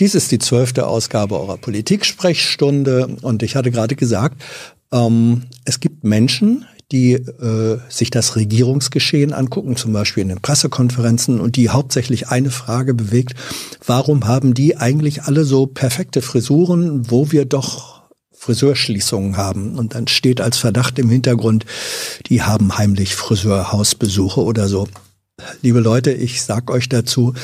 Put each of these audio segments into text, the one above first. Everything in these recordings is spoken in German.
Dies ist die zwölfte Ausgabe eurer Politik-Sprechstunde und ich hatte gerade gesagt, ähm, es gibt Menschen, die äh, sich das Regierungsgeschehen angucken, zum Beispiel in den Pressekonferenzen, und die hauptsächlich eine Frage bewegt, warum haben die eigentlich alle so perfekte Frisuren, wo wir doch Friseurschließungen haben. Und dann steht als Verdacht im Hintergrund, die haben heimlich Friseurhausbesuche oder so. Liebe Leute, ich sag euch dazu,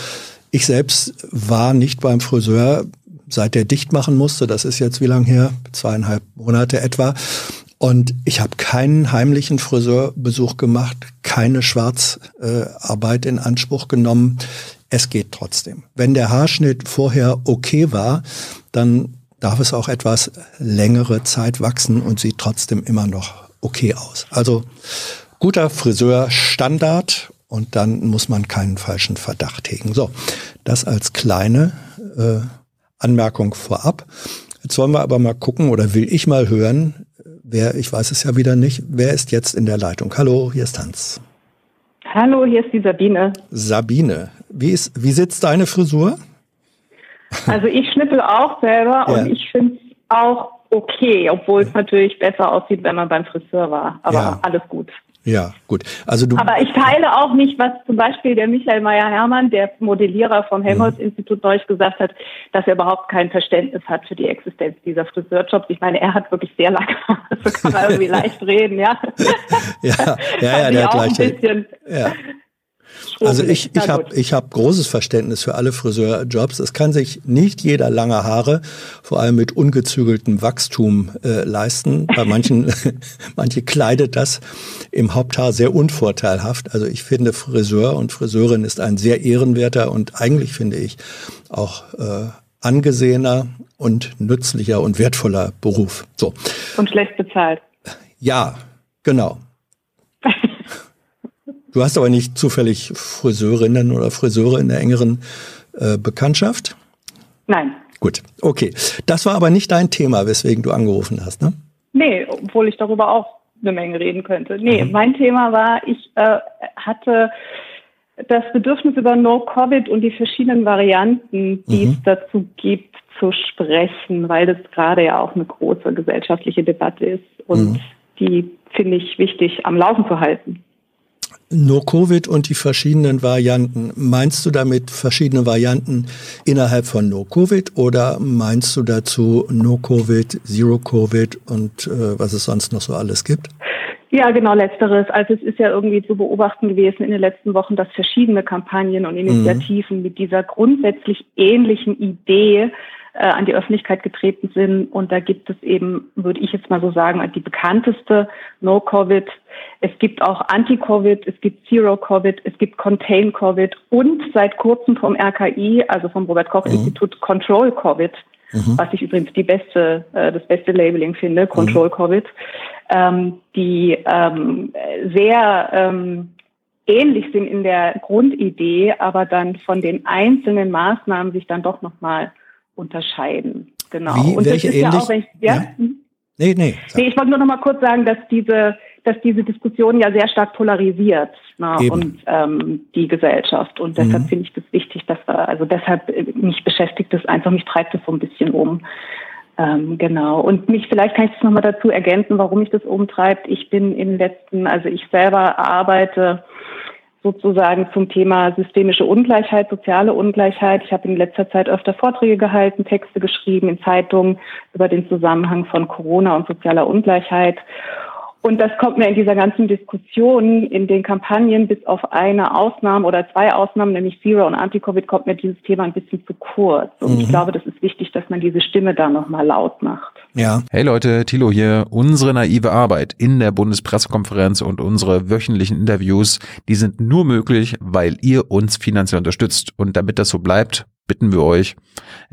ich selbst war nicht beim Friseur, seit der dicht machen musste. Das ist jetzt wie lang her? Zweieinhalb Monate etwa. Und ich habe keinen heimlichen Friseurbesuch gemacht, keine Schwarzarbeit äh, in Anspruch genommen. Es geht trotzdem. Wenn der Haarschnitt vorher okay war, dann darf es auch etwas längere Zeit wachsen und sieht trotzdem immer noch okay aus. Also guter Friseur Standard und dann muss man keinen falschen Verdacht hegen. So, das als kleine äh, Anmerkung vorab. Jetzt wollen wir aber mal gucken oder will ich mal hören, wer, ich weiß es ja wieder nicht, wer ist jetzt in der Leitung? Hallo, hier ist Hans. Hallo, hier ist die Sabine. Sabine, wie, ist, wie sitzt deine Frisur? Also ich schnippel auch selber ja. und ich finde es auch okay, obwohl es natürlich besser aussieht, wenn man beim Friseur war. Aber ja. alles gut. Ja, gut. Also du Aber ich teile auch nicht, was zum Beispiel der Michael Meyer-Hermann, der Modellierer vom Helmholtz-Institut, neulich gesagt hat, dass er überhaupt kein Verständnis hat für die Existenz dieser Friseurjobs. Ich meine, er hat wirklich sehr lange, so kann man irgendwie leicht reden, ja. ja, ja, ja, der hat leicht. Ja. Also ich, ich habe ich hab großes Verständnis für alle Friseurjobs. Es kann sich nicht jeder lange Haare, vor allem mit ungezügeltem Wachstum, äh, leisten. Bei manchen, manche kleidet das im Haupthaar sehr unvorteilhaft. Also ich finde Friseur und Friseurin ist ein sehr ehrenwerter und eigentlich finde ich auch äh, angesehener und nützlicher und wertvoller Beruf. So. Und schlecht bezahlt. Ja, genau. Du hast aber nicht zufällig Friseurinnen oder Friseure in der engeren äh, Bekanntschaft? Nein. Gut, okay. Das war aber nicht dein Thema, weswegen du angerufen hast, ne? Nee, obwohl ich darüber auch eine Menge reden könnte. Nee, mhm. mein Thema war, ich äh, hatte das Bedürfnis über No-Covid und die verschiedenen Varianten, die mhm. es dazu gibt, zu sprechen, weil das gerade ja auch eine große gesellschaftliche Debatte ist und mhm. die finde ich wichtig am Laufen zu halten. No-Covid und die verschiedenen Varianten. Meinst du damit verschiedene Varianten innerhalb von No-Covid oder meinst du dazu No-Covid, Zero-Covid und äh, was es sonst noch so alles gibt? Ja, genau, letzteres. Also es ist ja irgendwie zu beobachten gewesen in den letzten Wochen, dass verschiedene Kampagnen und Initiativen mhm. mit dieser grundsätzlich ähnlichen Idee äh, an die Öffentlichkeit getreten sind. Und da gibt es eben, würde ich jetzt mal so sagen, die bekannteste No-Covid. Es gibt auch Anti-Covid, es gibt Zero-Covid, es gibt Contain-Covid und seit kurzem vom RKI, also vom Robert-Koch-Institut, mhm. Control-Covid. Mhm. was ich übrigens die beste, äh, das beste Labeling finde, Control mhm. Covid, ähm, die ähm, sehr ähm, ähnlich sind in der Grundidee, aber dann von den einzelnen Maßnahmen sich dann doch nochmal unterscheiden. Genau. Wie, und welche das ist ähnlich? ja auch, ich, ja? ja? Hm? Nee, nee. Nee, ich wollte nur noch mal kurz sagen, dass diese, dass diese Diskussion ja sehr stark polarisiert ne, und ähm, die Gesellschaft. Und deshalb mhm. finde ich das wichtig, dass wir, also deshalb äh, mich beschäftigt es einfach, mich treibt es so ein bisschen um. Ähm, genau. Und mich, vielleicht kann ich das nochmal dazu ergänzen, warum mich das umtreibt. Ich bin in den letzten, also ich selber arbeite sozusagen zum Thema systemische Ungleichheit, soziale Ungleichheit. Ich habe in letzter Zeit öfter Vorträge gehalten, Texte geschrieben in Zeitungen über den Zusammenhang von Corona und sozialer Ungleichheit. Und das kommt mir in dieser ganzen Diskussion, in den Kampagnen, bis auf eine Ausnahme oder zwei Ausnahmen, nämlich Zero und Anti-Covid, kommt mir dieses Thema ein bisschen zu kurz. Und mhm. ich glaube, das ist wichtig, dass man diese Stimme da nochmal laut macht. Ja. Hey Leute, Thilo hier. Unsere naive Arbeit in der Bundespressekonferenz und unsere wöchentlichen Interviews, die sind nur möglich, weil ihr uns finanziell unterstützt. Und damit das so bleibt, bitten wir euch,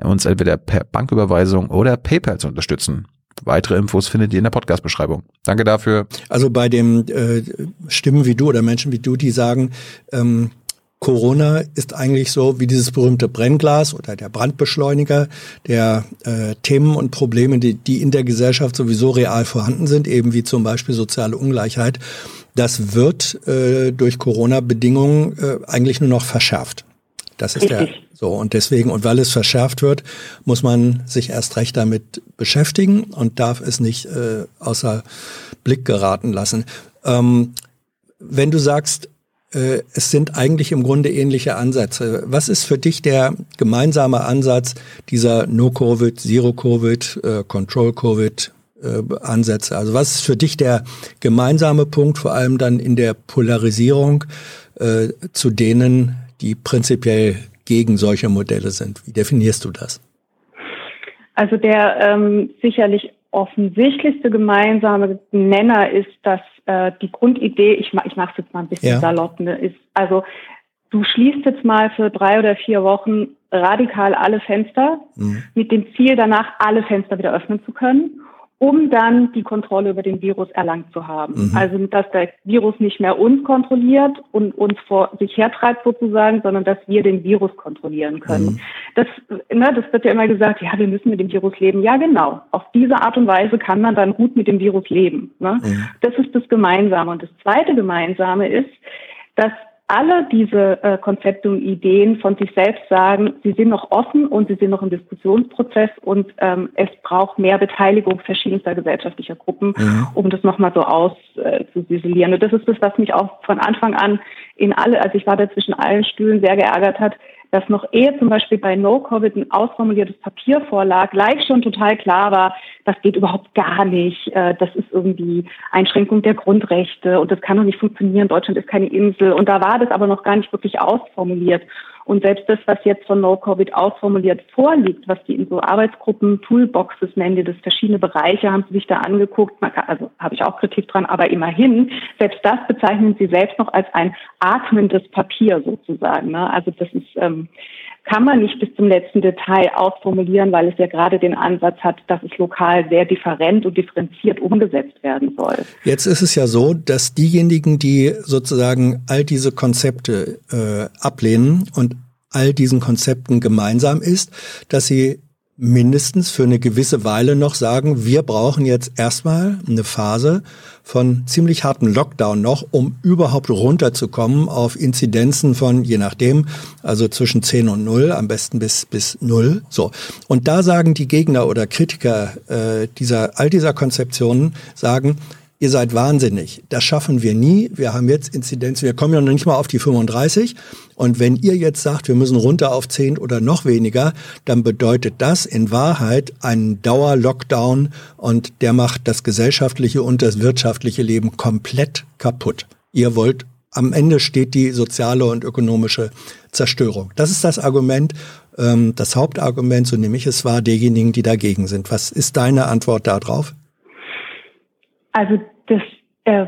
uns entweder per Banküberweisung oder PayPal zu unterstützen. Weitere Infos findet ihr in der Podcast-Beschreibung. Danke dafür. Also bei dem äh, Stimmen wie du oder Menschen wie du, die sagen, ähm, Corona ist eigentlich so wie dieses berühmte Brennglas oder der Brandbeschleuniger der äh, Themen und Probleme, die, die in der Gesellschaft sowieso real vorhanden sind, eben wie zum Beispiel soziale Ungleichheit. Das wird äh, durch Corona-Bedingungen äh, eigentlich nur noch verschärft. Das ist Richtig. der so und deswegen und weil es verschärft wird, muss man sich erst recht damit beschäftigen und darf es nicht äh, außer Blick geraten lassen. Ähm, wenn du sagst, äh, es sind eigentlich im Grunde ähnliche Ansätze. Was ist für dich der gemeinsame Ansatz dieser No-Covid, Zero-Covid, äh, Control-Covid äh, Ansätze? Also was ist für dich der gemeinsame Punkt, vor allem dann in der Polarisierung äh, zu denen, die prinzipiell gegen solche Modelle sind? Wie definierst du das? Also der ähm, sicherlich offensichtlichste gemeinsame Nenner ist, dass äh, die Grundidee, ich, ich mache es jetzt mal ein bisschen ja. salopp, ne, ist, also du schließt jetzt mal für drei oder vier Wochen radikal alle Fenster mhm. mit dem Ziel, danach alle Fenster wieder öffnen zu können um dann die Kontrolle über den Virus erlangt zu haben. Mhm. Also, dass der Virus nicht mehr uns kontrolliert und uns vor sich hertreibt sozusagen, sondern dass wir den Virus kontrollieren können. Mhm. Das, ne, das wird ja immer gesagt, ja, wir müssen mit dem Virus leben. Ja, genau. Auf diese Art und Weise kann man dann gut mit dem Virus leben. Ne? Mhm. Das ist das Gemeinsame. Und das zweite Gemeinsame ist, dass alle diese äh, Konzepte und Ideen von sich selbst sagen, sie sind noch offen und sie sind noch im Diskussionsprozess und ähm, es braucht mehr Beteiligung verschiedenster gesellschaftlicher Gruppen, mhm. um das nochmal so auszusisilieren. Äh, und das ist das, was mich auch von Anfang an in alle, also ich war da zwischen allen Stühlen sehr geärgert hat, dass noch ehe zum Beispiel bei No-Covid ein ausformuliertes Papier vorlag, gleich schon total klar war, das geht überhaupt gar nicht, äh, das ist irgendwie Einschränkung der Grundrechte und das kann doch nicht funktionieren, Deutschland ist keine Insel. Und da war das aber noch gar nicht wirklich ausformuliert. Und selbst das, was jetzt von No-Covid ausformuliert vorliegt, was die in so Arbeitsgruppen, Toolboxes nennen, die das verschiedene Bereiche, haben sie sich da angeguckt, also habe ich auch Kritik dran, aber immerhin, selbst das bezeichnen sie selbst noch als ein atmendes Papier sozusagen. Ne? Also das ist, ähm, kann man nicht bis zum letzten Detail ausformulieren, weil es ja gerade den Ansatz hat, dass es lokal sehr different und differenziert umgesetzt werden soll. Jetzt ist es ja so, dass diejenigen, die sozusagen all diese Konzepte äh, ablehnen und all diesen Konzepten gemeinsam ist, dass sie mindestens für eine gewisse Weile noch sagen, wir brauchen jetzt erstmal eine Phase von ziemlich harten Lockdown noch, um überhaupt runterzukommen auf Inzidenzen von, je nachdem, also zwischen 10 und 0, am besten bis, bis 0. So. Und da sagen die Gegner oder Kritiker äh, dieser, all dieser Konzeptionen, sagen, ihr seid wahnsinnig. Das schaffen wir nie. Wir haben jetzt Inzidenzen, wir kommen ja noch nicht mal auf die 35. Und wenn ihr jetzt sagt, wir müssen runter auf 10 oder noch weniger, dann bedeutet das in Wahrheit einen Dauer-Lockdown und der macht das gesellschaftliche und das wirtschaftliche Leben komplett kaputt. Ihr wollt, am Ende steht die soziale und ökonomische Zerstörung. Das ist das Argument, ähm, das Hauptargument, so nehme ich es wahr, derjenigen, die dagegen sind. Was ist deine Antwort darauf? Also das äh,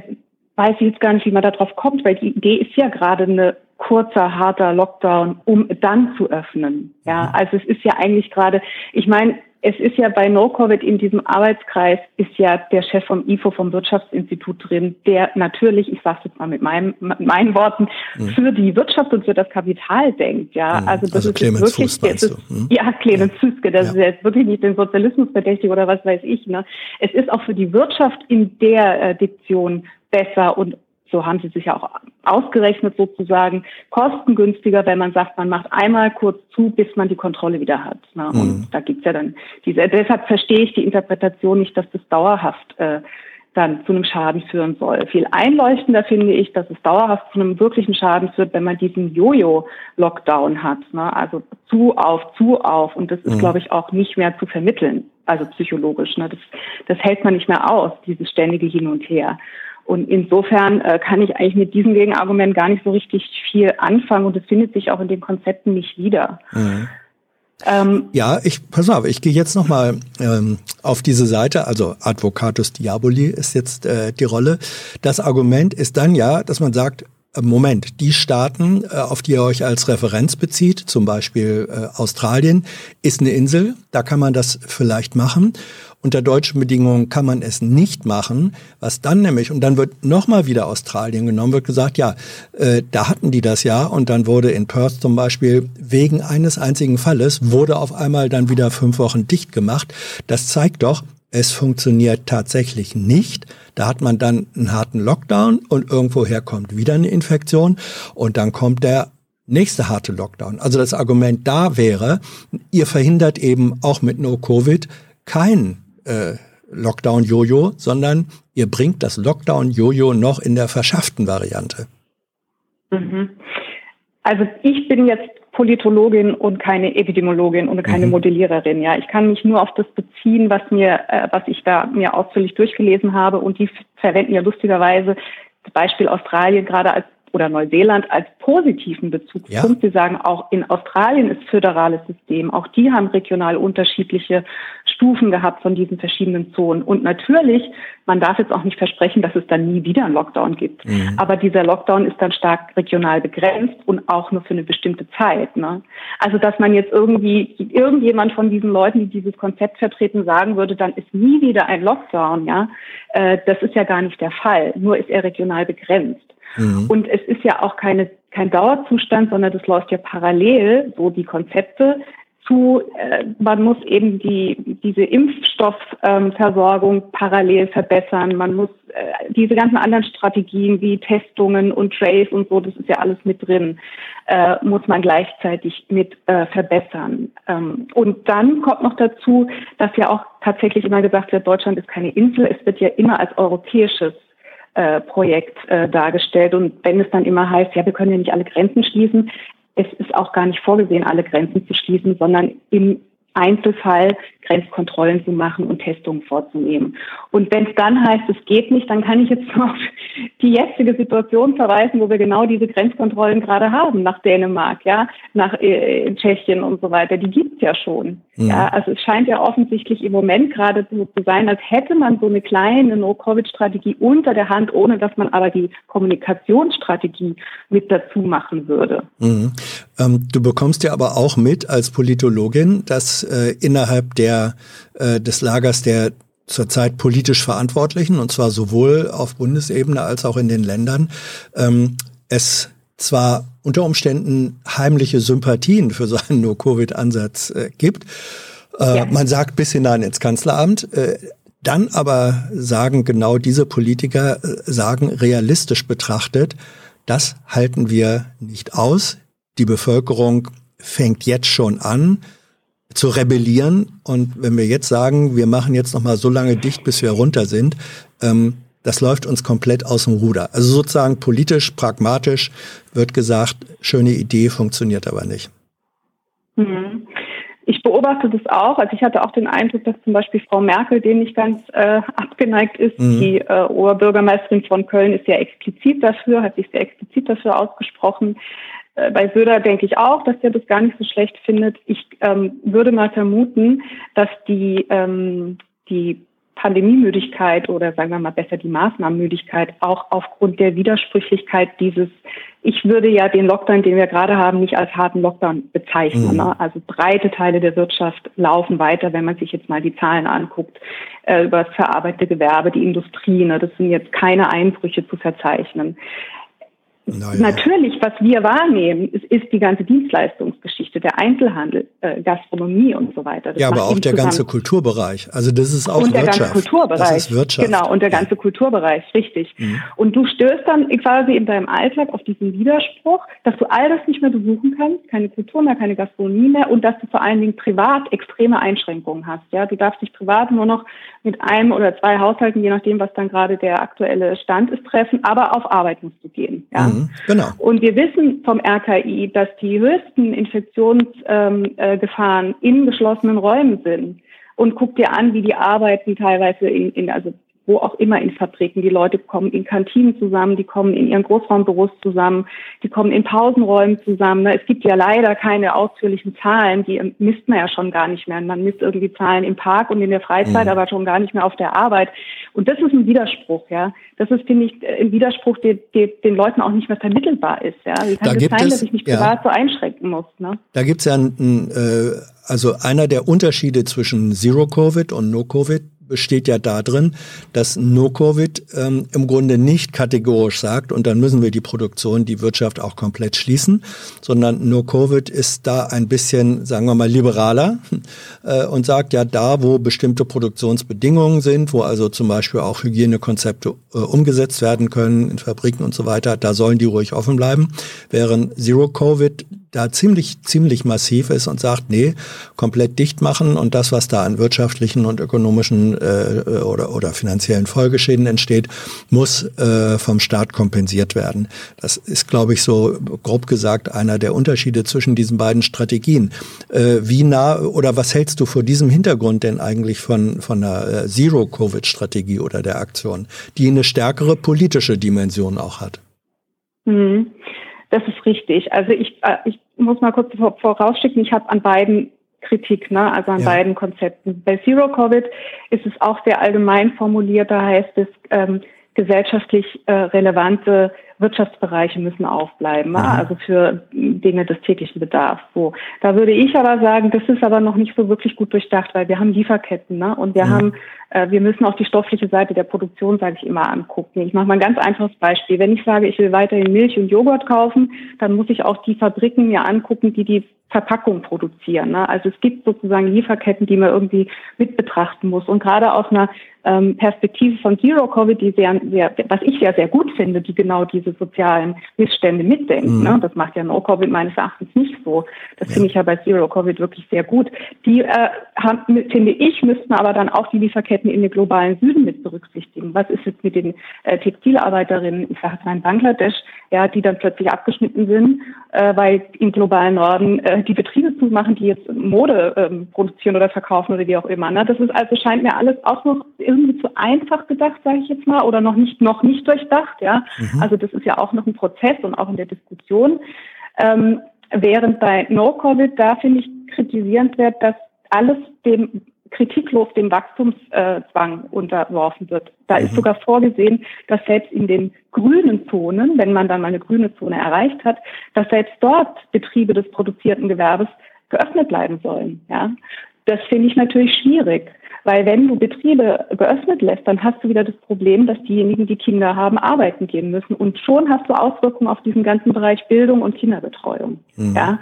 weiß ich jetzt gar nicht, wie man darauf kommt, weil die Idee ist ja gerade eine kurzer, harter Lockdown, um dann zu öffnen. Ja, mhm. also es ist ja eigentlich gerade, ich meine, es ist ja bei No-Covid in diesem Arbeitskreis ist ja der Chef vom IFO vom Wirtschaftsinstitut drin, der natürlich, ich sage jetzt mal mit, meinem, mit meinen Worten, mhm. für die Wirtschaft und für das Kapital denkt. Ja, mhm. also das also ist Clemens wirklich, Fuß, das ist, mhm. ja Clemens ja. Füske, das ja. ist jetzt wirklich nicht den Sozialismus verdächtig oder was weiß ich. Ne, es ist auch für die Wirtschaft in der äh, Diktion besser und so haben sie sich ja auch ausgerechnet sozusagen, kostengünstiger, wenn man sagt, man macht einmal kurz zu, bis man die Kontrolle wieder hat. Ne? Mhm. Und da gibt's ja dann diese, deshalb verstehe ich die Interpretation nicht, dass das dauerhaft äh, dann zu einem Schaden führen soll. Viel einleuchtender finde ich, dass es dauerhaft zu einem wirklichen Schaden führt, wenn man diesen Jojo-Lockdown hat. Ne? Also zu auf, zu auf. Und das ist, mhm. glaube ich, auch nicht mehr zu vermitteln, also psychologisch. Ne? Das, das hält man nicht mehr aus, dieses ständige Hin und Her. Und insofern äh, kann ich eigentlich mit diesem Gegenargument gar nicht so richtig viel anfangen und es findet sich auch in den Konzepten nicht wieder. Mhm. Ähm, ja, ich pass auf, ich gehe jetzt noch mal ähm, auf diese Seite. Also Advocatus Diaboli ist jetzt äh, die Rolle. Das Argument ist dann ja, dass man sagt, Moment, die Staaten, äh, auf die ihr euch als Referenz bezieht, zum Beispiel äh, Australien, ist eine Insel, da kann man das vielleicht machen. Unter deutschen Bedingungen kann man es nicht machen, was dann nämlich, und dann wird nochmal wieder Australien genommen, wird gesagt, ja, äh, da hatten die das ja und dann wurde in Perth zum Beispiel wegen eines einzigen Falles, wurde auf einmal dann wieder fünf Wochen dicht gemacht. Das zeigt doch, es funktioniert tatsächlich nicht. Da hat man dann einen harten Lockdown und irgendwoher kommt wieder eine Infektion und dann kommt der nächste harte Lockdown. Also das Argument da wäre, ihr verhindert eben auch mit No-Covid kein äh, Lockdown-Jojo, sondern ihr bringt das Lockdown-Jojo noch in der verschafften Variante. Mhm. Also ich bin jetzt Politologin und keine Epidemiologin und keine mhm. Modelliererin. Ja, ich kann mich nur auf das beziehen, was mir, äh, was ich da mir ausführlich durchgelesen habe. Und die verwenden ja lustigerweise das Beispiel Australien gerade als oder Neuseeland als positiven Bezugspunkt. Ja. Sie sagen auch, in Australien ist föderales System. Auch die haben regional unterschiedliche Stufen gehabt von diesen verschiedenen Zonen. Und natürlich, man darf jetzt auch nicht versprechen, dass es dann nie wieder einen Lockdown gibt. Mhm. Aber dieser Lockdown ist dann stark regional begrenzt und auch nur für eine bestimmte Zeit. Ne? Also, dass man jetzt irgendwie, irgendjemand von diesen Leuten, die dieses Konzept vertreten, sagen würde, dann ist nie wieder ein Lockdown, ja, äh, das ist ja gar nicht der Fall. Nur ist er regional begrenzt. Mhm. Und es ist ja auch keine, kein Dauerzustand, sondern das läuft ja parallel, so die Konzepte zu, äh, man muss eben die, diese Impfstoffversorgung ähm, parallel verbessern. Man muss äh, diese ganzen anderen Strategien wie Testungen und Trace und so, das ist ja alles mit drin, äh, muss man gleichzeitig mit verbessern. Ähm, und dann kommt noch dazu, dass ja auch tatsächlich immer gesagt wird, Deutschland ist keine Insel, es wird ja immer als europäisches Projekt dargestellt. Und wenn es dann immer heißt, ja, wir können ja nicht alle Grenzen schließen, es ist auch gar nicht vorgesehen, alle Grenzen zu schließen, sondern im Einzelfall Grenzkontrollen zu machen und Testungen vorzunehmen. Und wenn es dann heißt, es geht nicht, dann kann ich jetzt nur auf die jetzige Situation verweisen, wo wir genau diese Grenzkontrollen gerade haben, nach Dänemark, ja, nach äh, Tschechien und so weiter. Die gibt's ja schon. Mhm. Ja, also es scheint ja offensichtlich im Moment gerade so zu sein, als hätte man so eine kleine No-Covid-Strategie unter der Hand, ohne dass man aber die Kommunikationsstrategie mit dazu machen würde. Mhm. Ähm, du bekommst ja aber auch mit als Politologin, dass äh, innerhalb der, äh, des Lagers der zurzeit politisch Verantwortlichen, und zwar sowohl auf Bundesebene als auch in den Ländern, ähm, es zwar unter Umständen heimliche Sympathien für so einen No-Covid-Ansatz äh, gibt. Äh, ja. Man sagt bis hinein ins Kanzleramt. Äh, dann aber sagen genau diese Politiker, äh, sagen realistisch betrachtet, das halten wir nicht aus. Die Bevölkerung fängt jetzt schon an, zu rebellieren. Und wenn wir jetzt sagen, wir machen jetzt noch mal so lange dicht, bis wir runter sind, ähm, das läuft uns komplett aus dem Ruder. Also sozusagen politisch, pragmatisch wird gesagt, schöne Idee, funktioniert aber nicht. Mhm. Ich beobachte das auch. Also ich hatte auch den Eindruck, dass zum Beispiel Frau Merkel dem nicht ganz äh, abgeneigt ist. Mhm. Die äh, Oberbürgermeisterin von Köln ist sehr explizit dafür, hat sich sehr explizit dafür ausgesprochen. Äh, bei Söder denke ich auch, dass er das gar nicht so schlecht findet. Ich ähm, würde mal vermuten, dass die, ähm, die Pandemiemüdigkeit oder sagen wir mal besser die Maßnahmenmüdigkeit auch aufgrund der Widersprüchlichkeit dieses, ich würde ja den Lockdown, den wir gerade haben, nicht als harten Lockdown bezeichnen. Mhm. Ne? Also breite Teile der Wirtschaft laufen weiter, wenn man sich jetzt mal die Zahlen anguckt, äh, über das verarbeitete Gewerbe, die Industrie. Ne? Das sind jetzt keine Einbrüche zu verzeichnen. Naja. Natürlich, was wir wahrnehmen, ist, ist, die ganze Dienstleistungsgeschichte, der Einzelhandel, äh, Gastronomie und so weiter. Das ja, aber auch der ganze Kulturbereich. Also das ist auch und der Wirtschaft. Ganze Kulturbereich. Das ist Wirtschaft. Genau, und der ganze ja. Kulturbereich, richtig. Mhm. Und du stößt dann quasi in deinem Alltag auf diesen Widerspruch, dass du all das nicht mehr besuchen kannst, keine Kultur mehr, keine Gastronomie mehr und dass du vor allen Dingen privat extreme Einschränkungen hast. Ja, du darfst dich privat nur noch mit einem oder zwei Haushalten, je nachdem, was dann gerade der aktuelle Stand ist, treffen, aber auf Arbeit musst du gehen. Ja. Mhm. Genau. Und wir wissen vom RKI, dass die höchsten Infektionsgefahren ähm, äh, in geschlossenen Räumen sind. Und guck dir an, wie die arbeiten teilweise in, in also wo auch immer in Fabriken. Die Leute kommen in Kantinen zusammen, die kommen in ihren Großraumbüros zusammen, die kommen in Pausenräumen zusammen. Es gibt ja leider keine ausführlichen Zahlen, die misst man ja schon gar nicht mehr. Man misst irgendwie Zahlen im Park und in der Freizeit, mhm. aber schon gar nicht mehr auf der Arbeit. Und das ist ein Widerspruch, ja. Das ist, finde ich, ein Widerspruch, der, der den Leuten auch nicht mehr vermittelbar ist, ja. Wie kann es das sein, dass ich mich privat ja, so einschränken muss, ne? Da gibt's ja ein, ein äh, also einer der Unterschiede zwischen Zero-Covid und No-Covid, besteht ja darin, dass No-Covid ähm, im Grunde nicht kategorisch sagt, und dann müssen wir die Produktion, die Wirtschaft auch komplett schließen, sondern No-Covid ist da ein bisschen, sagen wir mal, liberaler äh, und sagt ja, da, wo bestimmte Produktionsbedingungen sind, wo also zum Beispiel auch Hygienekonzepte äh, umgesetzt werden können in Fabriken und so weiter, da sollen die ruhig offen bleiben, während Zero-Covid da ziemlich, ziemlich massiv ist und sagt, nee, komplett dicht machen und das, was da an wirtschaftlichen und ökonomischen äh, oder, oder finanziellen Folgeschäden entsteht, muss äh, vom Staat kompensiert werden. Das ist, glaube ich, so grob gesagt einer der Unterschiede zwischen diesen beiden Strategien. Äh, wie nah oder was hältst du vor diesem Hintergrund denn eigentlich von, von einer äh, Zero-Covid-Strategie oder der Aktion, die eine stärkere politische Dimension auch hat? Mhm. Das ist richtig. Also ich, äh, ich muss mal kurz vorausschicken, ich habe an beiden Kritik, ne? also an ja. beiden Konzepten. Bei Zero Covid ist es auch sehr allgemein formuliert, da heißt es, ähm, gesellschaftlich äh, relevante Wirtschaftsbereiche müssen aufbleiben, mhm. also für Dinge des täglichen Bedarfs. So, da würde ich aber sagen, das ist aber noch nicht so wirklich gut durchdacht, weil wir haben Lieferketten, ne? Und wir mhm. haben, äh, wir müssen auch die stoffliche Seite der Produktion, sage ich immer, angucken. Ich mache mal ein ganz einfaches Beispiel. Wenn ich sage, ich will weiterhin Milch und Joghurt kaufen, dann muss ich auch die Fabriken mir angucken, die die Verpackung produzieren. Ne? Also es gibt sozusagen Lieferketten, die man irgendwie mit betrachten muss. Und gerade aus einer ähm, Perspektive von Zero Covid, die sehr, sehr, was ich ja sehr gut finde, die genau diese sozialen Missstände mitdenkt. Mhm. Ne? Das macht ja No Covid meines Erachtens nicht so. Das ja. finde ich ja bei Zero Covid wirklich sehr gut. Die äh, haben, finde ich, müssten aber dann auch die Lieferketten in den globalen Süden mit berücksichtigen. Was ist jetzt mit den äh, Textilarbeiterinnen, ich sage jetzt mal in Bangladesch, ja, die dann plötzlich abgeschnitten sind, äh, weil im globalen Norden äh, die Betriebe zu machen, die jetzt Mode ähm, produzieren oder verkaufen oder wie auch immer. Ne? Das ist also scheint mir alles auch noch irgendwie zu einfach gedacht, sage ich jetzt mal, oder noch nicht noch nicht durchdacht. Ja, mhm. also das ist ja auch noch ein Prozess und auch in der Diskussion. Ähm, während bei No Covid da finde ich kritisierend wird, dass alles dem kritiklos dem Wachstumszwang unterworfen wird. Da mhm. ist sogar vorgesehen, dass selbst in den grünen Zonen, wenn man dann mal eine grüne Zone erreicht hat, dass selbst dort Betriebe des produzierten Gewerbes geöffnet bleiben sollen. Ja, das finde ich natürlich schwierig, weil wenn du Betriebe geöffnet lässt, dann hast du wieder das Problem, dass diejenigen, die Kinder haben, arbeiten gehen müssen und schon hast du Auswirkungen auf diesen ganzen Bereich Bildung und Kinderbetreuung. Mhm. Ja,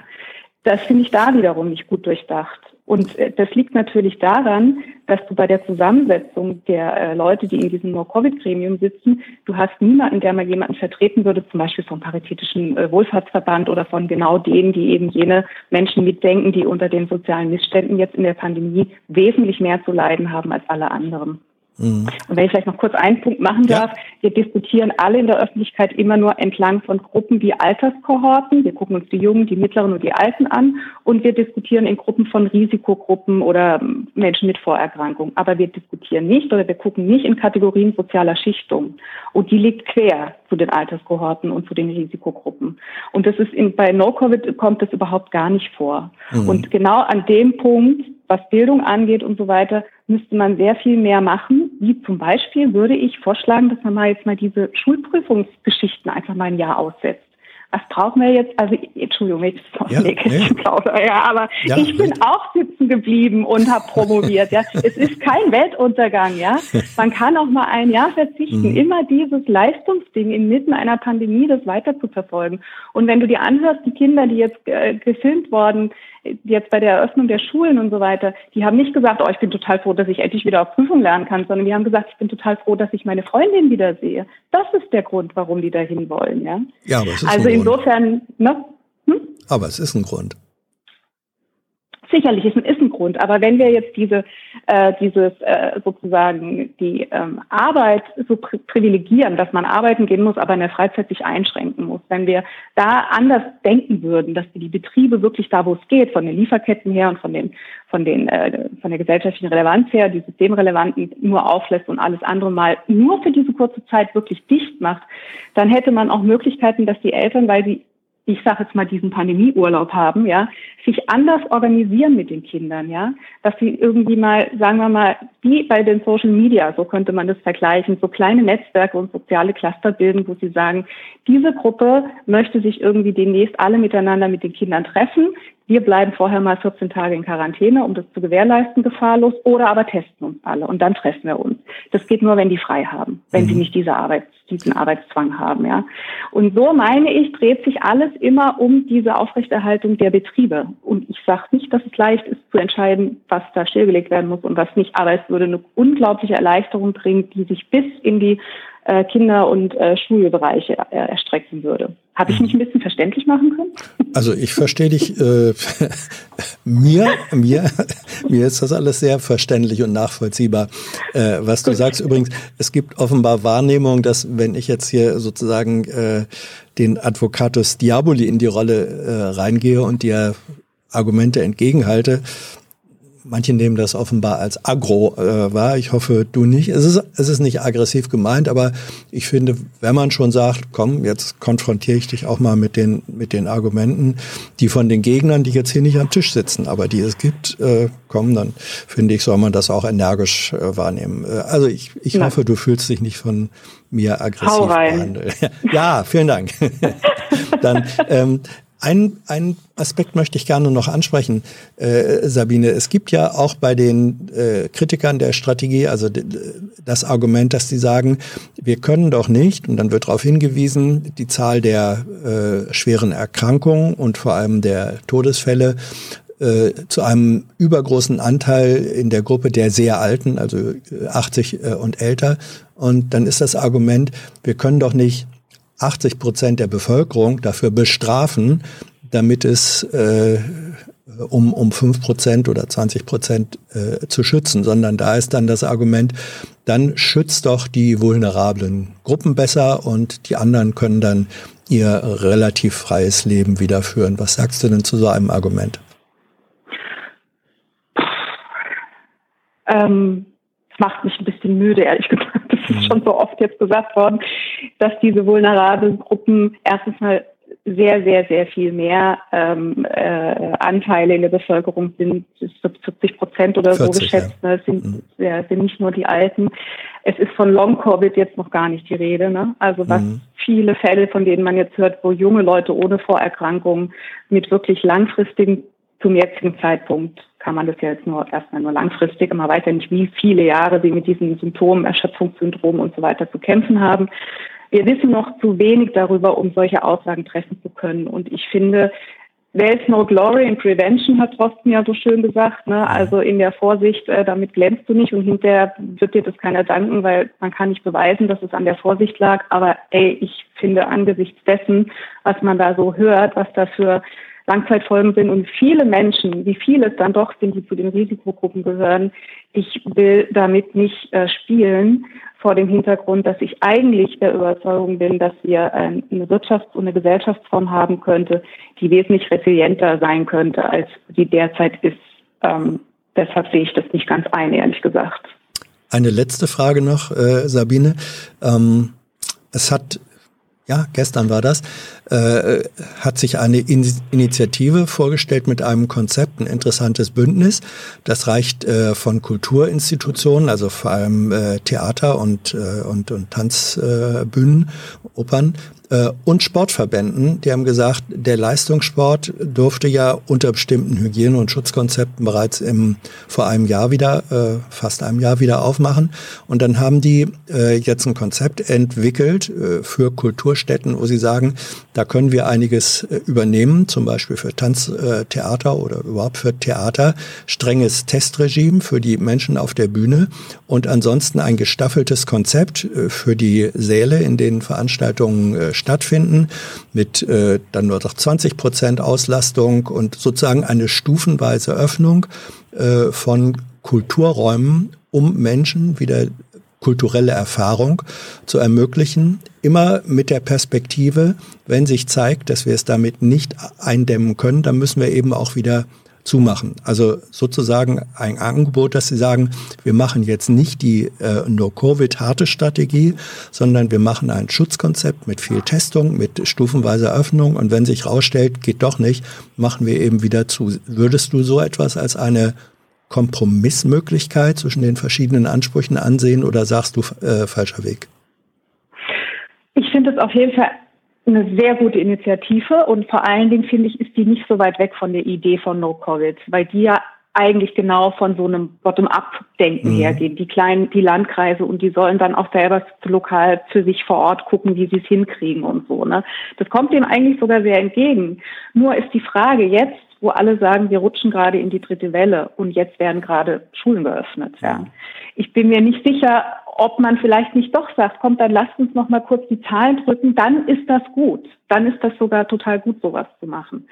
das finde ich da wiederum nicht gut durchdacht. Und äh, das liegt natürlich daran, dass du bei der Zusammensetzung der äh, Leute, die in diesem No-Covid-Gremium sitzen, du hast niemanden, der mal jemanden vertreten würde, zum Beispiel vom Paritätischen äh, Wohlfahrtsverband oder von genau denen, die eben jene Menschen mitdenken, die unter den sozialen Missständen jetzt in der Pandemie wesentlich mehr zu leiden haben als alle anderen. Mhm. Und wenn ich vielleicht noch kurz einen Punkt machen darf, ja. wir diskutieren alle in der Öffentlichkeit immer nur entlang von Gruppen wie Alterskohorten. Wir gucken uns die Jungen, die Mittleren und die Alten an und wir diskutieren in Gruppen von Risikogruppen oder Menschen mit Vorerkrankungen. Aber wir diskutieren nicht oder wir gucken nicht in Kategorien sozialer Schichtung. Und die liegt quer zu den Alterskohorten und zu den Risikogruppen. Und das ist in, bei No-Covid kommt das überhaupt gar nicht vor. Mhm. Und genau an dem Punkt was Bildung angeht und so weiter, müsste man sehr viel mehr machen. Wie zum Beispiel würde ich vorschlagen, dass man mal jetzt mal diese Schulprüfungsgeschichten einfach mal ein Jahr aussetzt was brauchen wir jetzt? Also, Entschuldigung, ich bin ja, nee. ja, aber ja, ich bin richtig. auch sitzen geblieben und habe promoviert. Ja, es ist kein Weltuntergang. Ja, man kann auch mal ein Jahr verzichten. Mhm. Immer dieses Leistungsding inmitten einer Pandemie, das weiter zu verfolgen. Und wenn du dir anhörst, die Kinder, die jetzt äh, gefilmt worden, jetzt bei der Eröffnung der Schulen und so weiter, die haben nicht gesagt, oh, ich bin total froh, dass ich endlich wieder auf Prüfung lernen kann, sondern die haben gesagt, ich bin total froh, dass ich meine Freundin wieder sehe. Das ist der Grund, warum die dahin wollen. Ja, ja aber es ist also insofern, ne? Hm? Aber es ist ein Grund. Sicherlich ist, ist ein Grund, aber wenn wir jetzt diese, äh, dieses äh, sozusagen die ähm, Arbeit so pri privilegieren, dass man arbeiten gehen muss, aber in der Freizeit sich einschränken muss, wenn wir da anders denken würden, dass wir die Betriebe wirklich da, wo es geht, von den Lieferketten her und von den von den äh, von der gesellschaftlichen Relevanz her, die systemrelevanten nur auflässt und alles andere mal nur für diese kurze Zeit wirklich dicht macht, dann hätte man auch Möglichkeiten, dass die Eltern, weil sie ich sage jetzt mal diesen Pandemieurlaub haben, ja, sich anders organisieren mit den Kindern, ja, dass sie irgendwie mal, sagen wir mal, wie bei den Social Media, so könnte man das vergleichen, so kleine Netzwerke und soziale Cluster bilden, wo sie sagen, diese Gruppe möchte sich irgendwie demnächst alle miteinander mit den Kindern treffen, wir bleiben vorher mal 14 Tage in Quarantäne, um das zu gewährleisten, gefahrlos, oder aber testen uns alle und dann treffen wir uns. Das geht nur, wenn die frei haben, wenn mhm. sie nicht diese Arbeit, diesen Arbeitszwang haben, ja. Und so meine ich, dreht sich alles immer um diese Aufrechterhaltung der Betriebe. Und ich sage nicht, dass es leicht ist zu entscheiden, was da stillgelegt werden muss und was nicht, aber es würde eine unglaubliche Erleichterung bringen, die sich bis in die äh, Kinder- und äh, Schulbereiche äh, erstrecken würde. Habe ich mich ein bisschen verständlich machen können? Also ich verstehe dich. Äh, mir, mir, mir ist das alles sehr verständlich und nachvollziehbar, äh, was du sagst. Übrigens, es gibt offenbar Wahrnehmung, dass wenn ich jetzt hier sozusagen äh, den Advocatus Diaboli in die Rolle äh, reingehe und dir Argumente entgegenhalte, Manche nehmen das offenbar als aggro äh, wahr. Ich hoffe, du nicht. Es ist, es ist nicht aggressiv gemeint, aber ich finde, wenn man schon sagt, komm, jetzt konfrontiere ich dich auch mal mit den, mit den Argumenten, die von den Gegnern, die jetzt hier nicht am Tisch sitzen, aber die es gibt, äh, kommen, dann finde ich, soll man das auch energisch äh, wahrnehmen. Äh, also ich, ich hoffe, du fühlst dich nicht von mir aggressiv behandelt. Ja, vielen Dank. dann ähm, ein, ein Aspekt möchte ich gerne noch ansprechen, äh, Sabine. Es gibt ja auch bei den äh, Kritikern der Strategie, also das Argument, dass sie sagen, wir können doch nicht, und dann wird darauf hingewiesen, die Zahl der äh, schweren Erkrankungen und vor allem der Todesfälle äh, zu einem übergroßen Anteil in der Gruppe der sehr Alten, also 80 äh, und älter. Und dann ist das Argument, wir können doch nicht 80 Prozent der Bevölkerung dafür bestrafen, damit es äh, um, um 5 Prozent oder 20 Prozent äh, zu schützen, sondern da ist dann das Argument, dann schützt doch die vulnerablen Gruppen besser und die anderen können dann ihr relativ freies Leben wiederführen. Was sagst du denn zu so einem Argument? Ähm, es macht mich ein bisschen müde, ehrlich gesagt das ist schon so oft jetzt gesagt worden, dass diese vulnerablen Gruppen erstens mal sehr, sehr, sehr viel mehr ähm, äh, Anteile in der Bevölkerung sind, 70 Prozent oder 40, so geschätzt, ja. ne? sind, mhm. ja, sind nicht nur die Alten. Es ist von Long-Covid jetzt noch gar nicht die Rede. Ne? Also was mhm. viele Fälle, von denen man jetzt hört, wo junge Leute ohne Vorerkrankungen mit wirklich langfristigen, zum jetzigen Zeitpunkt kann man das ja jetzt nur erstmal nur langfristig, weiß ja nicht, wie viele Jahre sie mit diesen Symptomen, Erschöpfungssyndrom und so weiter zu kämpfen haben. Wir wissen noch zu wenig darüber, um solche Aussagen treffen zu können. Und ich finde, There's no glory in prevention, hat Drosten ja so schön gesagt. Ne? Also in der Vorsicht, äh, damit glänzt du nicht und hinterher wird dir das keiner danken, weil man kann nicht beweisen, dass es an der Vorsicht lag. Aber ey, ich finde angesichts dessen, was man da so hört, was da für Langzeitfolgen sind und viele Menschen, wie viele es dann doch sind, die zu den Risikogruppen gehören, ich will damit nicht äh, spielen vor dem Hintergrund, dass ich eigentlich der Überzeugung bin, dass wir eine Wirtschafts- und eine Gesellschaftsform haben könnte, die wesentlich resilienter sein könnte, als sie derzeit ist. Ähm, deshalb sehe ich das nicht ganz ein, ehrlich gesagt. Eine letzte Frage noch, äh, Sabine. Ähm, es hat ja, gestern war das, äh, hat sich eine In Initiative vorgestellt mit einem Konzept, ein interessantes Bündnis. Das reicht äh, von Kulturinstitutionen, also vor allem äh, Theater und, äh, und, und Tanzbühnen, Opern, äh, und Sportverbänden, die haben gesagt, der Leistungssport durfte ja unter bestimmten Hygiene- und Schutzkonzepten bereits im, vor einem Jahr wieder, äh, fast einem Jahr wieder aufmachen. Und dann haben die äh, jetzt ein Konzept entwickelt äh, für Kulturstätten, wo sie sagen, da können wir einiges äh, übernehmen, zum Beispiel für Tanztheater äh, oder überhaupt für Theater, strenges Testregime für die Menschen auf der Bühne und ansonsten ein gestaffeltes Konzept äh, für die Säle, in denen Veranstaltungen äh, stattfinden, mit äh, dann nur noch 20 Prozent Auslastung und sozusagen eine stufenweise Öffnung äh, von Kulturräumen, um Menschen wieder kulturelle Erfahrung zu ermöglichen, immer mit der Perspektive, wenn sich zeigt, dass wir es damit nicht eindämmen können, dann müssen wir eben auch wieder zumachen. Also sozusagen ein Angebot, dass Sie sagen, wir machen jetzt nicht die äh, No-Covid-harte Strategie, sondern wir machen ein Schutzkonzept mit viel Testung, mit stufenweiser Öffnung und wenn sich rausstellt, geht doch nicht, machen wir eben wieder zu. Würdest du so etwas als eine Kompromissmöglichkeit zwischen den verschiedenen Ansprüchen ansehen oder sagst du äh, falscher Weg? Ich finde es auf jeden Fall eine sehr gute Initiative und vor allen Dingen finde ich, ist die nicht so weit weg von der Idee von No Covid, weil die ja eigentlich genau von so einem Bottom-up-Denken mhm. hergehen. Die kleinen, die Landkreise und die sollen dann auch selber lokal für sich vor Ort gucken, wie sie es hinkriegen und so. Ne? Das kommt dem eigentlich sogar sehr entgegen. Nur ist die Frage jetzt, wo alle sagen, wir rutschen gerade in die dritte Welle und jetzt werden gerade Schulen geöffnet. Ja. Ich bin mir nicht sicher, ob man vielleicht nicht doch sagt, kommt, dann lasst uns noch mal kurz die Zahlen drücken, dann ist das gut. Dann ist das sogar total gut, sowas zu machen.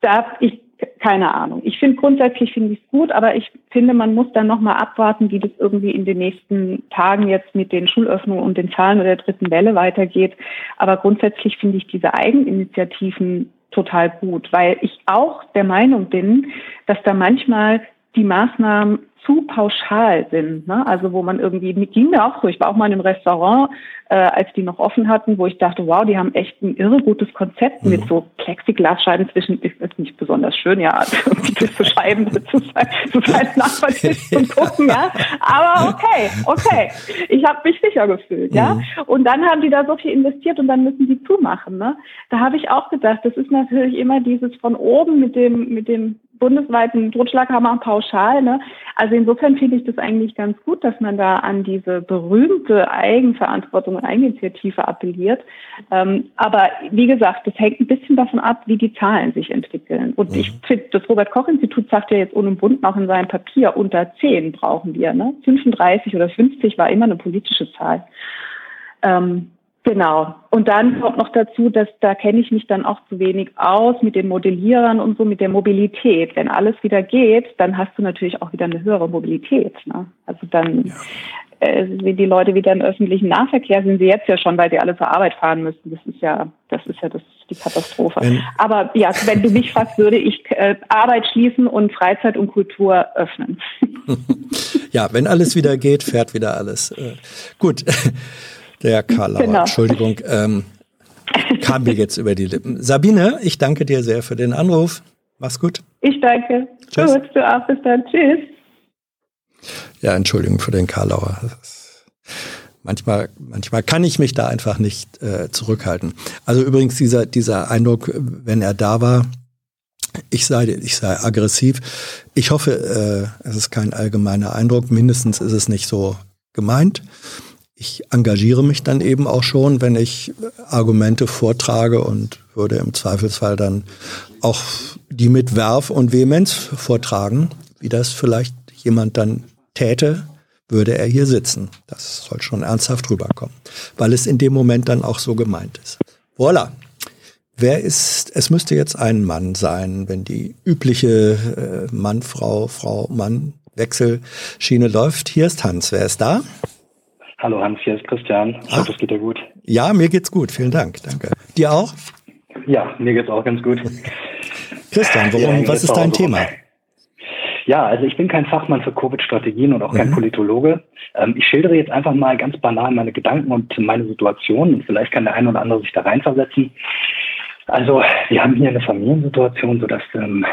Da ich keine Ahnung. Ich finde grundsätzlich finde ich es gut, aber ich finde, man muss dann noch mal abwarten, wie das irgendwie in den nächsten Tagen jetzt mit den Schulöffnungen und den Zahlen oder der dritten Welle weitergeht. Aber grundsätzlich finde ich diese Eigeninitiativen total gut, weil ich auch der Meinung bin, dass da manchmal die Maßnahmen zu pauschal sind. Ne? Also wo man irgendwie, ging mir auch so, ich war auch mal in einem Restaurant, äh, als die noch offen hatten, wo ich dachte, wow, die haben echt ein irre gutes Konzept mhm. mit so Plexiglasscheiben zwischen, ist, ist nicht besonders schön, ja, diese Scheiben zu sein, zu sein Nachbartisch und gucken, ja. Aber okay, okay. Ich habe mich sicher gefühlt, ja. Mhm. Und dann haben die da so viel investiert und dann müssen die zumachen. Ne? Da habe ich auch gedacht, das ist natürlich immer dieses von oben mit dem, mit dem bundesweiten Totschlaghammer pauschal. Ne? Also insofern finde ich das eigentlich ganz gut, dass man da an diese berühmte Eigenverantwortung und Eigeninitiative appelliert. Ähm, aber wie gesagt, das hängt ein bisschen davon ab, wie die Zahlen sich entwickeln. Und mhm. ich finde, das Robert-Koch-Institut sagt ja jetzt unumwunden auch in seinem Papier, unter 10 brauchen wir. Ne? 35 oder 50 war immer eine politische Zahl. Ähm, Genau. Und dann kommt noch dazu, dass da kenne ich mich dann auch zu wenig aus mit den Modellierern und so, mit der Mobilität. Wenn alles wieder geht, dann hast du natürlich auch wieder eine höhere Mobilität. Ne? Also dann ja. äh, sind die Leute wieder im öffentlichen Nahverkehr, sind sie jetzt ja schon, weil sie alle zur Arbeit fahren müssen. Das ist ja, das ist ja das, die Katastrophe. Wenn, Aber ja, wenn du mich fragst, würde ich äh, Arbeit schließen und Freizeit und Kultur öffnen. ja, wenn alles wieder geht, fährt wieder alles. Äh, gut. Der Karl Lauer, genau. Entschuldigung, ähm, kam mir jetzt über die Lippen. Sabine, ich danke dir sehr für den Anruf. Mach's gut. Ich danke. Tschüss. Gut, du auch bis dann. Tschüss. Ja, Entschuldigung für den Karl Lauer. Manchmal, manchmal kann ich mich da einfach nicht äh, zurückhalten. Also übrigens dieser, dieser Eindruck, wenn er da war, ich sei, ich sei aggressiv. Ich hoffe, äh, es ist kein allgemeiner Eindruck. Mindestens ist es nicht so gemeint ich engagiere mich dann eben auch schon, wenn ich Argumente vortrage und würde im Zweifelsfall dann auch die mit Werf und Vehemenz vortragen, wie das vielleicht jemand dann täte, würde er hier sitzen. Das soll schon ernsthaft rüberkommen, weil es in dem Moment dann auch so gemeint ist. Voilà. Wer ist, es müsste jetzt ein Mann sein, wenn die übliche äh, Mann, Frau, Frau, Mann Wechselschiene läuft. Hier ist Hans. Wer ist da? Hallo Hans, hier ist Christian. Ich hoffe, es geht dir gut. Ja, mir geht's gut. Vielen Dank. Danke. Dir auch? Ja, mir geht's auch ganz gut. Christian, worum, was ist dein Thema? Ja, also ich bin kein Fachmann für Covid-Strategien und auch kein mhm. Politologe. Ähm, ich schildere jetzt einfach mal ganz banal meine Gedanken und meine Situation und vielleicht kann der eine oder andere sich da reinversetzen. Also wir haben hier eine Familiensituation, sodass ähm,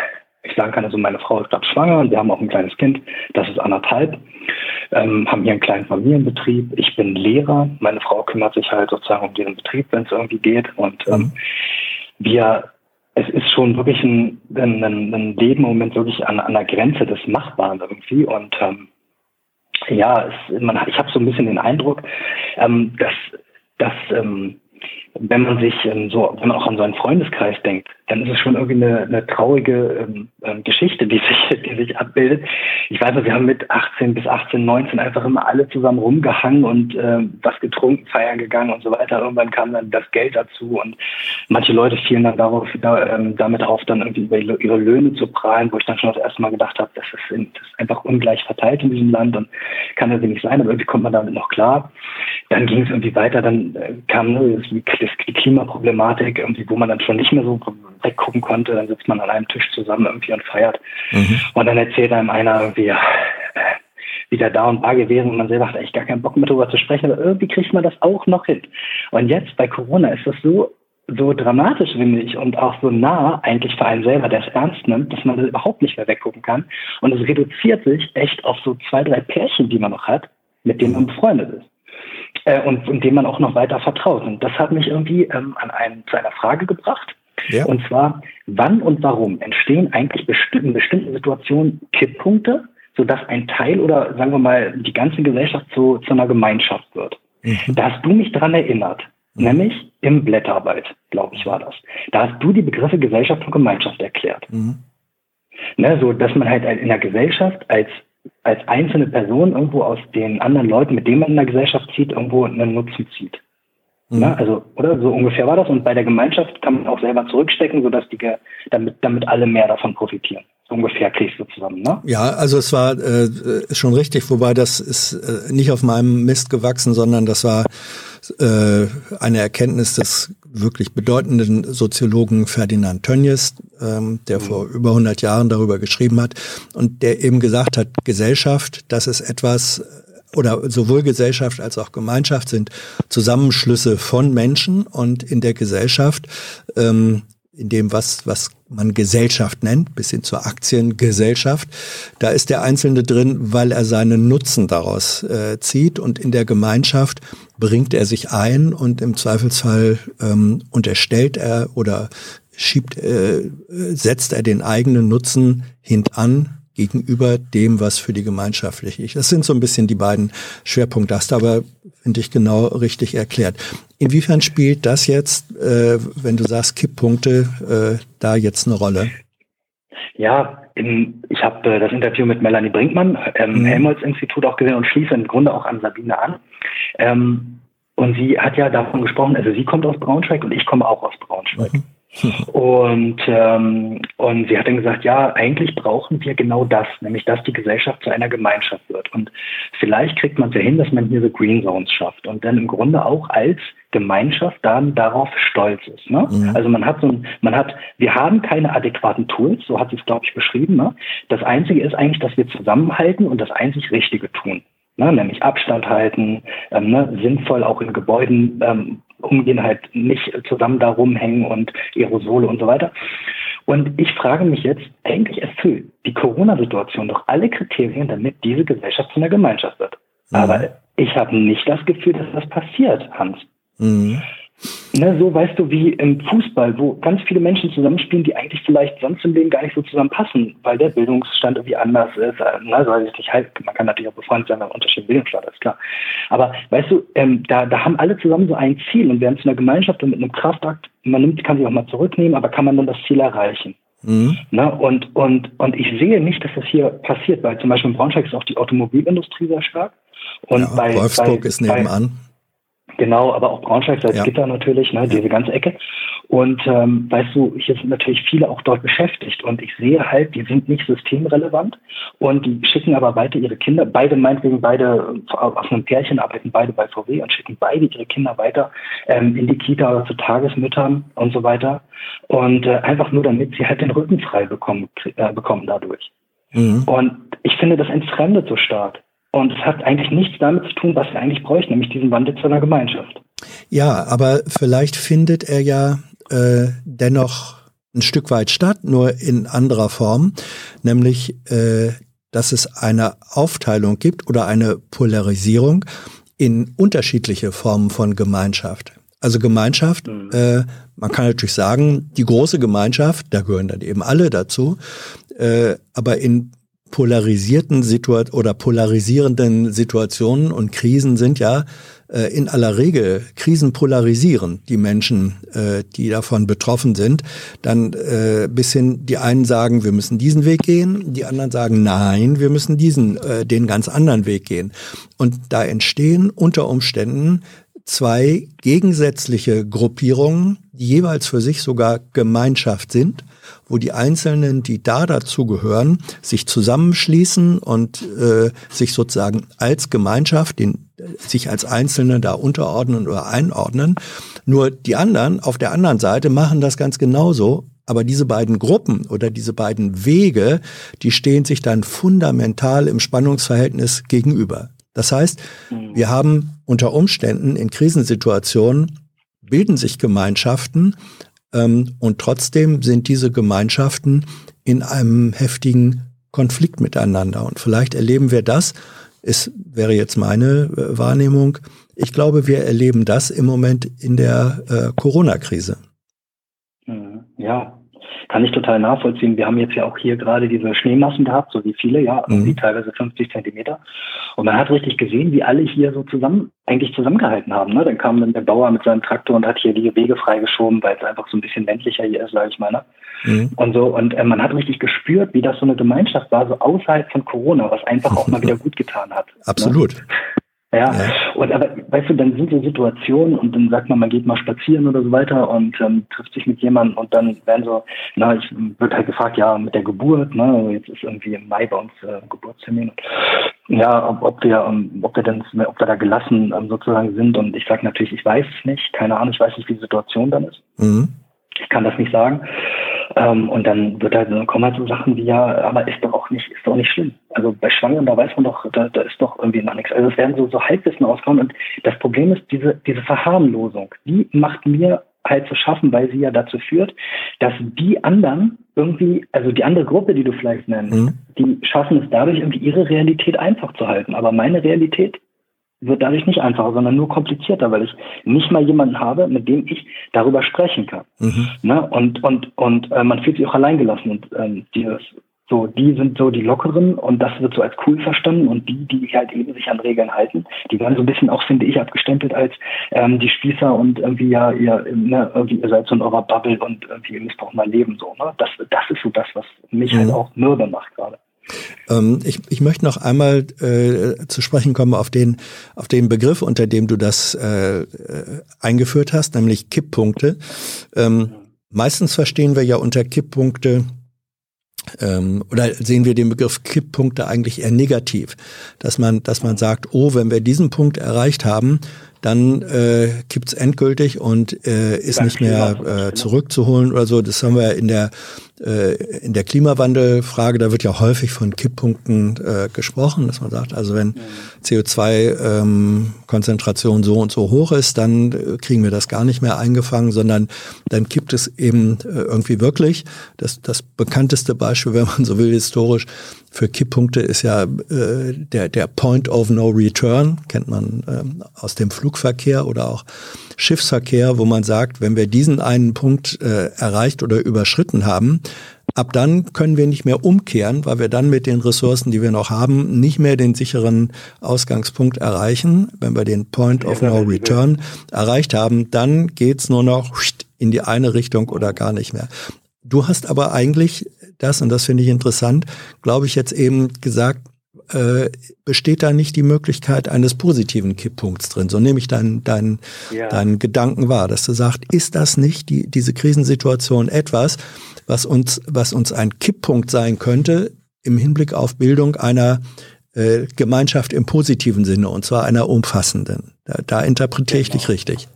ich sagen kann, also meine Frau ist gerade schwanger und wir haben auch ein kleines Kind, das ist anderthalb, ähm, haben hier einen kleinen Familienbetrieb. Ich bin Lehrer, meine Frau kümmert sich halt sozusagen um diesen Betrieb, wenn es irgendwie geht. Und ähm, mhm. wir, es ist schon wirklich ein, ein, ein Leben im Moment wirklich an, an der Grenze des Machbaren irgendwie. Und ähm, ja, es, man, ich habe so ein bisschen den Eindruck, ähm, dass, dass ähm, wenn man sich ähm, so, wenn man auch an seinen Freundeskreis denkt, dann ist es schon irgendwie eine, eine traurige ähm, ähm Geschichte, die sich, die sich abbildet. Ich weiß noch, wir haben mit 18 bis 18, 19 einfach immer alle zusammen rumgehangen und ähm, was getrunken, feiern gegangen und so weiter. Irgendwann kam dann das Geld dazu und manche Leute fielen dann darauf, da, ähm, damit auf, dann irgendwie über ihre Löhne zu prahlen, wo ich dann schon das erste Mal gedacht habe, das ist, das ist einfach ungleich verteilt in diesem Land und kann das nicht sein, aber irgendwie kommt man damit noch klar. Dann ging es irgendwie weiter, dann äh, kam ne, die Klimaproblematik, irgendwie, wo man dann schon nicht mehr so weggucken konnte. Dann sitzt man an einem Tisch zusammen irgendwie und feiert. Mhm. Und dann erzählt einem einer irgendwie, ja, wieder da und da gewesen und man selber hat eigentlich gar keinen Bock mehr darüber zu sprechen, aber irgendwie kriegt man das auch noch hin. Und jetzt bei Corona ist das so, so dramatisch, finde ich, und auch so nah eigentlich für einen selber, der es ernst nimmt, dass man das überhaupt nicht mehr weggucken kann. Und es reduziert sich echt auf so zwei, drei Pärchen, die man noch hat, mit denen man befreundet ist. äh, und, und dem man auch noch weiter vertraut. Und das hat mich irgendwie ähm, an einen, zu einer Frage gebracht. Ja. Und zwar, wann und warum entstehen eigentlich besti in bestimmten Situationen Kipppunkte, sodass ein Teil oder sagen wir mal die ganze Gesellschaft zu, zu einer Gemeinschaft wird? Mhm. Da hast du mich dran erinnert, mhm. nämlich im Blätterarbeit, glaube ich, war das. Da hast du die Begriffe Gesellschaft und Gemeinschaft erklärt. Mhm. Ne, so dass man halt in der Gesellschaft als als einzelne Person irgendwo aus den anderen Leuten, mit denen man in der Gesellschaft zieht, irgendwo einen Nutzen zieht. Mhm. Ja, also, oder so ungefähr war das. Und bei der Gemeinschaft kann man auch selber zurückstecken, sodass die, damit, damit alle mehr davon profitieren. So ungefähr kriegst du zusammen, ne? Ja, also es war äh, schon richtig, wobei das ist äh, nicht auf meinem Mist gewachsen, sondern das war äh, eine Erkenntnis des wirklich bedeutenden Soziologen Ferdinand Tönnies, ähm, der mhm. vor über 100 Jahren darüber geschrieben hat und der eben gesagt hat, Gesellschaft, das ist etwas, oder sowohl Gesellschaft als auch Gemeinschaft sind Zusammenschlüsse von Menschen und in der Gesellschaft, ähm, in dem was, was man Gesellschaft nennt, bis hin zur Aktiengesellschaft, da ist der Einzelne drin, weil er seinen Nutzen daraus äh, zieht und in der Gemeinschaft bringt er sich ein und im Zweifelsfall ähm, unterstellt er oder schiebt, äh, setzt er den eigenen Nutzen hintan gegenüber dem, was für die Gemeinschaft wichtig ist. Das sind so ein bisschen die beiden Schwerpunkte. Das aber, finde ich, genau richtig erklärt. Inwiefern spielt das jetzt, äh, wenn du sagst Kipppunkte, äh, da jetzt eine Rolle? Ja, in, ich habe äh, das Interview mit Melanie Brinkmann ähm, mhm. Helmholtz-Institut auch gesehen und schließe im Grunde auch an Sabine an. Ähm, und sie hat ja davon gesprochen, also sie kommt aus Braunschweig und ich komme auch aus Braunschweig. Mhm. Und, ähm, und sie hat dann gesagt, ja, eigentlich brauchen wir genau das, nämlich dass die Gesellschaft zu einer Gemeinschaft wird. Und vielleicht kriegt man es ja hin, dass man hier so Green Zones schafft und dann im Grunde auch als Gemeinschaft dann darauf stolz ist. Ne? Mhm. Also man hat so ein, man hat, wir haben keine adäquaten Tools, so hat sie es, glaube ich, beschrieben. Ne? Das Einzige ist eigentlich, dass wir zusammenhalten und das einzig Richtige tun. Ne, nämlich Abstand halten, ähm, ne, sinnvoll auch in Gebäuden ähm, umgehen, halt nicht zusammen da rumhängen und Aerosole und so weiter. Und ich frage mich jetzt, eigentlich erfüllt die Corona-Situation doch alle Kriterien, damit diese Gesellschaft zu einer Gemeinschaft wird. Mhm. Aber ich habe nicht das Gefühl, dass das passiert, Hans. Mhm. Ne, so weißt du, wie im Fußball, wo ganz viele Menschen zusammenspielen, die eigentlich vielleicht sonst im Leben gar nicht so zusammenpassen, weil der Bildungsstand irgendwie anders ist. Äh, ne, soll ich nicht halt, man kann natürlich auch befreundet sein, wenn unterschiedlichen Bildungsstand ist, klar. Aber weißt du, ähm, da, da haben alle zusammen so ein Ziel und werden zu einer Gemeinschaft und mit einem Kraftakt, man nimmt, kann sich auch mal zurücknehmen, aber kann man dann das Ziel erreichen. Mhm. Ne, und, und, und ich sehe nicht, dass das hier passiert, weil zum Beispiel in Braunschweig ist auch die Automobilindustrie sehr stark. Und ja, bei, Wolfsburg bei, ist nebenan. Bei, Genau, aber auch Braunschweig, Salzgitter ja. natürlich, ne, diese ganze Ecke. Und ähm, weißt du, hier sind natürlich viele auch dort beschäftigt und ich sehe halt, die sind nicht systemrelevant und die schicken aber weiter ihre Kinder, beide meinetwegen beide aus einem Pärchen arbeiten beide bei VW und schicken beide ihre Kinder weiter ähm, in die Kita oder zu Tagesmüttern und so weiter und äh, einfach nur damit sie halt den Rücken frei bekommen, äh, bekommen dadurch. Mhm. Und ich finde, das entfremdet so stark. Und es hat eigentlich nichts damit zu tun, was wir eigentlich bräuchten, nämlich diesen Wandel zu einer Gemeinschaft. Ja, aber vielleicht findet er ja äh, dennoch ein Stück weit statt, nur in anderer Form, nämlich, äh, dass es eine Aufteilung gibt oder eine Polarisierung in unterschiedliche Formen von Gemeinschaft. Also Gemeinschaft, mhm. äh, man kann natürlich sagen, die große Gemeinschaft, da gehören dann eben alle dazu, äh, aber in polarisierten Situation oder polarisierenden Situationen und Krisen sind ja äh, in aller Regel Krisen polarisieren die Menschen, äh, die davon betroffen sind. Dann äh, bis hin die einen sagen, wir müssen diesen Weg gehen, die anderen sagen, nein, wir müssen diesen äh, den ganz anderen Weg gehen. Und da entstehen unter Umständen zwei gegensätzliche Gruppierungen, die jeweils für sich sogar Gemeinschaft sind wo die Einzelnen, die da dazugehören, sich zusammenschließen und äh, sich sozusagen als Gemeinschaft, den, sich als Einzelne da unterordnen oder einordnen. Nur die anderen auf der anderen Seite machen das ganz genauso. Aber diese beiden Gruppen oder diese beiden Wege, die stehen sich dann fundamental im Spannungsverhältnis gegenüber. Das heißt, mhm. wir haben unter Umständen in Krisensituationen bilden sich Gemeinschaften, ähm, und trotzdem sind diese Gemeinschaften in einem heftigen Konflikt miteinander. Und vielleicht erleben wir das, es wäre jetzt meine äh, Wahrnehmung, ich glaube, wir erleben das im Moment in der äh, Corona-Krise. Mhm. Ja, kann ich total nachvollziehen. Wir haben jetzt ja auch hier gerade diese Schneemassen gehabt, so wie viele, ja, mhm. teilweise 50 Zentimeter. Und man hat richtig gesehen, wie alle hier so zusammen, eigentlich zusammengehalten haben. Ne? Dann kam dann der Bauer mit seinem Traktor und hat hier die Wege freigeschoben, weil es einfach so ein bisschen ländlicher hier ist, sage ich mal. Ne? Mhm. Und so, und äh, man hat richtig gespürt, wie das so eine Gemeinschaft war, so außerhalb von Corona, was einfach auch mal wieder gut getan hat. Ne? Absolut. Ne? Ja. ja. Und aber weißt du, dann sind so Situationen und dann sagt man, man geht mal spazieren oder so weiter und ähm, trifft sich mit jemandem und dann werden so, na, ich wird halt gefragt, ja, mit der Geburt, ne, jetzt ist irgendwie im Mai bei uns äh, Geburtstermin. Ja, ob, ob wir, um, ob wir denn, ob wir da gelassen ähm, sozusagen sind und ich sage natürlich, ich weiß es nicht, keine Ahnung, ich weiß nicht, wie die Situation dann ist. Mhm. Ich kann das nicht sagen. Ähm, und dann wird halt, dann kommen halt so Sachen wie ja, aber ist doch auch nicht, ist doch nicht schlimm. Also bei Schwangeren, da weiß man doch, da, da ist doch irgendwie noch nichts. Also es werden so, so Halbwissen auskommen. Und das Problem ist, diese, diese Verharmlosung, die macht mir halt zu schaffen, weil sie ja dazu führt, dass die anderen irgendwie, also die andere Gruppe, die du vielleicht nennst, mhm. die schaffen es dadurch, irgendwie ihre Realität einfach zu halten. Aber meine Realität wird dadurch nicht einfacher, sondern nur komplizierter, weil ich nicht mal jemanden habe, mit dem ich darüber sprechen kann. Mhm. Ne? Und und und äh, man fühlt sich auch alleingelassen und ähm, dieses so, die sind so die Lockeren und das wird so als cool verstanden und die, die halt eben sich an Regeln halten, die werden so ein bisschen auch, finde ich, abgestempelt als ähm, die Spießer und irgendwie ja, ihr, ne, irgendwie ihr seid so in eurer Bubble und irgendwie ihr müsst auch mal leben so. Ne? Das, das ist so das, was mich halt mhm. halt auch mürbe macht gerade. Ähm, ich, ich möchte noch einmal äh, zu sprechen kommen auf den, auf den Begriff, unter dem du das äh, äh, eingeführt hast, nämlich Kipppunkte. Ähm, meistens verstehen wir ja unter Kipppunkte ähm, oder sehen wir den Begriff Kipppunkte eigentlich eher negativ, dass man, dass man sagt, oh, wenn wir diesen Punkt erreicht haben, dann äh, kippt endgültig und äh, ist nicht mehr äh, zurückzuholen oder so. Das haben wir in der in der Klimawandelfrage, da wird ja häufig von Kipppunkten äh, gesprochen, dass man sagt, also wenn CO2-Konzentration ähm, so und so hoch ist, dann äh, kriegen wir das gar nicht mehr eingefangen, sondern dann kippt es eben äh, irgendwie wirklich. Das, das bekannteste Beispiel, wenn man so will, historisch für Kipppunkte ist ja äh, der, der Point of No Return, kennt man ähm, aus dem Flugverkehr oder auch Schiffsverkehr, wo man sagt, wenn wir diesen einen Punkt äh, erreicht oder überschritten haben, ab dann können wir nicht mehr umkehren, weil wir dann mit den Ressourcen, die wir noch haben, nicht mehr den sicheren Ausgangspunkt erreichen. Wenn wir den Point of No Return erreicht haben, dann geht's nur noch in die eine Richtung oder gar nicht mehr. Du hast aber eigentlich das, und das finde ich interessant, glaube ich jetzt eben gesagt, äh, besteht da nicht die Möglichkeit eines positiven Kipppunkts drin. So nehme ich deinen dein, ja. deinen Gedanken wahr, dass du sagst, ist das nicht die, diese Krisensituation etwas, was uns, was uns ein Kipppunkt sein könnte im Hinblick auf Bildung einer äh, Gemeinschaft im positiven Sinne, und zwar einer umfassenden. Da, da interpretiere ich genau. dich richtig.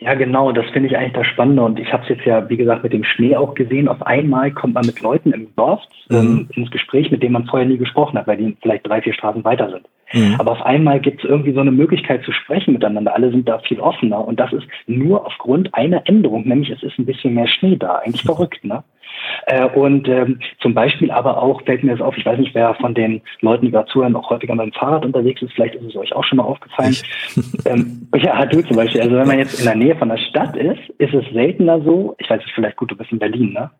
Ja, genau, das finde ich eigentlich das Spannende. Und ich habe es jetzt ja, wie gesagt, mit dem Schnee auch gesehen. Auf einmal kommt man mit Leuten im Dorf mhm. ähm, ins Gespräch, mit denen man vorher nie gesprochen hat, weil die vielleicht drei, vier Straßen weiter sind. Mhm. Aber auf einmal gibt es irgendwie so eine Möglichkeit zu sprechen miteinander. Alle sind da viel offener. Und das ist nur aufgrund einer Änderung, nämlich es ist ein bisschen mehr Schnee da. Eigentlich mhm. verrückt, ne? Äh, und ähm, zum Beispiel aber auch fällt mir das auf, ich weiß nicht, wer von den Leuten, die gerade zuhören, auch häufiger mit dem Fahrrad unterwegs ist, vielleicht ist es euch auch schon mal aufgefallen. ähm, ja, du zum Beispiel. Also wenn man jetzt in der Nähe von der Stadt ist, ist es seltener so, ich weiß es vielleicht gut, du bist in Berlin, ne?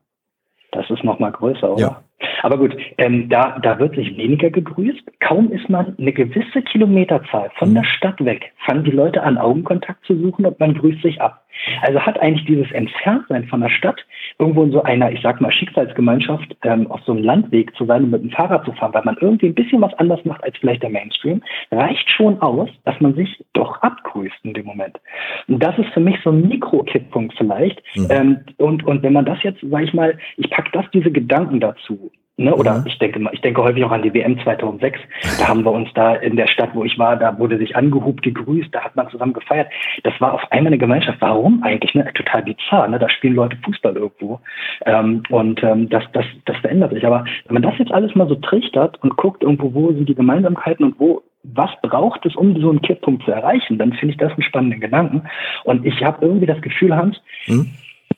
Das ist noch mal größer, oder? Ja. Aber gut, ähm, da, da wird sich weniger gegrüßt. Kaum ist man eine gewisse Kilometerzahl von der. Stadt weg, fangen die Leute an, Augenkontakt zu suchen und man grüßt sich ab. Also hat eigentlich dieses Entferntsein von der Stadt irgendwo in so einer, ich sag mal, Schicksalsgemeinschaft ähm, auf so einem Landweg zu sein und mit dem Fahrrad zu fahren, weil man irgendwie ein bisschen was anders macht als vielleicht der Mainstream, reicht schon aus, dass man sich doch abgrüßt in dem Moment. Und das ist für mich so ein Mikro-Kipppunkt vielleicht. Mhm. Ähm, und, und wenn man das jetzt, sag ich mal, ich pack das, diese Gedanken dazu, Ne? Oder mhm. ich denke mal, ich denke häufig auch an die WM 2006. Da haben wir uns da in der Stadt, wo ich war, da wurde sich angehubt, gegrüßt, da hat man zusammen gefeiert. Das war auf einmal eine Gemeinschaft. Warum eigentlich? Ne? Total bizarr. Ne? Da spielen Leute Fußball irgendwo. Ähm, und ähm, das, das, das verändert sich. Aber wenn man das jetzt alles mal so trichtert und guckt irgendwo, wo sind die Gemeinsamkeiten und wo was braucht es, um so einen Kipppunkt zu erreichen, dann finde ich das einen spannenden Gedanken. Und ich habe irgendwie das Gefühl, Hans, mhm.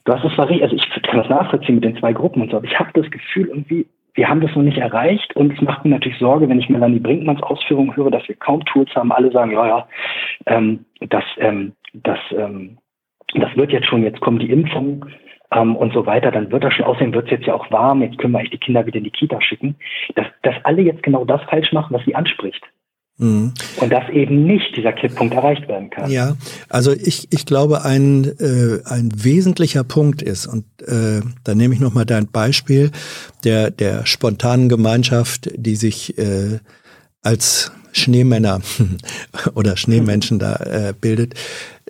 du hast es war richtig, also ich kann das nachvollziehen mit den zwei Gruppen und so, aber ich habe das Gefühl, irgendwie, wir haben das noch nicht erreicht und es macht mir natürlich Sorge, wenn ich Melanie Brinkmanns Ausführungen höre, dass wir kaum Tools haben. Alle sagen, ja, ja, ähm, das, ähm, das, ähm, das wird jetzt schon, jetzt kommen die Impfungen ähm, und so weiter, dann wird das schon aussehen, wird es jetzt ja auch warm, jetzt können wir eigentlich die Kinder wieder in die Kita schicken, dass, dass alle jetzt genau das falsch machen, was sie anspricht. Mhm. Und dass eben nicht dieser Kipppunkt erreicht werden kann. Ja, also ich, ich glaube, ein, äh, ein wesentlicher Punkt ist, und äh, da nehme ich nochmal dein Beispiel der, der spontanen Gemeinschaft, die sich äh, als Schneemänner oder Schneemenschen da äh, bildet.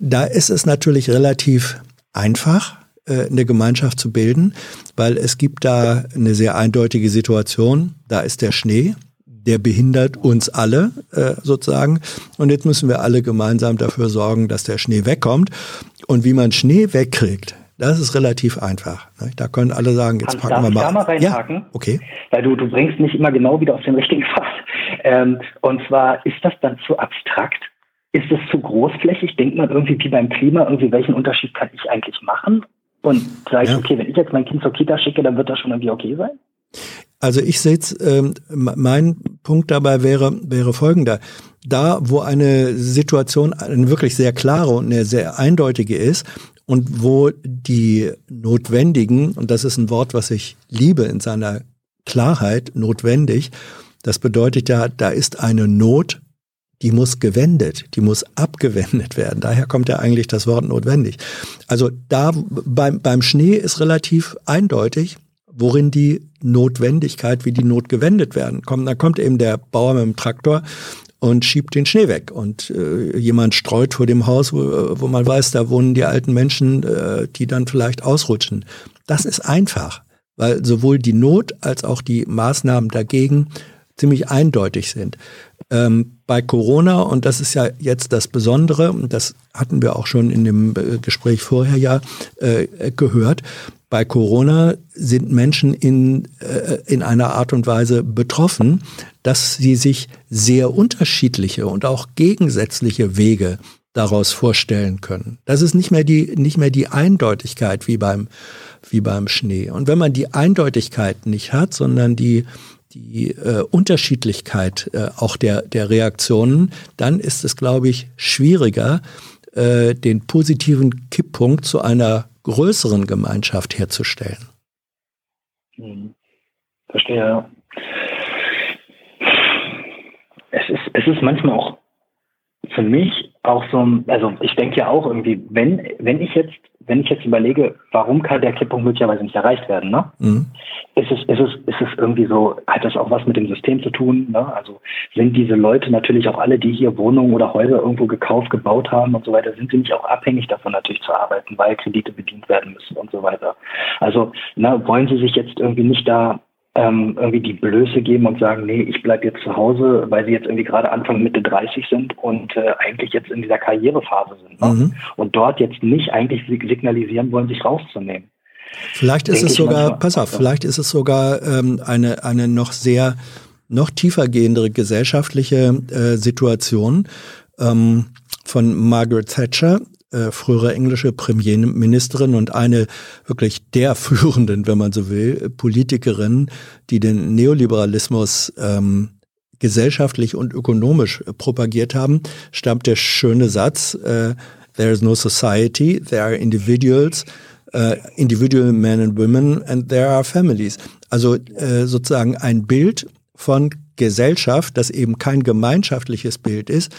Da ist es natürlich relativ einfach, äh, eine Gemeinschaft zu bilden, weil es gibt da eine sehr eindeutige Situation. Da ist der Schnee, der behindert uns alle äh, sozusagen. Und jetzt müssen wir alle gemeinsam dafür sorgen, dass der Schnee wegkommt. Und wie man Schnee wegkriegt, das ist relativ einfach. Ne? Da können alle sagen, jetzt Hans, packen wir mal. Da mal reinhaken? Ja, okay. Weil du, du bringst nicht immer genau wieder auf den richtigen Pfad. Ähm, und zwar, ist das dann zu abstrakt? Ist es zu großflächig? Denkt man irgendwie wie beim Klima, irgendwie welchen Unterschied kann ich eigentlich machen? Und sage ich, ja. okay, wenn ich jetzt mein Kind zur Kita schicke, dann wird das schon irgendwie okay sein? Also ich sehe ähm, mein Punkt dabei wäre, wäre folgender. Da, wo eine Situation eine wirklich sehr klare und eine sehr eindeutige ist und wo die notwendigen, und das ist ein Wort, was ich liebe in seiner Klarheit, notwendig, das bedeutet ja, da ist eine Not, die muss gewendet, die muss abgewendet werden. Daher kommt ja eigentlich das Wort notwendig. Also da beim, beim Schnee ist relativ eindeutig, worin die Notwendigkeit, wie die Not gewendet werden kommt. Da kommt eben der Bauer mit dem Traktor und schiebt den Schnee weg. Und äh, jemand streut vor dem Haus, wo, wo man weiß, da wohnen die alten Menschen, äh, die dann vielleicht ausrutschen. Das ist einfach, weil sowohl die Not als auch die Maßnahmen dagegen ziemlich eindeutig sind. Ähm, bei Corona, und das ist ja jetzt das Besondere, und das hatten wir auch schon in dem äh, Gespräch vorher ja äh, gehört, bei Corona sind Menschen in, äh, in einer Art und Weise betroffen, dass sie sich sehr unterschiedliche und auch gegensätzliche Wege daraus vorstellen können. Das ist nicht mehr die, nicht mehr die Eindeutigkeit wie beim, wie beim Schnee. Und wenn man die Eindeutigkeit nicht hat, sondern die, die äh, Unterschiedlichkeit äh, auch der, der Reaktionen, dann ist es, glaube ich, schwieriger, äh, den positiven Kipppunkt zu einer größeren Gemeinschaft herzustellen. Hm. Verstehe, ja. Es ist, es ist manchmal auch für mich auch so, also ich denke ja auch irgendwie, wenn, wenn ich jetzt wenn ich jetzt überlege, warum kann der Kipppunkt möglicherweise nicht erreicht werden, ne? Mhm. Ist, es, ist, es, ist es irgendwie so, hat das auch was mit dem System zu tun? Ne? Also sind diese Leute natürlich auch alle, die hier Wohnungen oder Häuser irgendwo gekauft, gebaut haben und so weiter, sind sie nicht auch abhängig davon natürlich zu arbeiten, weil Kredite bedient werden müssen und so weiter. Also na, wollen sie sich jetzt irgendwie nicht da ähm, irgendwie die Blöße geben und sagen, nee, ich bleibe jetzt zu Hause, weil sie jetzt irgendwie gerade Anfang Mitte 30 sind und äh, eigentlich jetzt in dieser Karrierephase sind. Ne? Mhm. Und dort jetzt nicht eigentlich signalisieren wollen, sich rauszunehmen. Vielleicht ist es sogar, pass auf, vielleicht ist es sogar ähm, eine, eine noch sehr, noch tiefer gehendere gesellschaftliche äh, Situation ähm, von Margaret Thatcher, äh, frühere englische Premierministerin und eine wirklich der führenden, wenn man so will, Politikerin, die den Neoliberalismus ähm, gesellschaftlich und ökonomisch propagiert haben, stammt der schöne Satz, äh, there is no society, there are individuals, uh, individual men and women and there are families. Also äh, sozusagen ein Bild von Gesellschaft, das eben kein gemeinschaftliches Bild ist,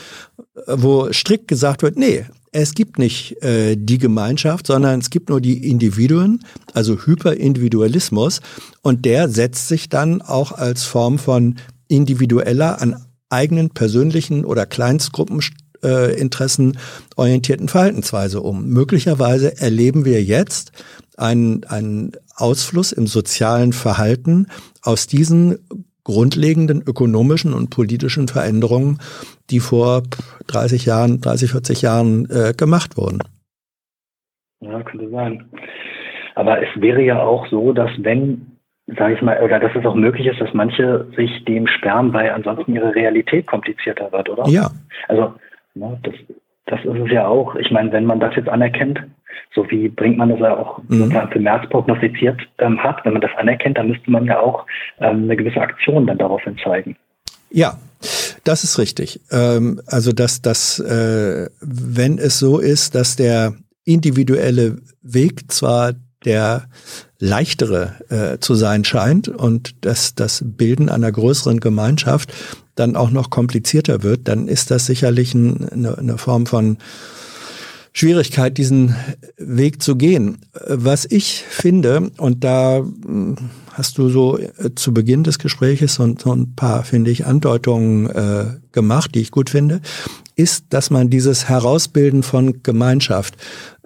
wo strikt gesagt wird, nee, es gibt nicht äh, die Gemeinschaft, sondern es gibt nur die Individuen, also Hyperindividualismus. Und der setzt sich dann auch als Form von individueller, an eigenen persönlichen oder Kleinstgruppeninteressen äh, orientierten Verhaltensweise um. Möglicherweise erleben wir jetzt einen, einen Ausfluss im sozialen Verhalten aus diesen grundlegenden ökonomischen und politischen Veränderungen, die vor 30 Jahren, 30, 40 Jahren äh, gemacht wurden. Ja, könnte sein. Aber es wäre ja auch so, dass wenn, sage ich mal, oder dass es auch möglich ist, dass manche sich dem sperren, weil ansonsten ihre Realität komplizierter wird, oder? Ja. Also, ne, das, Das ist es ja auch. Ich meine, wenn man das jetzt anerkennt, so wie Brinkmann das ja auch mhm. für März prognostiziert ähm, hat, wenn man das anerkennt, dann müsste man ja auch ähm, eine gewisse Aktion dann daraufhin zeigen. Ja, das ist richtig. Ähm, also dass das, äh, wenn es so ist, dass der individuelle Weg zwar der leichtere äh, zu sein scheint und dass das Bilden einer größeren Gemeinschaft dann auch noch komplizierter wird, dann ist das sicherlich ein, eine, eine Form von Schwierigkeit, diesen Weg zu gehen. Was ich finde, und da hm, hast du so äh, zu Beginn des Gespräches so, so ein paar, finde ich, Andeutungen äh, gemacht, die ich gut finde, ist, dass man dieses Herausbilden von Gemeinschaft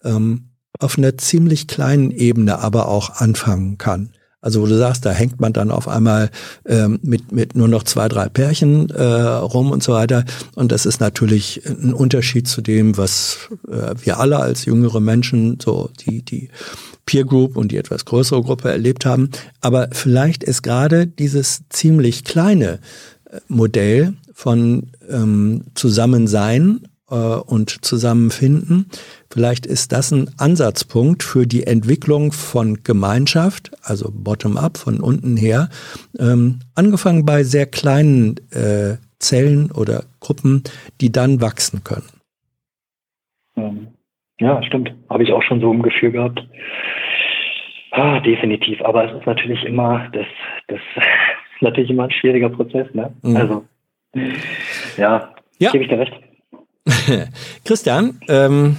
ähm, auf einer ziemlich kleinen Ebene aber auch anfangen kann. Also wo du sagst, da hängt man dann auf einmal ähm, mit, mit nur noch zwei, drei Pärchen äh, rum und so weiter. Und das ist natürlich ein Unterschied zu dem, was äh, wir alle als jüngere Menschen, so die, die Peer Group und die etwas größere Gruppe erlebt haben. Aber vielleicht ist gerade dieses ziemlich kleine äh, Modell von ähm, Zusammensein äh, und Zusammenfinden. Vielleicht ist das ein Ansatzpunkt für die Entwicklung von Gemeinschaft, also bottom-up, von unten her, ähm, angefangen bei sehr kleinen äh, Zellen oder Gruppen, die dann wachsen können. Ähm, ja, stimmt. Habe ich auch schon so ein Gefühl gehabt. Ah, definitiv. Aber es ist natürlich immer, das, das ist natürlich immer ein schwieriger Prozess, ne? Mhm. Also, ja, ja. gebe ich dir recht. Christian, ähm,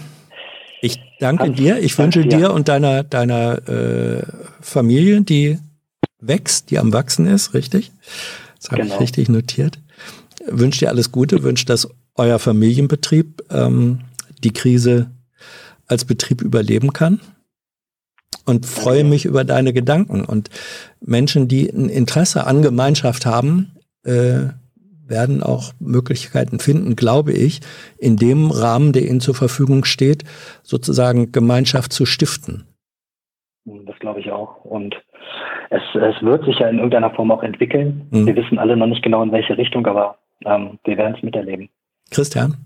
ich danke Hans, dir. Ich wünsche dir. dir und deiner, deiner äh, Familie, die wächst, die am Wachsen ist, richtig? Das habe genau. ich richtig notiert. Wünsche dir alles Gute, wünsche, dass euer Familienbetrieb ähm, die Krise als Betrieb überleben kann. Und freue mich über deine Gedanken. Und Menschen, die ein Interesse an Gemeinschaft haben, äh, werden auch Möglichkeiten finden, glaube ich, in dem Rahmen, der ihnen zur Verfügung steht, sozusagen Gemeinschaft zu stiften. Das glaube ich auch. Und es, es wird sich ja in irgendeiner Form auch entwickeln. Mhm. Wir wissen alle noch nicht genau in welche Richtung, aber ähm, wir werden es miterleben. Christian,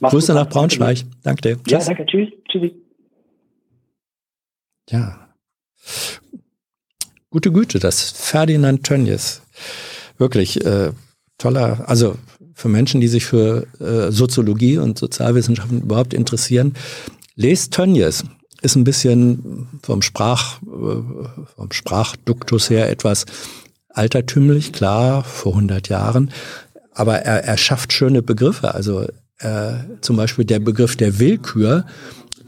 Mach's Grüße nach Braunschweig. Danke dir. Ja, danke. Tschüss. Tschüssi. Ja. Gute Güte, das Ferdinand Tönnies. Wirklich, äh, toller, also für Menschen, die sich für äh, Soziologie und Sozialwissenschaften überhaupt interessieren, lest Tönnies. Ist ein bisschen vom Sprach, äh, vom Sprachduktus her etwas altertümlich, klar, vor 100 Jahren. Aber er, er schafft schöne Begriffe. Also äh, zum Beispiel der Begriff der Willkür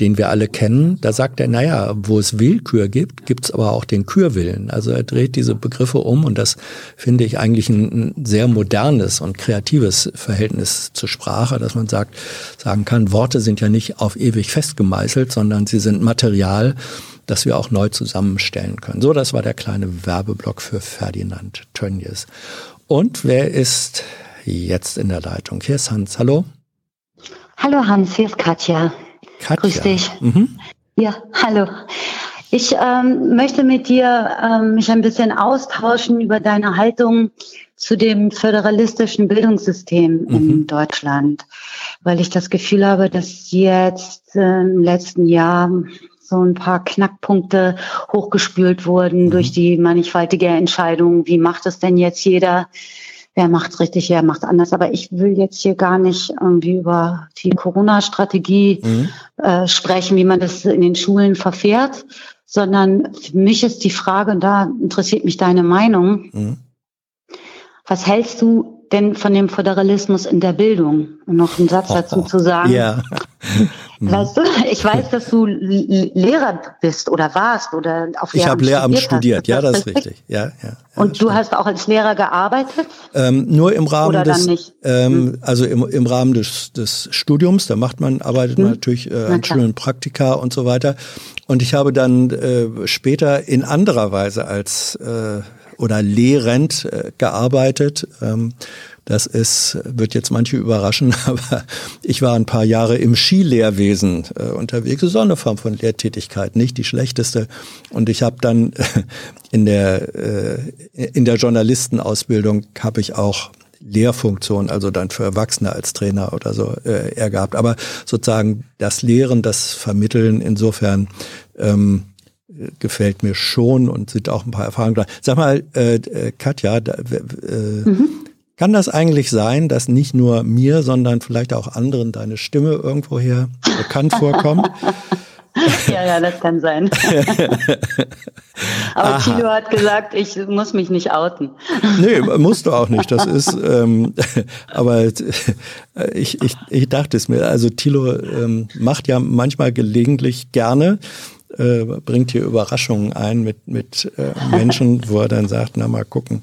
den wir alle kennen, da sagt er, naja, wo es Willkür gibt, gibt es aber auch den Kürwillen. Also er dreht diese Begriffe um und das finde ich eigentlich ein, sehr modernes und kreatives Verhältnis zur Sprache, dass man sagt, sagen kann, Worte sind ja nicht auf ewig festgemeißelt, sondern sie sind Material, das wir auch neu zusammenstellen können. So, das war der kleine Werbeblock für Ferdinand Tönnies. Und wer ist jetzt in der Leitung? Hier ist Hans. Hallo. Hallo Hans, hier ist Katja. Katja. Grüß dich. Mhm. Ja, hallo. Ich ähm, möchte mit dir ähm, mich ein bisschen austauschen über deine Haltung zu dem föderalistischen Bildungssystem mhm. in Deutschland, weil ich das Gefühl habe, dass jetzt äh, im letzten Jahr so ein paar Knackpunkte hochgespült wurden mhm. durch die mannigfaltige Entscheidung, wie macht es denn jetzt jeder wer macht's richtig, wer macht anders. Aber ich will jetzt hier gar nicht irgendwie über die Corona-Strategie mhm. äh, sprechen, wie man das in den Schulen verfährt, sondern für mich ist die Frage, und da interessiert mich deine Meinung, mhm. was hältst du denn von dem Föderalismus in der Bildung? Und noch einen Satz dazu zu sagen. Ja. Weißt du, ich weiß, dass du Lehrer bist oder warst oder auf Lehramt Ich habe Lehramt studiert, ja, das ist richtig. Ja, ja, ja Und du stimmt. hast auch als Lehrer gearbeitet? Ähm, nur im Rahmen oder des, ähm, hm. also im, im Rahmen des, des Studiums, da macht man, arbeitet hm. man natürlich äh, an Schulen, Praktika und so weiter. Und ich habe dann äh, später in anderer Weise als äh, oder lehrend äh, gearbeitet. Ähm, das ist, wird jetzt manche überraschen, aber ich war ein paar Jahre im Skilehrwesen äh, unterwegs. Das ist auch eine Form von Lehrtätigkeit, nicht die schlechteste. Und ich habe dann in der, äh, in der Journalistenausbildung habe ich auch Lehrfunktion, also dann für Erwachsene als Trainer oder so äh, gehabt. Aber sozusagen das Lehren, das Vermitteln, insofern ähm, gefällt mir schon und sind auch ein paar Erfahrungen da. Sag mal, äh, äh Katja, da, äh, mhm. kann das eigentlich sein, dass nicht nur mir, sondern vielleicht auch anderen deine Stimme irgendwoher bekannt vorkommt? ja, ja, das kann sein. Aber Aha. Thilo hat gesagt, ich muss mich nicht outen. nee, musst du auch nicht. Das ist, ähm, aber ich, ich, ich dachte es mir. Also Thilo ähm, macht ja manchmal gelegentlich gerne äh, bringt hier Überraschungen ein mit, mit äh, Menschen, wo er dann sagt, na mal gucken.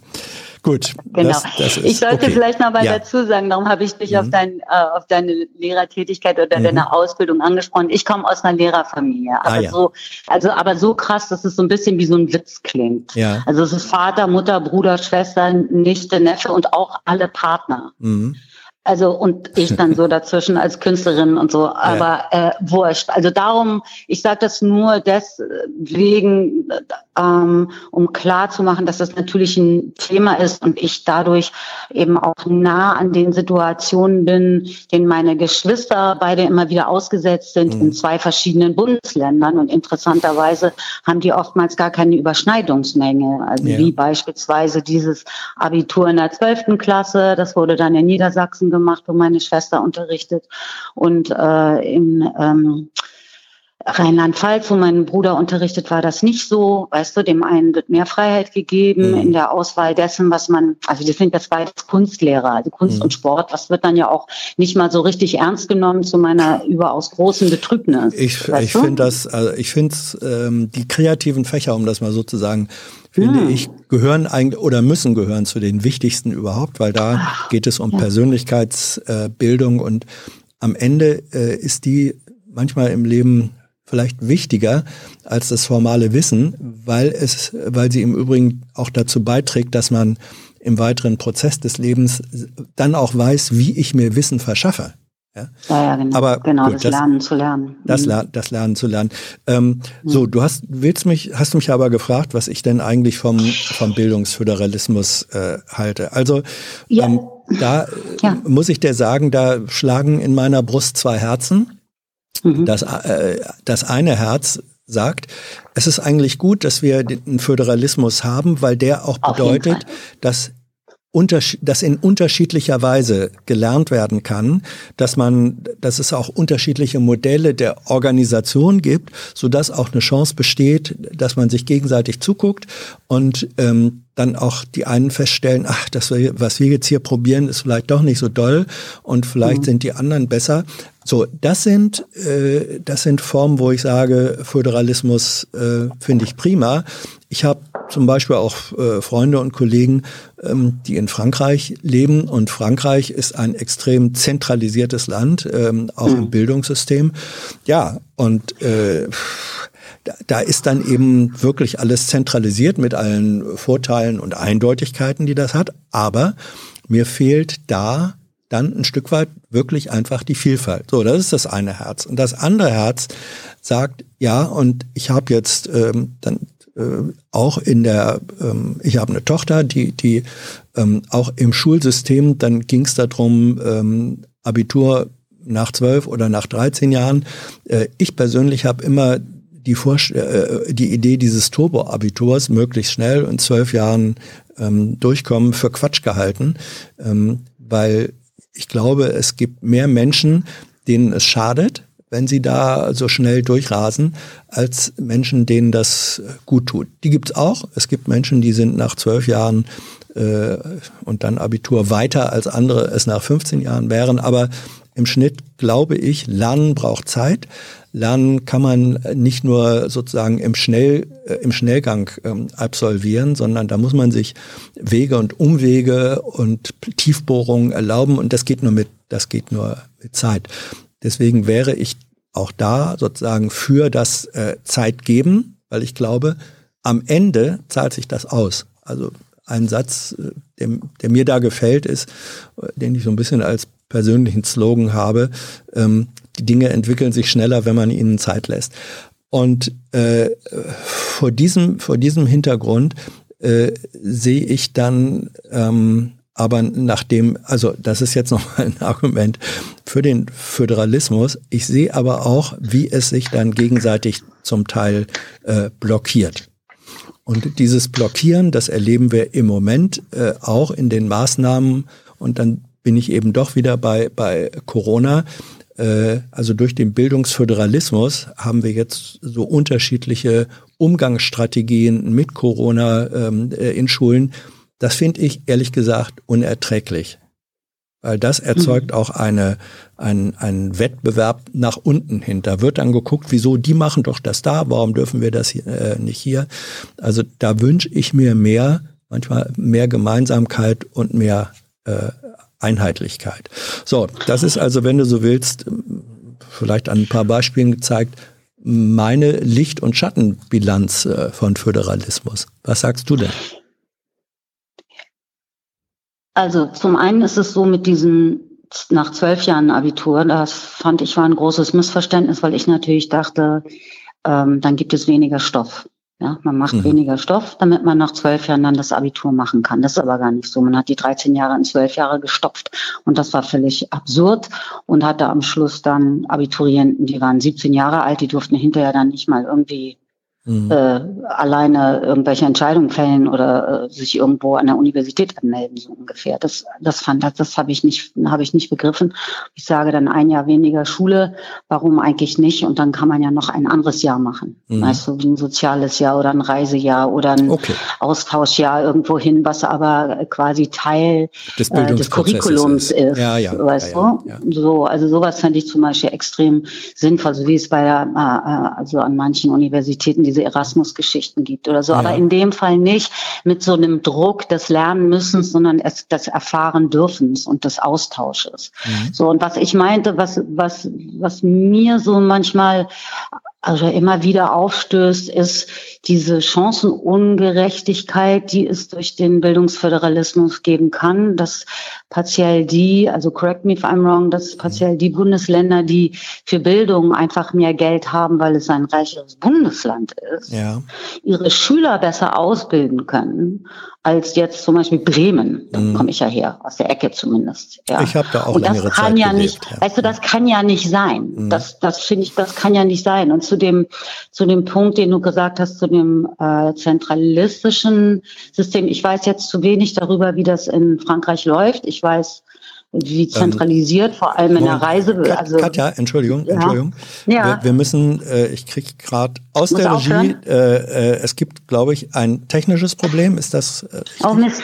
Gut. Genau. Das, das ist, ich sollte okay. vielleicht noch mal ja. dazu sagen, darum habe ich dich mhm. auf, dein, äh, auf deine Lehrertätigkeit oder mhm. deine Ausbildung angesprochen. Ich komme aus einer Lehrerfamilie. Aber ah, ja. so, also aber so krass, dass es so ein bisschen wie so ein Witz klingt. Ja. Also es ist Vater, Mutter, Bruder, Schwester, Nichte, Neffe und auch alle Partner. Mhm. Also und ich dann so dazwischen als Künstlerin und so, aber ja. äh, wurscht. Also darum, ich sage das nur deswegen, ähm, um klar zu machen, dass das natürlich ein Thema ist und ich dadurch eben auch nah an den Situationen bin, denen meine Geschwister beide immer wieder ausgesetzt sind mhm. in zwei verschiedenen Bundesländern und interessanterweise haben die oftmals gar keine Überschneidungsmenge. Also ja. wie beispielsweise dieses Abitur in der zwölften Klasse, das wurde dann in Niedersachsen gemacht, wo meine Schwester unterrichtet. Und äh, in ähm, Rheinland-Pfalz, wo mein Bruder unterrichtet, war das nicht so. Weißt du, dem einen wird mehr Freiheit gegeben mhm. in der Auswahl dessen, was man, also die sind jetzt beides Kunstlehrer, also Kunst mhm. und Sport, das wird dann ja auch nicht mal so richtig ernst genommen zu meiner überaus großen Betrübnis. Ich, ich finde das, also ich finde ähm, die kreativen Fächer, um das mal so zu sagen, finde hm. ich, gehören eigentlich oder müssen gehören zu den wichtigsten überhaupt, weil da Ach, geht es um ja. Persönlichkeitsbildung und am Ende äh, ist die manchmal im Leben vielleicht wichtiger als das formale Wissen, weil es, weil sie im Übrigen auch dazu beiträgt, dass man im weiteren Prozess des Lebens dann auch weiß, wie ich mir Wissen verschaffe. Ja, ja, ja genau. Aber genau, gut, das, das, Lernen zu lernen. Das, mhm. das Lernen zu lernen. Ähm, mhm. So, du hast, willst mich, hast du mich aber gefragt, was ich denn eigentlich vom, vom Bildungsföderalismus äh, halte. Also ja. ähm, da muss ich dir sagen, da schlagen in meiner Brust zwei Herzen. Mhm. Das, äh, das eine Herz sagt, es ist eigentlich gut, dass wir den Föderalismus haben, weil der auch bedeutet, dass dass in unterschiedlicher Weise gelernt werden kann, dass man, dass es auch unterschiedliche Modelle der Organisation gibt, so dass auch eine Chance besteht, dass man sich gegenseitig zuguckt und ähm, dann auch die einen feststellen, ach, das, was wir jetzt hier probieren, ist vielleicht doch nicht so doll und vielleicht mhm. sind die anderen besser. So, das sind, äh, das sind Formen, wo ich sage, Föderalismus äh, finde ich prima. Ich habe zum Beispiel auch äh, Freunde und Kollegen, ähm, die in Frankreich leben und Frankreich ist ein extrem zentralisiertes Land, ähm, auch mhm. im Bildungssystem. Ja, und äh, da ist dann eben wirklich alles zentralisiert mit allen Vorteilen und Eindeutigkeiten, die das hat. Aber mir fehlt da dann ein Stück weit wirklich einfach die Vielfalt. So, das ist das eine Herz. Und das andere Herz sagt, ja, und ich habe jetzt ähm, dann äh, auch in der, ähm, ich habe eine Tochter, die, die ähm, auch im Schulsystem, dann ging es darum, ähm, Abitur nach zwölf oder nach 13 Jahren. Äh, ich persönlich habe immer die, Vorst äh, die Idee dieses Turbo-Abiturs möglichst schnell in zwölf Jahren ähm, durchkommen für Quatsch gehalten, ähm, weil ich glaube, es gibt mehr Menschen, denen es schadet, wenn sie da so schnell durchrasen, als Menschen, denen das gut tut. Die gibt's auch. Es gibt Menschen, die sind nach zwölf Jahren äh, und dann Abitur weiter, als andere es nach 15 Jahren wären. Aber im Schnitt glaube ich, Lernen braucht Zeit. Lernen kann man nicht nur sozusagen im, Schnell, äh, im Schnellgang ähm, absolvieren, sondern da muss man sich Wege und Umwege und Tiefbohrungen erlauben und das geht nur mit, das geht nur mit Zeit. Deswegen wäre ich auch da sozusagen für das äh, Zeit geben, weil ich glaube, am Ende zahlt sich das aus. Also ein Satz, äh, der, der mir da gefällt, ist, äh, den ich so ein bisschen als persönlichen Slogan habe, ähm, die Dinge entwickeln sich schneller, wenn man ihnen Zeit lässt. Und äh, vor, diesem, vor diesem Hintergrund äh, sehe ich dann ähm, Aber nachdem, also das ist jetzt nochmal ein Argument für den Föderalismus. Ich sehe aber auch, wie es sich dann gegenseitig zum Teil äh, blockiert. Und dieses Blockieren, das erleben wir im Moment äh, auch in den Maßnahmen. Und dann bin ich eben doch wieder bei, bei Corona. Äh, also durch den Bildungsföderalismus haben wir jetzt so unterschiedliche Umgangsstrategien mit Corona ähm, äh, in Schulen. Das finde ich ehrlich gesagt unerträglich. Weil das erzeugt mhm. auch eine, ein, einen Wettbewerb nach unten hin. Da wird dann geguckt, wieso, die machen doch das da, warum dürfen wir das hier, äh, nicht hier? Also da wünsche ich mir mehr, manchmal mehr Gemeinsamkeit und mehr äh, Einheitlichkeit. So, das ist also, wenn du so willst, vielleicht an ein paar Beispielen gezeigt, meine Licht- und Schattenbilanz äh, von Föderalismus. Was sagst du denn? Also zum einen ist es so mit diesem nach zwölf Jahren Abitur, das fand ich war ein großes Missverständnis, weil ich natürlich dachte, ähm, dann gibt es weniger Stoff. Ja, man macht mhm. weniger Stoff, damit man nach zwölf Jahren dann das Abitur machen kann. Das ist aber gar nicht so. Man hat die 13 Jahre in zwölf Jahre gestopft. Und das war völlig absurd und hatte am Schluss dann Abiturienten, die waren 17 Jahre alt, die durften hinterher dann nicht mal irgendwie mhm. äh, alleine irgendwelche Entscheidungen fällen oder äh, sich irgendwo an der Universität anmelden, so ungefähr. Das, das fand das, das habe ich nicht, habe ich nicht begriffen. Ich sage dann ein Jahr weniger Schule, warum eigentlich nicht? Und dann kann man ja noch ein anderes Jahr machen. Mhm. Weißt du, wie ein soziales Jahr oder ein Reisejahr oder ein okay. Austauschjahr irgendwo hin, was aber quasi Teil des, äh, des Curriculums ist. ist ja, ja, weißt ja, du? So, also sowas fände ich zum Beispiel extrem sinnvoll, so wie es bei der, äh, äh also an manchen Universitäten diese Erasmus-Geschichten gibt oder so. Ja. Aber in dem Fall nicht mit so einem Druck des Lernen müssen, sondern es, des Erfahren dürfens und des Austausches. Mhm. So, und was ich meinte, was, was, was mir so manchmal also immer wieder aufstößt, ist diese Chancenungerechtigkeit, die es durch den Bildungsföderalismus geben kann, dass partiell die, also correct me if I'm wrong, dass partiell die Bundesländer, die für Bildung einfach mehr Geld haben, weil es ein reicheres Bundesland ist, ja. ihre Schüler besser ausbilden können als jetzt zum Beispiel Bremen. Da mhm. komme ich ja her, aus der Ecke zumindest. Ja. Ich habe da auch Und das kann Zeit ja gelebt, nicht, ja. weißt du, das kann ja nicht sein. Mhm. Das, das finde ich, das kann ja nicht sein. Und zu dem, zu dem Punkt, den du gesagt hast, zu dem äh, zentralistischen System, ich weiß jetzt zu wenig darüber, wie das in Frankreich läuft. Ich weiß, wie ähm, zentralisiert, ähm, vor allem in der Reise. Also, Katja, Entschuldigung, ja. Entschuldigung. Ja. Wir, wir müssen, äh, ich kriege gerade aus der Regie, äh, äh, es gibt, glaube ich, ein technisches Problem. Ist das äh, richtig? Oh Mist.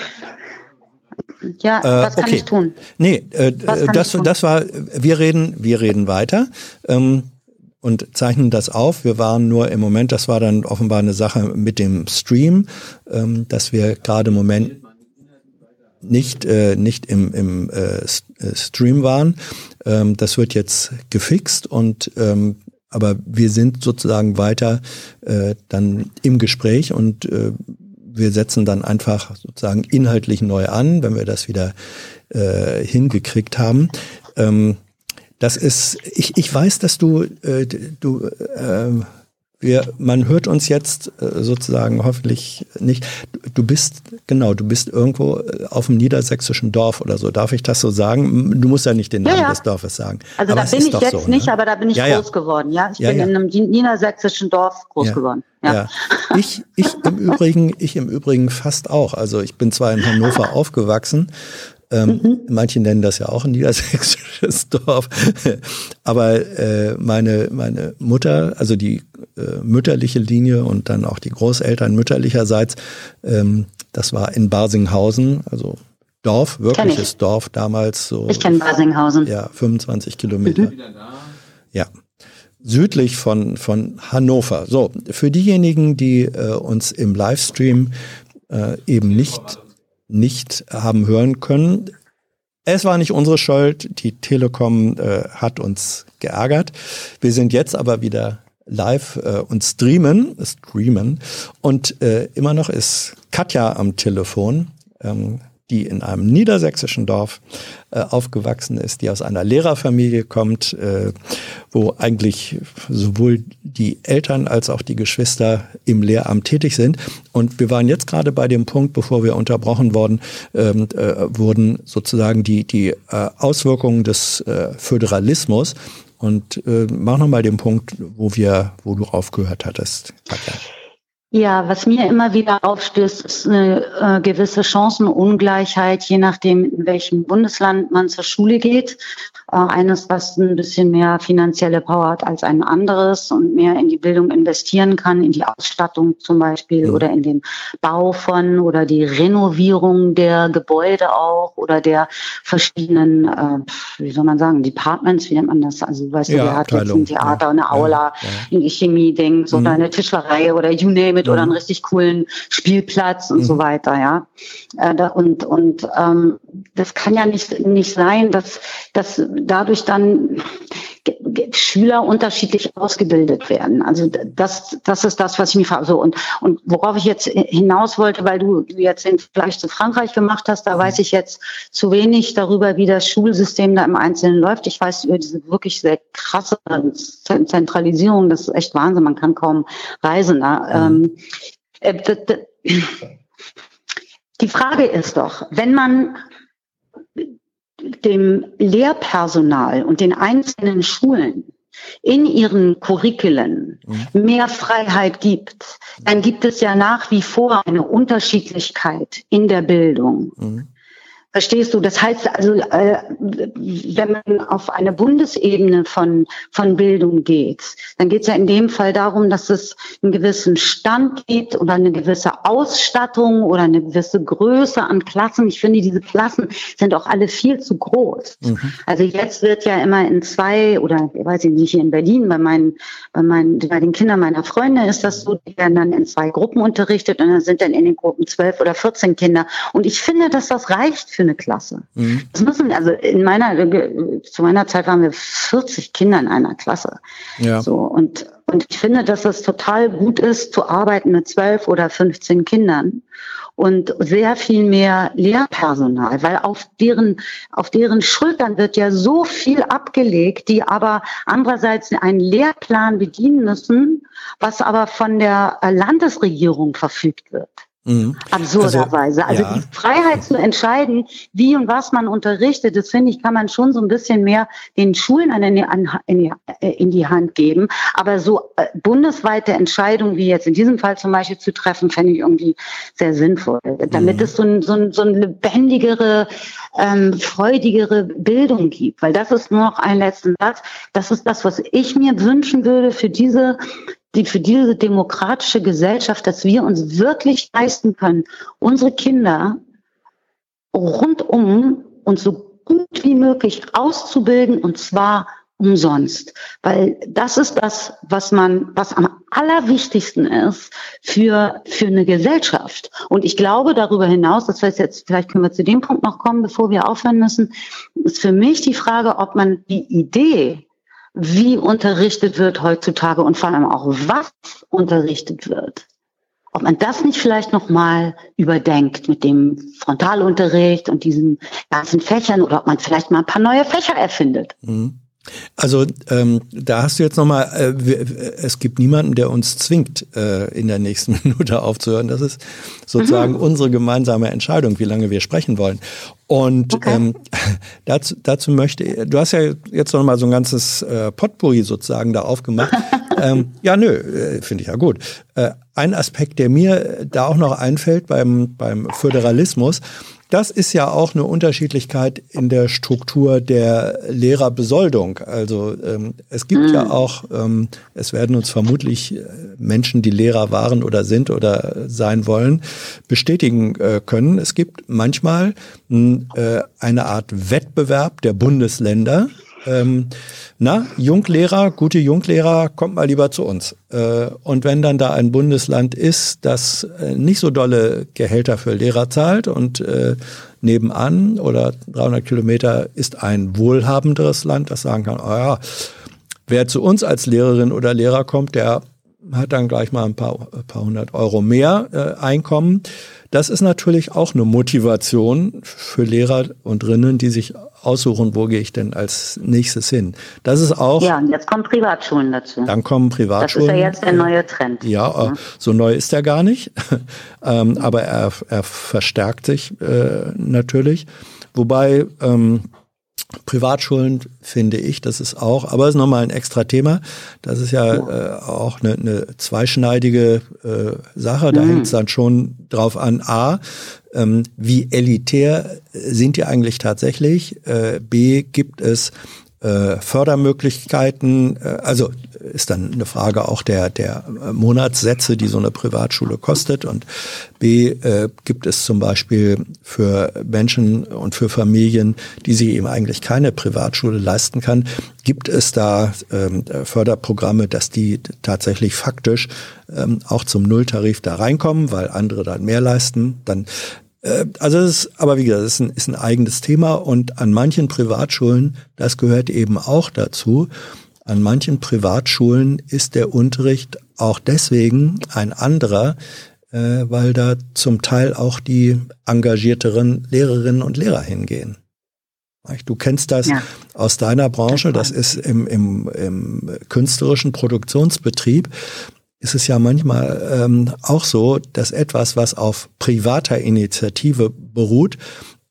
Ja, äh, was kann okay. ich tun? Nee, äh, das, das war, wir reden, wir reden weiter. Ähm, und zeichnen das auf. Wir waren nur im Moment, das war dann offenbar eine Sache mit dem Stream, ähm, dass wir gerade im Moment nicht, äh, nicht im, im äh, äh, Stream waren. Ähm, das wird jetzt gefixt und ähm, aber wir sind sozusagen weiter äh, dann im Gespräch und äh, wir setzen dann einfach sozusagen inhaltlich neu an, wenn wir das wieder äh, hingekriegt haben. Ähm, das ist, ich, ich weiß, dass du, äh, du äh, wir, man hört uns jetzt äh, sozusagen hoffentlich nicht. Du bist, genau, du bist irgendwo äh, auf dem niedersächsischen Dorf oder so. Darf ich das so sagen? Du musst ja nicht den Namen ja, ja. des Dorfes sagen. Also aber da bin ich jetzt so, nicht, ne? aber da bin ich ja, groß geworden. Ja, ich bin in einem niedersächsischen Dorf groß geworden. Ja. Ich, ich im Übrigen, ich im Übrigen fast auch. Also ich bin zwar in Hannover aufgewachsen, ähm, mhm. Manche nennen das ja auch ein niedersächsisches Dorf. Aber äh, meine, meine Mutter, also die äh, mütterliche Linie und dann auch die Großeltern mütterlicherseits, ähm, das war in Barsinghausen, also Dorf, wirkliches Dorf damals so. Ich kenne Barsinghausen. Ja, 25 Kilometer. Mhm. Ja. Südlich von, von Hannover. So, für diejenigen, die äh, uns im Livestream äh, eben nicht nicht haben hören können. Es war nicht unsere Schuld. Die Telekom äh, hat uns geärgert. Wir sind jetzt aber wieder live äh, und streamen, streamen. Und äh, immer noch ist Katja am Telefon. Ähm, die in einem niedersächsischen Dorf äh, aufgewachsen ist, die aus einer Lehrerfamilie kommt, äh, wo eigentlich sowohl die Eltern als auch die Geschwister im Lehramt tätig sind. Und wir waren jetzt gerade bei dem Punkt, bevor wir unterbrochen worden, ähm, äh, wurden sozusagen die, die äh, Auswirkungen des äh, Föderalismus. Und äh, mach nochmal den Punkt, wo wir, wo du aufgehört hattest, Katja. Ja, was mir immer wieder aufstößt, ist eine äh, gewisse Chancenungleichheit, je nachdem, in welchem Bundesland man zur Schule geht. Äh, eines, was ein bisschen mehr finanzielle Power hat als ein anderes und mehr in die Bildung investieren kann, in die Ausstattung zum Beispiel mhm. oder in den Bau von oder die Renovierung der Gebäude auch oder der verschiedenen, äh, wie soll man sagen, Departments, wie nennt man das? Also, weißt ja, du, wer hat jetzt ein Theater, ja, eine Aula, ja, ein Chemie-Ding, so mhm. eine Tischlerei oder you name it mhm. oder einen richtig coolen Spielplatz und mhm. so weiter, ja. Äh, und und ähm, das kann ja nicht nicht sein, dass dass dadurch dann Schüler unterschiedlich ausgebildet werden. Also das, das ist das, was ich mich frage. So, und, und worauf ich jetzt hinaus wollte, weil du jetzt den Vergleich zu Frankreich gemacht hast, da weiß ich jetzt zu wenig darüber, wie das Schulsystem da im Einzelnen läuft. Ich weiß über diese wirklich sehr krasse Zentralisierung, das ist echt Wahnsinn, man kann kaum reisen. Ne? Mhm. Ähm, die Frage ist doch, wenn man dem Lehrpersonal und den einzelnen Schulen in ihren Curriculen mhm. mehr Freiheit gibt, dann gibt es ja nach wie vor eine Unterschiedlichkeit in der Bildung. Mhm. Verstehst du? Das heißt also, äh, wenn man auf eine Bundesebene von, von Bildung geht, dann geht es ja in dem Fall darum, dass es einen gewissen Stand gibt oder eine gewisse Ausstattung oder eine gewisse Größe an Klassen. Ich finde, diese Klassen sind auch alle viel zu groß. Mhm. Also jetzt wird ja immer in zwei oder ich weiß nicht, hier in Berlin, bei meinen, bei meinen, bei den Kindern meiner Freunde ist das so, die werden dann in zwei Gruppen unterrichtet und dann sind dann in den Gruppen zwölf oder vierzehn Kinder. Und ich finde, dass das reicht für eine Klasse. Mhm. Das müssen, also in meiner, zu meiner Zeit waren wir 40 Kinder in einer Klasse. Ja. So, und, und ich finde, dass es total gut ist, zu arbeiten mit 12 oder 15 Kindern und sehr viel mehr Lehrpersonal, weil auf deren, auf deren Schultern wird ja so viel abgelegt, die aber andererseits einen Lehrplan bedienen müssen, was aber von der Landesregierung verfügt wird. Mhm. Absurderweise. Also, also ja. die Freiheit zu entscheiden, wie und was man unterrichtet, das finde ich, kann man schon so ein bisschen mehr den Schulen an, an, in, äh, in, die Hand geben. Aber so äh, bundesweite Entscheidungen wie jetzt in diesem Fall zum Beispiel zu treffen, fände ich irgendwie sehr sinnvoll. Damit mhm. es so ein, so ein, so ein lebendigere, ähm, freudigere Bildung gibt. Weil das ist nur noch ein letzter Satz. Das ist das, was ich mir wünschen würde für diese die für diese demokratische Gesellschaft, dass wir uns wirklich leisten können, unsere Kinder rundum und so gut wie möglich auszubilden und zwar umsonst, weil das ist das, was man, was am allerwichtigsten ist für für eine Gesellschaft. Und ich glaube darüber hinaus, das heißt jetzt, vielleicht können wir zu dem Punkt noch kommen, bevor wir aufhören müssen, ist für mich die Frage, ob man die Idee wie unterrichtet wird heutzutage und vor allem auch was unterrichtet wird. Ob man das nicht vielleicht nochmal überdenkt mit dem Frontalunterricht und diesen ganzen Fächern oder ob man vielleicht mal ein paar neue Fächer erfindet. Mhm. Also ähm, da hast du jetzt nochmal, äh, es gibt niemanden, der uns zwingt, äh, in der nächsten Minute aufzuhören. Das ist sozusagen mhm. unsere gemeinsame Entscheidung, wie lange wir sprechen wollen. Und okay. ähm, dazu, dazu möchte, du hast ja jetzt nochmal so ein ganzes äh, Potpourri sozusagen da aufgemacht. ähm, ja, nö, äh, finde ich ja gut. Äh, ein Aspekt, der mir da auch noch einfällt beim, beim Föderalismus, das ist ja auch eine Unterschiedlichkeit in der Struktur der Lehrerbesoldung. Also ähm, es gibt mhm. ja auch, ähm, es werden uns vermutlich äh, Menschen, die Lehrer waren oder sind oder sein wollen, bestätigen äh, können. Es gibt manchmal mh, äh, eine Art Wettbewerb der Bundesländer ähm, na, Junglehrer, gute Junglehrer, kommt mal lieber zu uns. Äh, und wenn dann da ein Bundesland ist, das äh, nicht so dolle Gehälter für Lehrer zahlt und äh, nebenan oder 300 Kilometer ist ein wohlhabenderes Land, das sagen kann, oh ja, wer zu uns als Lehrerin oder Lehrer kommt, der hat dann gleich mal ein paar, ein paar hundert Euro mehr äh, Einkommen. Das ist natürlich auch eine Motivation für Lehrer und Rinnen, die sich aussuchen, wo gehe ich denn als nächstes hin. Das ist auch. Ja, und jetzt kommen Privatschulen dazu. Dann kommen Privatschulen. Das ist ja jetzt der neue Trend. Ja, ja. so neu ist er gar nicht. ähm, aber er, er verstärkt sich äh, natürlich. Wobei ähm, Privatschulen finde ich, das ist auch, aber es ist nochmal ein extra Thema. Das ist ja äh, auch eine, eine zweischneidige äh, Sache. Da mhm. hängt es dann schon drauf an, A, ähm, wie elitär sind die eigentlich tatsächlich? Äh, B, gibt es äh, Fördermöglichkeiten, äh, also ist dann eine Frage auch der, der Monatssätze, die so eine Privatschule kostet. Und B, äh, gibt es zum Beispiel für Menschen und für Familien, die sich eben eigentlich keine Privatschule leisten kann, gibt es da ähm, Förderprogramme, dass die tatsächlich faktisch ähm, auch zum Nulltarif da reinkommen, weil andere dann mehr leisten. Dann also es ist, aber wie gesagt, es ist ein, ist ein eigenes Thema und an manchen Privatschulen, das gehört eben auch dazu, an manchen Privatschulen ist der Unterricht auch deswegen ein anderer, äh, weil da zum Teil auch die engagierteren Lehrerinnen und Lehrer hingehen. Du kennst das ja. aus deiner Branche, das ist im, im, im künstlerischen Produktionsbetrieb ist es ja manchmal ähm, auch so, dass etwas, was auf privater Initiative beruht,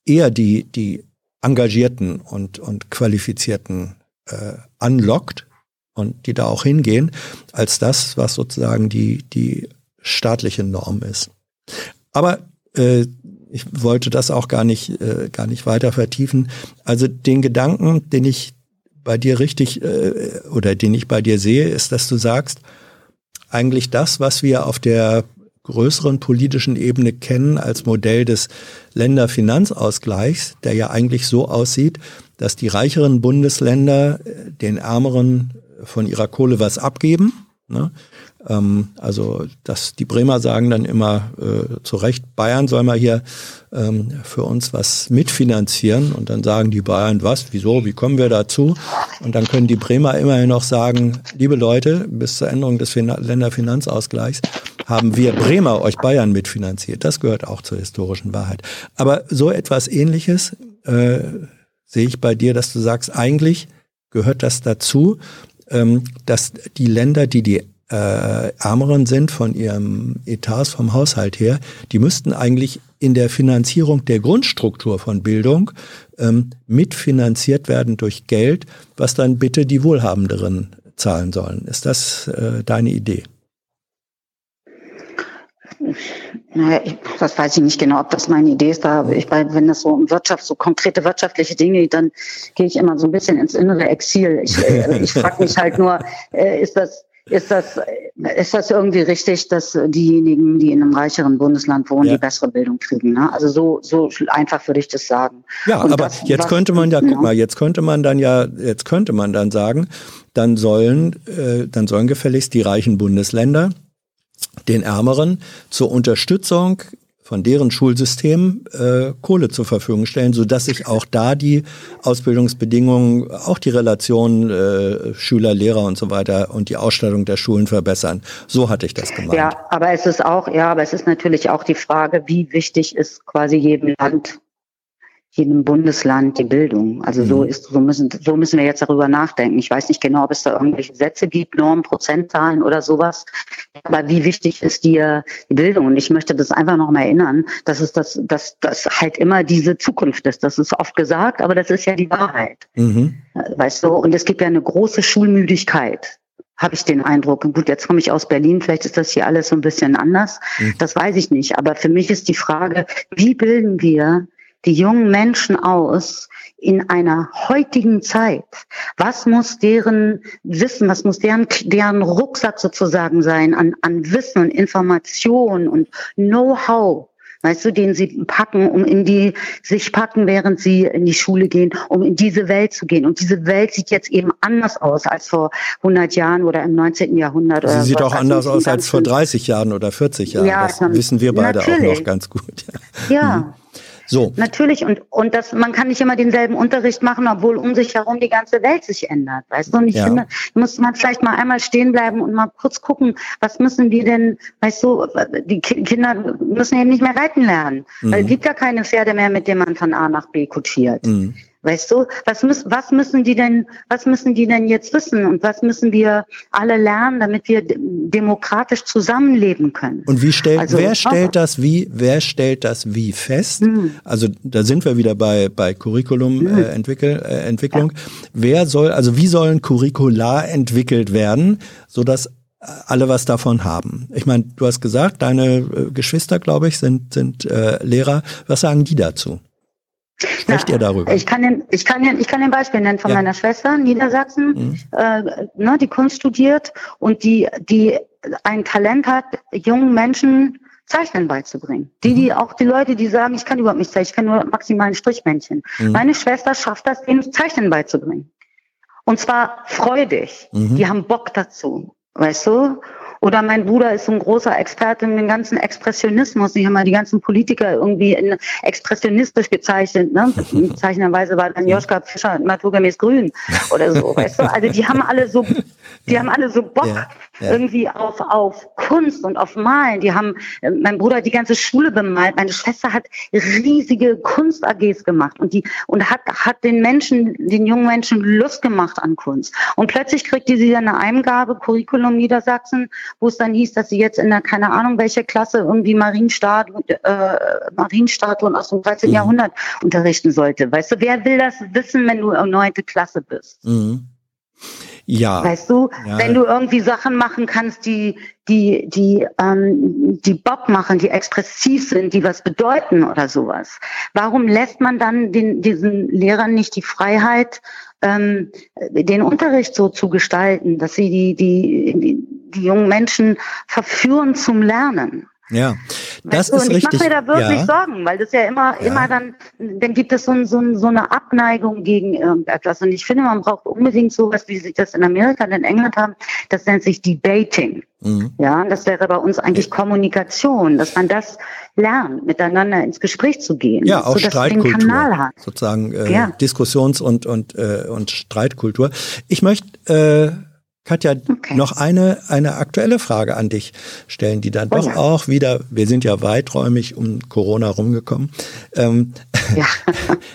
eher die, die engagierten und, und qualifizierten äh, anlockt und die da auch hingehen, als das, was sozusagen die, die staatliche Norm ist. Aber äh, ich wollte das auch gar nicht, äh, gar nicht weiter vertiefen. Also den Gedanken, den ich bei dir richtig äh, oder den ich bei dir sehe, ist, dass du sagst, eigentlich das, was wir auf der größeren politischen Ebene kennen als Modell des Länderfinanzausgleichs, der ja eigentlich so aussieht, dass die reicheren Bundesländer äh, den ärmeren von ihrer Kohle was abgeben. Ne? Ähm, also dass die Bremer sagen dann immer äh, zu Recht, Bayern soll mal hier ähm, für uns was mitfinanzieren und dann sagen die Bayern, was, wieso, wie kommen wir dazu? Und dann können die Bremer immerhin noch sagen, liebe Leute, bis zur Änderung des fin Länderfinanzausgleichs haben wir Bremer euch Bayern mitfinanziert. Das gehört auch zur historischen Wahrheit. Aber so etwas ähnliches äh, sehe ich bei dir, dass du sagst, eigentlich gehört das dazu, ähm, dass die Länder, die die äh, ärmeren sind von ihrem Etats vom Haushalt her, die müssten eigentlich in der Finanzierung der Grundstruktur von Bildung ähm, mitfinanziert werden durch Geld, was dann bitte die Wohlhabenderen zahlen sollen. Ist das äh, deine Idee? Naja, das weiß ich nicht genau, ob das meine Idee ist. Da ich, wenn das so um Wirtschaft, so konkrete wirtschaftliche Dinge geht, dann gehe ich immer so ein bisschen ins innere Exil. Ich, äh, ich frage mich halt nur, äh, ist das ist das, ist das irgendwie richtig, dass diejenigen, die in einem reicheren Bundesland wohnen, ja. die bessere Bildung kriegen? Ne? Also so, so einfach würde ich das sagen. Ja, Und aber das, jetzt was, könnte man ja, guck mal, jetzt könnte man dann ja, jetzt könnte man dann sagen, dann sollen, äh, dann sollen gefälligst die reichen Bundesländer den Ärmeren zur Unterstützung von deren Schulsystem äh, Kohle zur Verfügung stellen, so dass sich auch da die Ausbildungsbedingungen, auch die Relation äh, Schüler, Lehrer und so weiter und die Ausstattung der Schulen verbessern. So hatte ich das gemeint. Ja, aber es ist auch, ja, aber es ist natürlich auch die Frage, wie wichtig ist quasi jedem Land jedem Bundesland die Bildung. Also so mhm. ist, so müssen, so müssen wir jetzt darüber nachdenken. Ich weiß nicht genau, ob es da irgendwelche Sätze gibt, Normen, Prozentzahlen oder sowas. Aber wie wichtig ist dir die Bildung? Und ich möchte das einfach noch mal erinnern, dass es das, dass das halt immer diese Zukunft ist. Das ist oft gesagt, aber das ist ja die Wahrheit. Mhm. Weißt du? Und es gibt ja eine große Schulmüdigkeit habe ich den Eindruck. Gut, jetzt komme ich aus Berlin, vielleicht ist das hier alles so ein bisschen anders. Mhm. Das weiß ich nicht. Aber für mich ist die Frage, wie bilden wir die jungen Menschen aus in einer heutigen Zeit? Was muss deren Wissen, was muss deren, deren Rucksack sozusagen sein an, an Wissen und Information und Know-how? Weißt du, den sie packen, um in die, sich packen, während sie in die Schule gehen, um in diese Welt zu gehen. Und diese Welt sieht jetzt eben anders aus als vor 100 Jahren oder im 19. Jahrhundert. Sie sieht auch anders aus als vor 30 Jahren oder 40 Jahren. Ja, das wissen wir beide natürlich. auch noch ganz gut. Ja. So. Natürlich. Und, und das, man kann nicht immer denselben Unterricht machen, obwohl um sich herum die ganze Welt sich ändert. Weißt du? Und ich ja. finde, muss man vielleicht mal einmal stehen bleiben und mal kurz gucken, was müssen wir denn, weißt du, die Kinder müssen eben nicht mehr reiten lernen. Mhm. Weil es gibt ja keine Pferde mehr, mit denen man von A nach B kutschiert. Mhm. Weißt du, was, müssen, was müssen die denn, was müssen die denn jetzt wissen und was müssen wir alle lernen, damit wir demokratisch zusammenleben können? Und wie stellt, also, wer stellt das wie, wer stellt das wie fest? Mhm. Also da sind wir wieder bei, bei Curriculum mhm. äh, Entwickel, äh, Entwicklung. Ja. Wer soll, also wie sollen Curricula entwickelt werden, so dass alle was davon haben. Ich meine, du hast gesagt, deine äh, Geschwister, glaube ich, sind, sind äh, Lehrer. Was sagen die dazu? Sprecht ihr darüber? Ich kann den, ich kann den, ich kann den Beispiel nennen von ja. meiner Schwester in Niedersachsen, mhm. äh, ne, die Kunst studiert und die, die ein Talent hat, jungen Menschen Zeichnen beizubringen. Die, die mhm. auch die Leute, die sagen, ich kann überhaupt nicht zeichnen, ich kann nur maximal ein Strichmännchen. Mhm. Meine Schwester schafft das, ihnen Zeichnen beizubringen. Und zwar freudig. Mhm. Die haben Bock dazu. Weißt du? Oder mein Bruder ist so ein großer Experte in den ganzen Expressionismus. Die haben mal die ganzen Politiker irgendwie in expressionistisch gezeichnet. Ne? Zeichnenderweise war dann Joschka Fischer naturgemäß grün oder so. Weißt du? Also die haben alle so, die haben alle so Bock ja, ja. irgendwie auf, auf Kunst und auf Malen. Die haben, äh, mein Bruder hat die ganze Schule bemalt. Meine Schwester hat riesige Kunst-AGs gemacht und die, und hat, hat den Menschen, den jungen Menschen Lust gemacht an Kunst. Und plötzlich kriegt die sie eine Eingabe, Curriculum Niedersachsen, wo es dann hieß, dass sie jetzt in der, keine Ahnung, welche Klasse irgendwie Marienstatuen, äh, Marienstatuen aus dem 13. Mhm. Jahrhundert unterrichten sollte. Weißt du, wer will das wissen, wenn du neunte Klasse bist? Mhm. Ja. Weißt du, ja. wenn du irgendwie Sachen machen kannst, die, die, die, ähm, die Bock machen, die expressiv sind, die was bedeuten oder sowas. Warum lässt man dann den, diesen Lehrern nicht die Freiheit, ähm, den Unterricht so zu gestalten, dass sie die, die, die, die jungen Menschen verführen zum Lernen? Ja, das weißt du, ist und richtig. Ich mache mir da wirklich ja. Sorgen, weil das ja immer, ja. immer dann, dann gibt es so, so, so eine Abneigung gegen irgendetwas. Und ich finde, man braucht unbedingt sowas, wie sie das in Amerika und in England haben. Das nennt sich Debating. Mhm. Ja, das wäre bei uns eigentlich Kommunikation, dass man das lernt, miteinander ins Gespräch zu gehen. Ja, auch so, Streitkultur. Sozusagen äh, ja. Diskussions- und, und, äh, und Streitkultur. Ich möchte äh, Katja, okay. noch eine, eine aktuelle Frage an dich stellen, die dann oh, doch ja. auch wieder, wir sind ja weiträumig um Corona rumgekommen. Ähm, ja.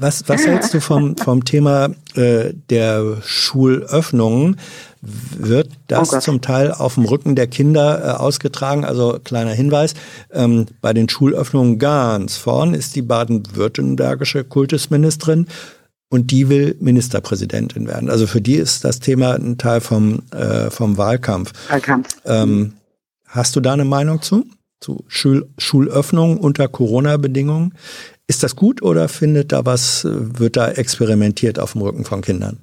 was, was hältst du vom, vom Thema äh, der Schulöffnungen? Wird das oh zum Teil auf dem Rücken der Kinder äh, ausgetragen? Also kleiner Hinweis, ähm, bei den Schulöffnungen ganz vorn ist die baden-württembergische Kultusministerin und die will Ministerpräsidentin werden. Also für die ist das Thema ein Teil vom, äh, vom Wahlkampf. Wahlkampf. Ähm, hast du da eine Meinung zu? Zu Schul Schulöffnung unter Corona-Bedingungen? Ist das gut oder findet da was, wird da experimentiert auf dem Rücken von Kindern?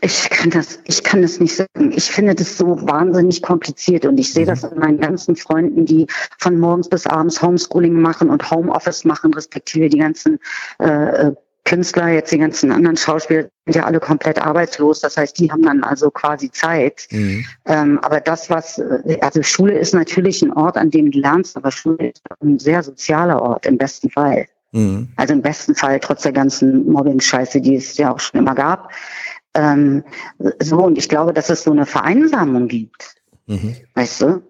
Ich kann das, ich kann das nicht sagen. Ich finde das so wahnsinnig kompliziert und ich sehe mhm. das an meinen ganzen Freunden, die von morgens bis abends Homeschooling machen und Homeoffice machen, respektive die ganzen äh, äh Künstler, jetzt die ganzen anderen Schauspieler sind ja alle komplett arbeitslos. Das heißt, die haben dann also quasi Zeit. Mhm. Ähm, aber das, was, äh, also Schule ist natürlich ein Ort, an dem du lernst, aber Schule ist ein sehr sozialer Ort im besten Fall. Mhm. Also im besten Fall, trotz der ganzen Mobbing-Scheiße, die es ja auch schon immer gab. Ähm, so, und ich glaube, dass es so eine Vereinsamung gibt. Mhm. Weißt du?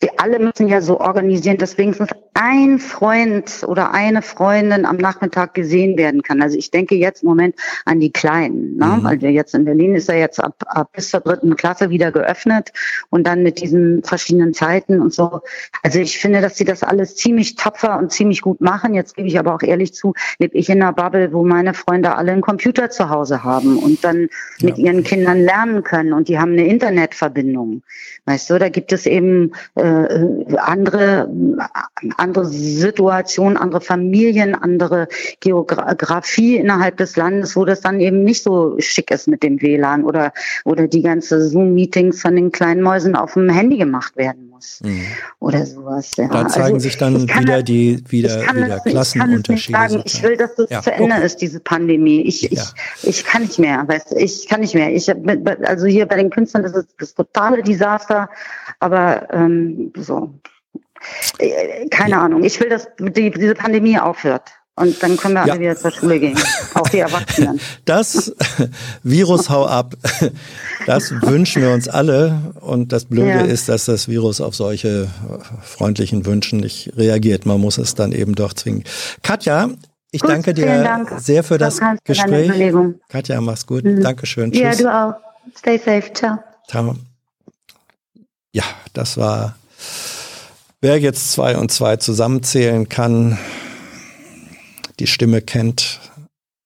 Wir alle müssen ja so organisieren, dass wenigstens ein Freund oder eine Freundin am Nachmittag gesehen werden kann. Also ich denke jetzt im Moment an die Kleinen, ne? Mhm. weil wir jetzt in Berlin ist ja jetzt ab, ab bis zur dritten Klasse wieder geöffnet und dann mit diesen verschiedenen Zeiten und so. Also ich finde, dass sie das alles ziemlich tapfer und ziemlich gut machen. Jetzt gebe ich aber auch ehrlich zu, lebe ich in einer Bubble, wo meine Freunde alle einen Computer zu Hause haben und dann ja. mit ihren Kindern lernen können und die haben eine Internetverbindung. Weißt du, da gibt es eben äh, andere, andere Situationen, andere Familien, andere Geografie innerhalb des Landes, wo das dann eben nicht so schick ist mit dem WLAN oder, oder die ganze Zoom-Meetings von den kleinen Mäusen auf dem Handy gemacht werden muss. Mhm. Oder sowas. Ja. Da zeigen also, sich dann wieder das, die wieder, wieder das, Klassenunterschiede. Ich, kann ich will, dass das ja. zu Ende okay. ist, diese Pandemie. Ich, ich, ja. ich kann nicht mehr, weißt ich kann nicht mehr. Ich, also hier bei den Künstlern, das ist das totale Desaster, aber ähm, so. äh, keine ja. Ahnung. Ich will, dass die, diese Pandemie aufhört. Und dann können wir alle ja. wieder zur Schule gehen. Auch die Erwachsenen. Das Virus hau ab. Das wünschen wir uns alle. Und das Blöde ja. ist, dass das Virus auf solche freundlichen Wünschen nicht reagiert. Man muss es dann eben doch zwingen. Katja, ich gut, danke dir Dank. sehr für das Gespräch. Katja, mach's gut. Mhm. Dankeschön. Tschüss. Ja, du auch. Stay safe. Ciao. Ciao. Ja, das war, wer jetzt zwei und zwei zusammenzählen kann, die Stimme kennt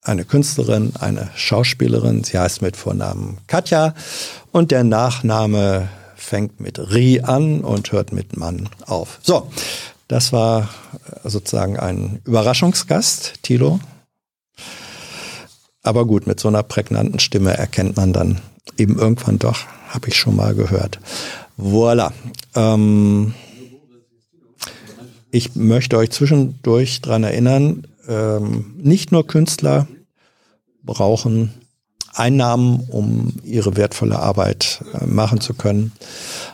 eine Künstlerin, eine Schauspielerin. Sie heißt mit Vornamen Katja und der Nachname fängt mit Ri an und hört mit Mann auf. So, das war sozusagen ein Überraschungsgast, Tilo. Aber gut, mit so einer prägnanten Stimme erkennt man dann eben irgendwann doch, habe ich schon mal gehört. Voilà. Ähm, ich möchte euch zwischendurch daran erinnern, ähm, nicht nur Künstler brauchen Einnahmen, um ihre wertvolle Arbeit äh, machen zu können.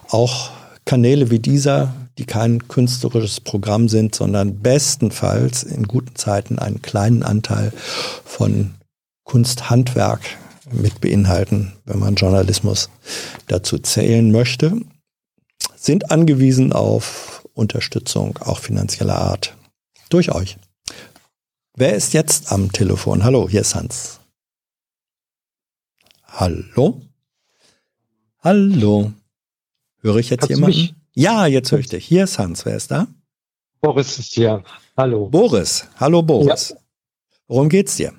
Auch Kanäle wie dieser, die kein künstlerisches Programm sind, sondern bestenfalls in guten Zeiten einen kleinen Anteil von Kunsthandwerk mit beinhalten, wenn man Journalismus dazu zählen möchte, sind angewiesen auf Unterstützung, auch finanzieller Art, durch euch. Wer ist jetzt am Telefon? Hallo, hier ist Hans. Hallo? Hallo. Höre ich jetzt Kannst jemanden? Ja, jetzt höre ich dich. Hier ist Hans. Wer ist da? Boris ist hier. Hallo. Boris. Hallo Boris. Ja. Worum geht's dir?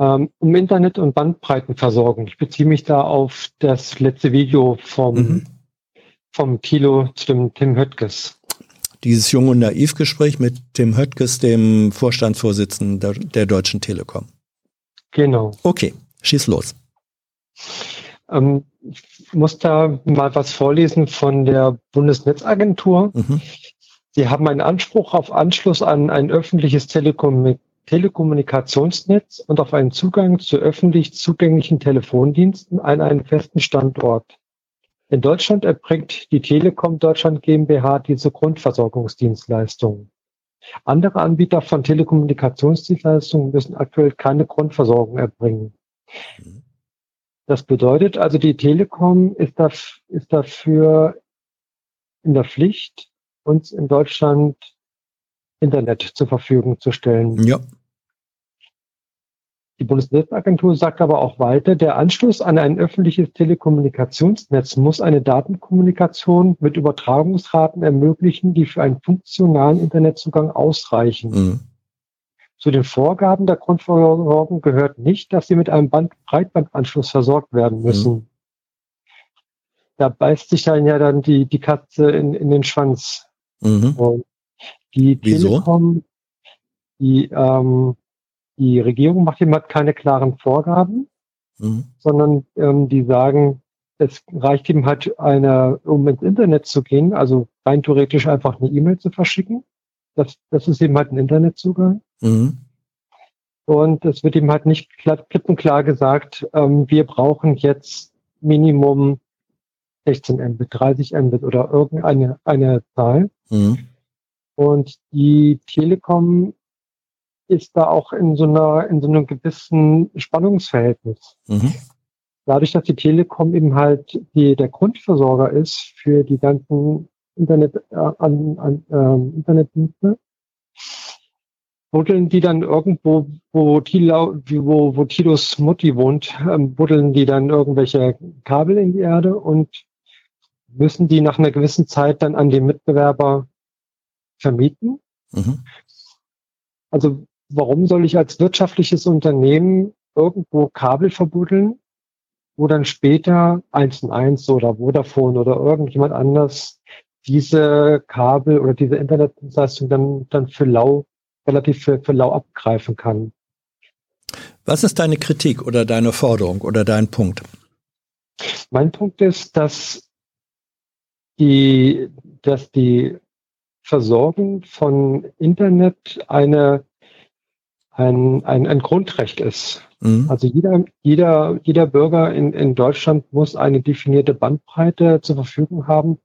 Ähm, um Internet- und Bandbreitenversorgung. Ich beziehe mich da auf das letzte Video vom, mhm. vom Kilo zu dem Tim Höttges dieses Jung und Naiv-Gespräch mit Tim Höttges, dem Vorstandsvorsitzenden der, der, Deutschen Telekom. Genau. Okay, schieß los. Ähm, ich muss da mal was vorlesen von der Bundesnetzagentur. Mhm. Sie haben einen Anspruch auf Anschluss an ein öffentliches Telekom Telekommunikationsnetz und auf einen Zugang zu öffentlich zugänglichen Telefondiensten an einen festen Standort. In Deutschland erbringt die Telekom Deutschland GmbH diese Grundversorgungsdienstleistungen. Andere Anbieter von Telekommunikationsdienstleistungen müssen aktuell keine Grundversorgung erbringen. Das bedeutet also, die Telekom ist, da, ist dafür in der Pflicht, uns in Deutschland Internet zur Verfügung zu stellen. Ja. Die Bundesnetzagentur sagt aber auch weiter, der Anschluss an ein öffentliches Telekommunikationsnetz muss eine Datenkommunikation mit Übertragungsraten ermöglichen, die für einen funktionalen Internetzugang ausreichen. Mhm. Zu den Vorgaben der Grundversorgung gehört nicht, dass sie mit einem Band Breitbandanschluss versorgt werden müssen. Mhm. Da beißt sich dann ja dann die, die Katze in, in den Schwanz. Mhm. Die Wieso? Telekom, die ähm, die Regierung macht immer keine klaren Vorgaben, mhm. sondern ähm, die sagen, es reicht ihm halt eine, um ins Internet zu gehen, also rein theoretisch einfach eine E-Mail zu verschicken. Das, das ist eben halt ein Internetzugang. Mhm. Und es wird ihm halt nicht klipp und klar gesagt, ähm, wir brauchen jetzt Minimum 16 Mbit, 30 Mbit oder irgendeine eine Zahl. Mhm. Und die Telekom ist da auch in so einer, in so einem gewissen Spannungsverhältnis. Mhm. Dadurch, dass die Telekom eben halt die, der Grundversorger ist für die ganzen Internet, äh, an, an, äh, Internetdienste, buddeln die dann irgendwo, wo, Tilo, wo, wo Tilos Mutti wohnt, ähm, buddeln die dann irgendwelche Kabel in die Erde und müssen die nach einer gewissen Zeit dann an den Mitbewerber vermieten. Mhm. Also warum soll ich als wirtschaftliches Unternehmen irgendwo Kabel verbuddeln, wo dann später 1 und 1 oder Vodafone oder irgendjemand anders diese Kabel oder diese Internetdienstleistung dann, dann für lau, relativ für, für lau abgreifen kann. Was ist deine Kritik oder deine Forderung oder dein Punkt? Mein Punkt ist, dass die, dass die Versorgung von Internet eine ein, ein, ein Grundrecht ist. Mhm. Also jeder, jeder, jeder Bürger in, in Deutschland muss eine definierte Bandbreite zur Verfügung haben,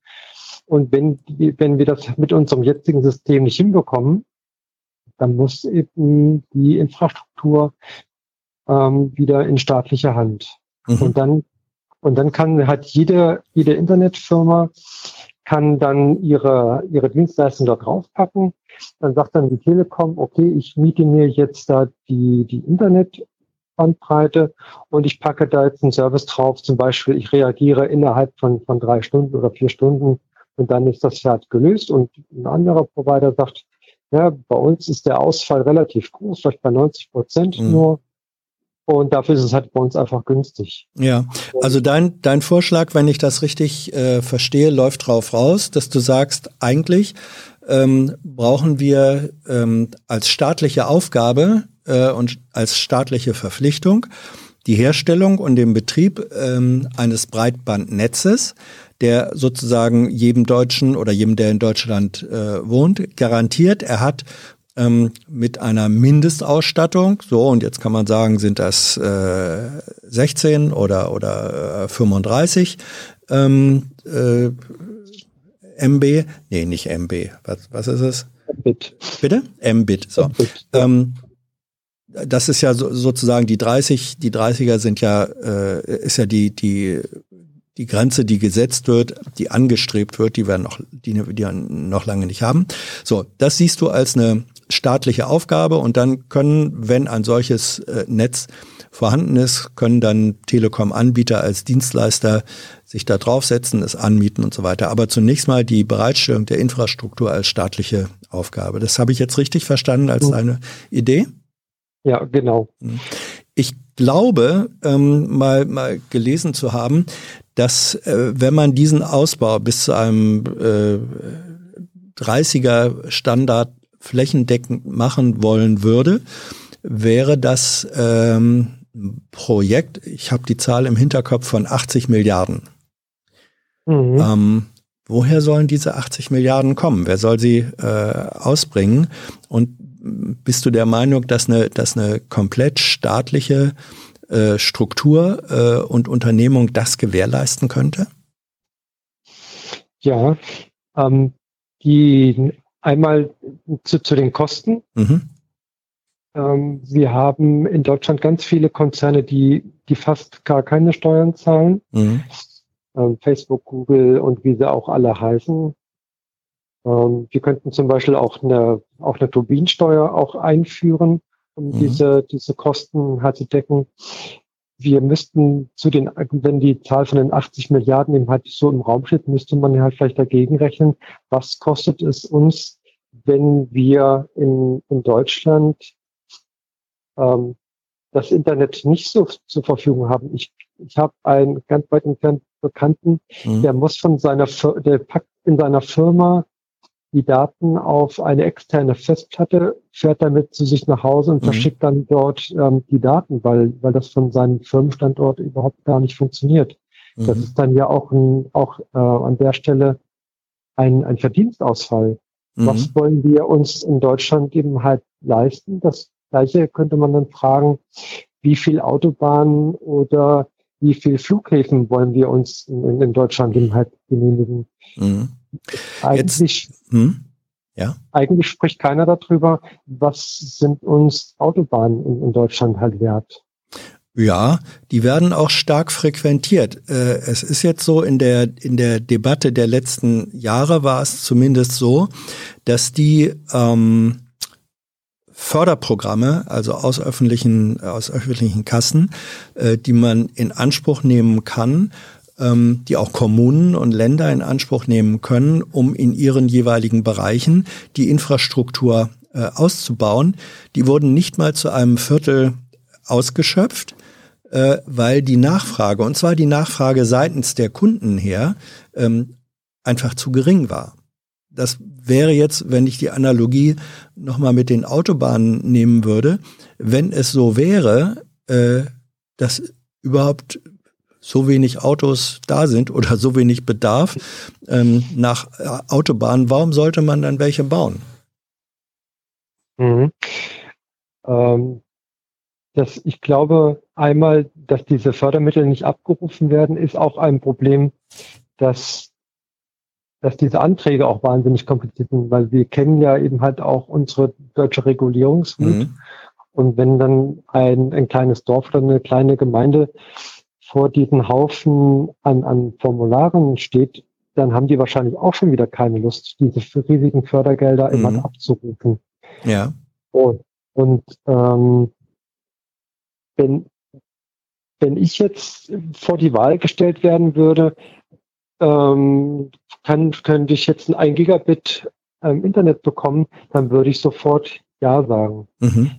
Und wenn, wenn wir das mit unserem jetzigen System nicht hinbekommen, dann muss eben die Infrastruktur ähm, wieder in staatlicher Hand. Mhm. Und dann und dann kann halt jede jede Internetfirma kann dann ihre ihre Dienstleistung da draufpacken. Dann sagt dann die Telekom, okay, ich miete mir jetzt da die die Internetbandbreite und ich packe da jetzt einen Service drauf. Zum Beispiel, ich reagiere innerhalb von von drei Stunden oder vier Stunden und dann ist das halt gelöst. Und ein anderer Provider sagt, ja, bei uns ist der Ausfall relativ groß, vielleicht bei 90 Prozent mhm. nur. Und dafür ist es halt bei uns einfach günstig. Ja, also dein, dein Vorschlag, wenn ich das richtig äh, verstehe, läuft drauf raus, dass du sagst, eigentlich ähm, brauchen wir ähm, als staatliche Aufgabe äh, und als staatliche Verpflichtung die Herstellung und den Betrieb ähm, eines Breitbandnetzes, der sozusagen jedem Deutschen oder jedem, der in Deutschland äh, wohnt, garantiert, er hat ähm, mit einer Mindestausstattung, so und jetzt kann man sagen, sind das äh, 16 oder, oder äh, 35 ähm, äh, MB, nee, nicht MB, was, was ist es? Mbit. Bitte? Mbit, so. Mbit, ja. ähm, das ist ja so, sozusagen die 30, die 30er sind ja, äh, ist ja die, die die Grenze, die gesetzt wird, die angestrebt wird, die wir noch, die, die wir noch lange nicht haben. So, das siehst du als eine staatliche Aufgabe und dann können, wenn ein solches äh, Netz vorhanden ist, können dann Telekom-Anbieter als Dienstleister sich da draufsetzen, es anmieten und so weiter. Aber zunächst mal die Bereitstellung der Infrastruktur als staatliche Aufgabe. Das habe ich jetzt richtig verstanden als mhm. eine Idee? Ja, genau. Ich glaube, ähm, mal, mal gelesen zu haben, dass äh, wenn man diesen Ausbau bis zu einem äh, 30er Standard flächendeckend machen wollen würde, wäre das ähm, Projekt, ich habe die Zahl im Hinterkopf von 80 Milliarden. Mhm. Ähm, woher sollen diese 80 Milliarden kommen? Wer soll sie äh, ausbringen? Und bist du der Meinung, dass eine, dass eine komplett staatliche äh, Struktur äh, und Unternehmung das gewährleisten könnte? Ja, ähm, die einmal zu, zu den Kosten. Mhm. Ähm, wir haben in Deutschland ganz viele Konzerne, die, die fast gar keine Steuern zahlen. Mhm. Ähm, Facebook, Google und wie sie auch alle heißen. Ähm, wir könnten zum Beispiel auch eine, auch eine Turbinensteuer auch einführen, um mhm. diese, diese Kosten halt zu decken. Wir müssten zu den, wenn die Zahl von den 80 Milliarden eben halt so im Raum steht, müsste man halt vielleicht dagegen rechnen, was kostet es uns, wenn wir in, in Deutschland ähm, das Internet nicht so zur Verfügung haben. Ich, ich habe einen ganz weit entfernten Bekannten, mhm. der muss von seiner, der packt in seiner Firma die Daten auf eine externe Festplatte, fährt damit zu sich nach Hause und mhm. verschickt dann dort ähm, die Daten, weil, weil das von seinem Firmenstandort überhaupt gar nicht funktioniert. Mhm. Das ist dann ja auch, ein, auch äh, an der Stelle ein, ein Verdienstausfall. Mhm. Was wollen wir uns in Deutschland eben halt leisten? Das gleiche könnte man dann fragen, wie viel Autobahnen oder wie viel Flughäfen wollen wir uns in, in Deutschland eben halt genehmigen? Eigentlich, Jetzt, hm? ja? eigentlich spricht keiner darüber, was sind uns Autobahnen in, in Deutschland halt wert. Ja, die werden auch stark frequentiert. Äh, es ist jetzt so, in der, in der Debatte der letzten Jahre war es zumindest so, dass die ähm, Förderprogramme, also aus öffentlichen, aus öffentlichen Kassen, äh, die man in Anspruch nehmen kann, die auch Kommunen und Länder in Anspruch nehmen können, um in ihren jeweiligen Bereichen die Infrastruktur äh, auszubauen. Die wurden nicht mal zu einem Viertel ausgeschöpft, äh, weil die Nachfrage, und zwar die Nachfrage seitens der Kunden her, ähm, einfach zu gering war. Das wäre jetzt, wenn ich die Analogie nochmal mit den Autobahnen nehmen würde, wenn es so wäre, äh, dass überhaupt so wenig Autos da sind oder so wenig Bedarf ähm, nach äh, Autobahnen, warum sollte man dann welche bauen? Mhm. Ähm, das, ich glaube einmal, dass diese Fördermittel nicht abgerufen werden, ist auch ein Problem, dass dass diese Anträge auch wahnsinnig kompliziert sind, weil wir kennen ja eben halt auch unsere deutsche Regulierungswut. Mhm. Und wenn dann ein, ein kleines Dorf oder eine kleine Gemeinde vor diesen Haufen an, an Formularen steht, dann haben die wahrscheinlich auch schon wieder keine Lust, diese riesigen Fördergelder mhm. immer abzurufen. Ja. Und, und ähm, wenn, wenn ich jetzt vor die Wahl gestellt werden würde, ähm, kann, könnte ich jetzt ein 1 Gigabit ähm, Internet bekommen, dann würde ich sofort Ja sagen. Mhm.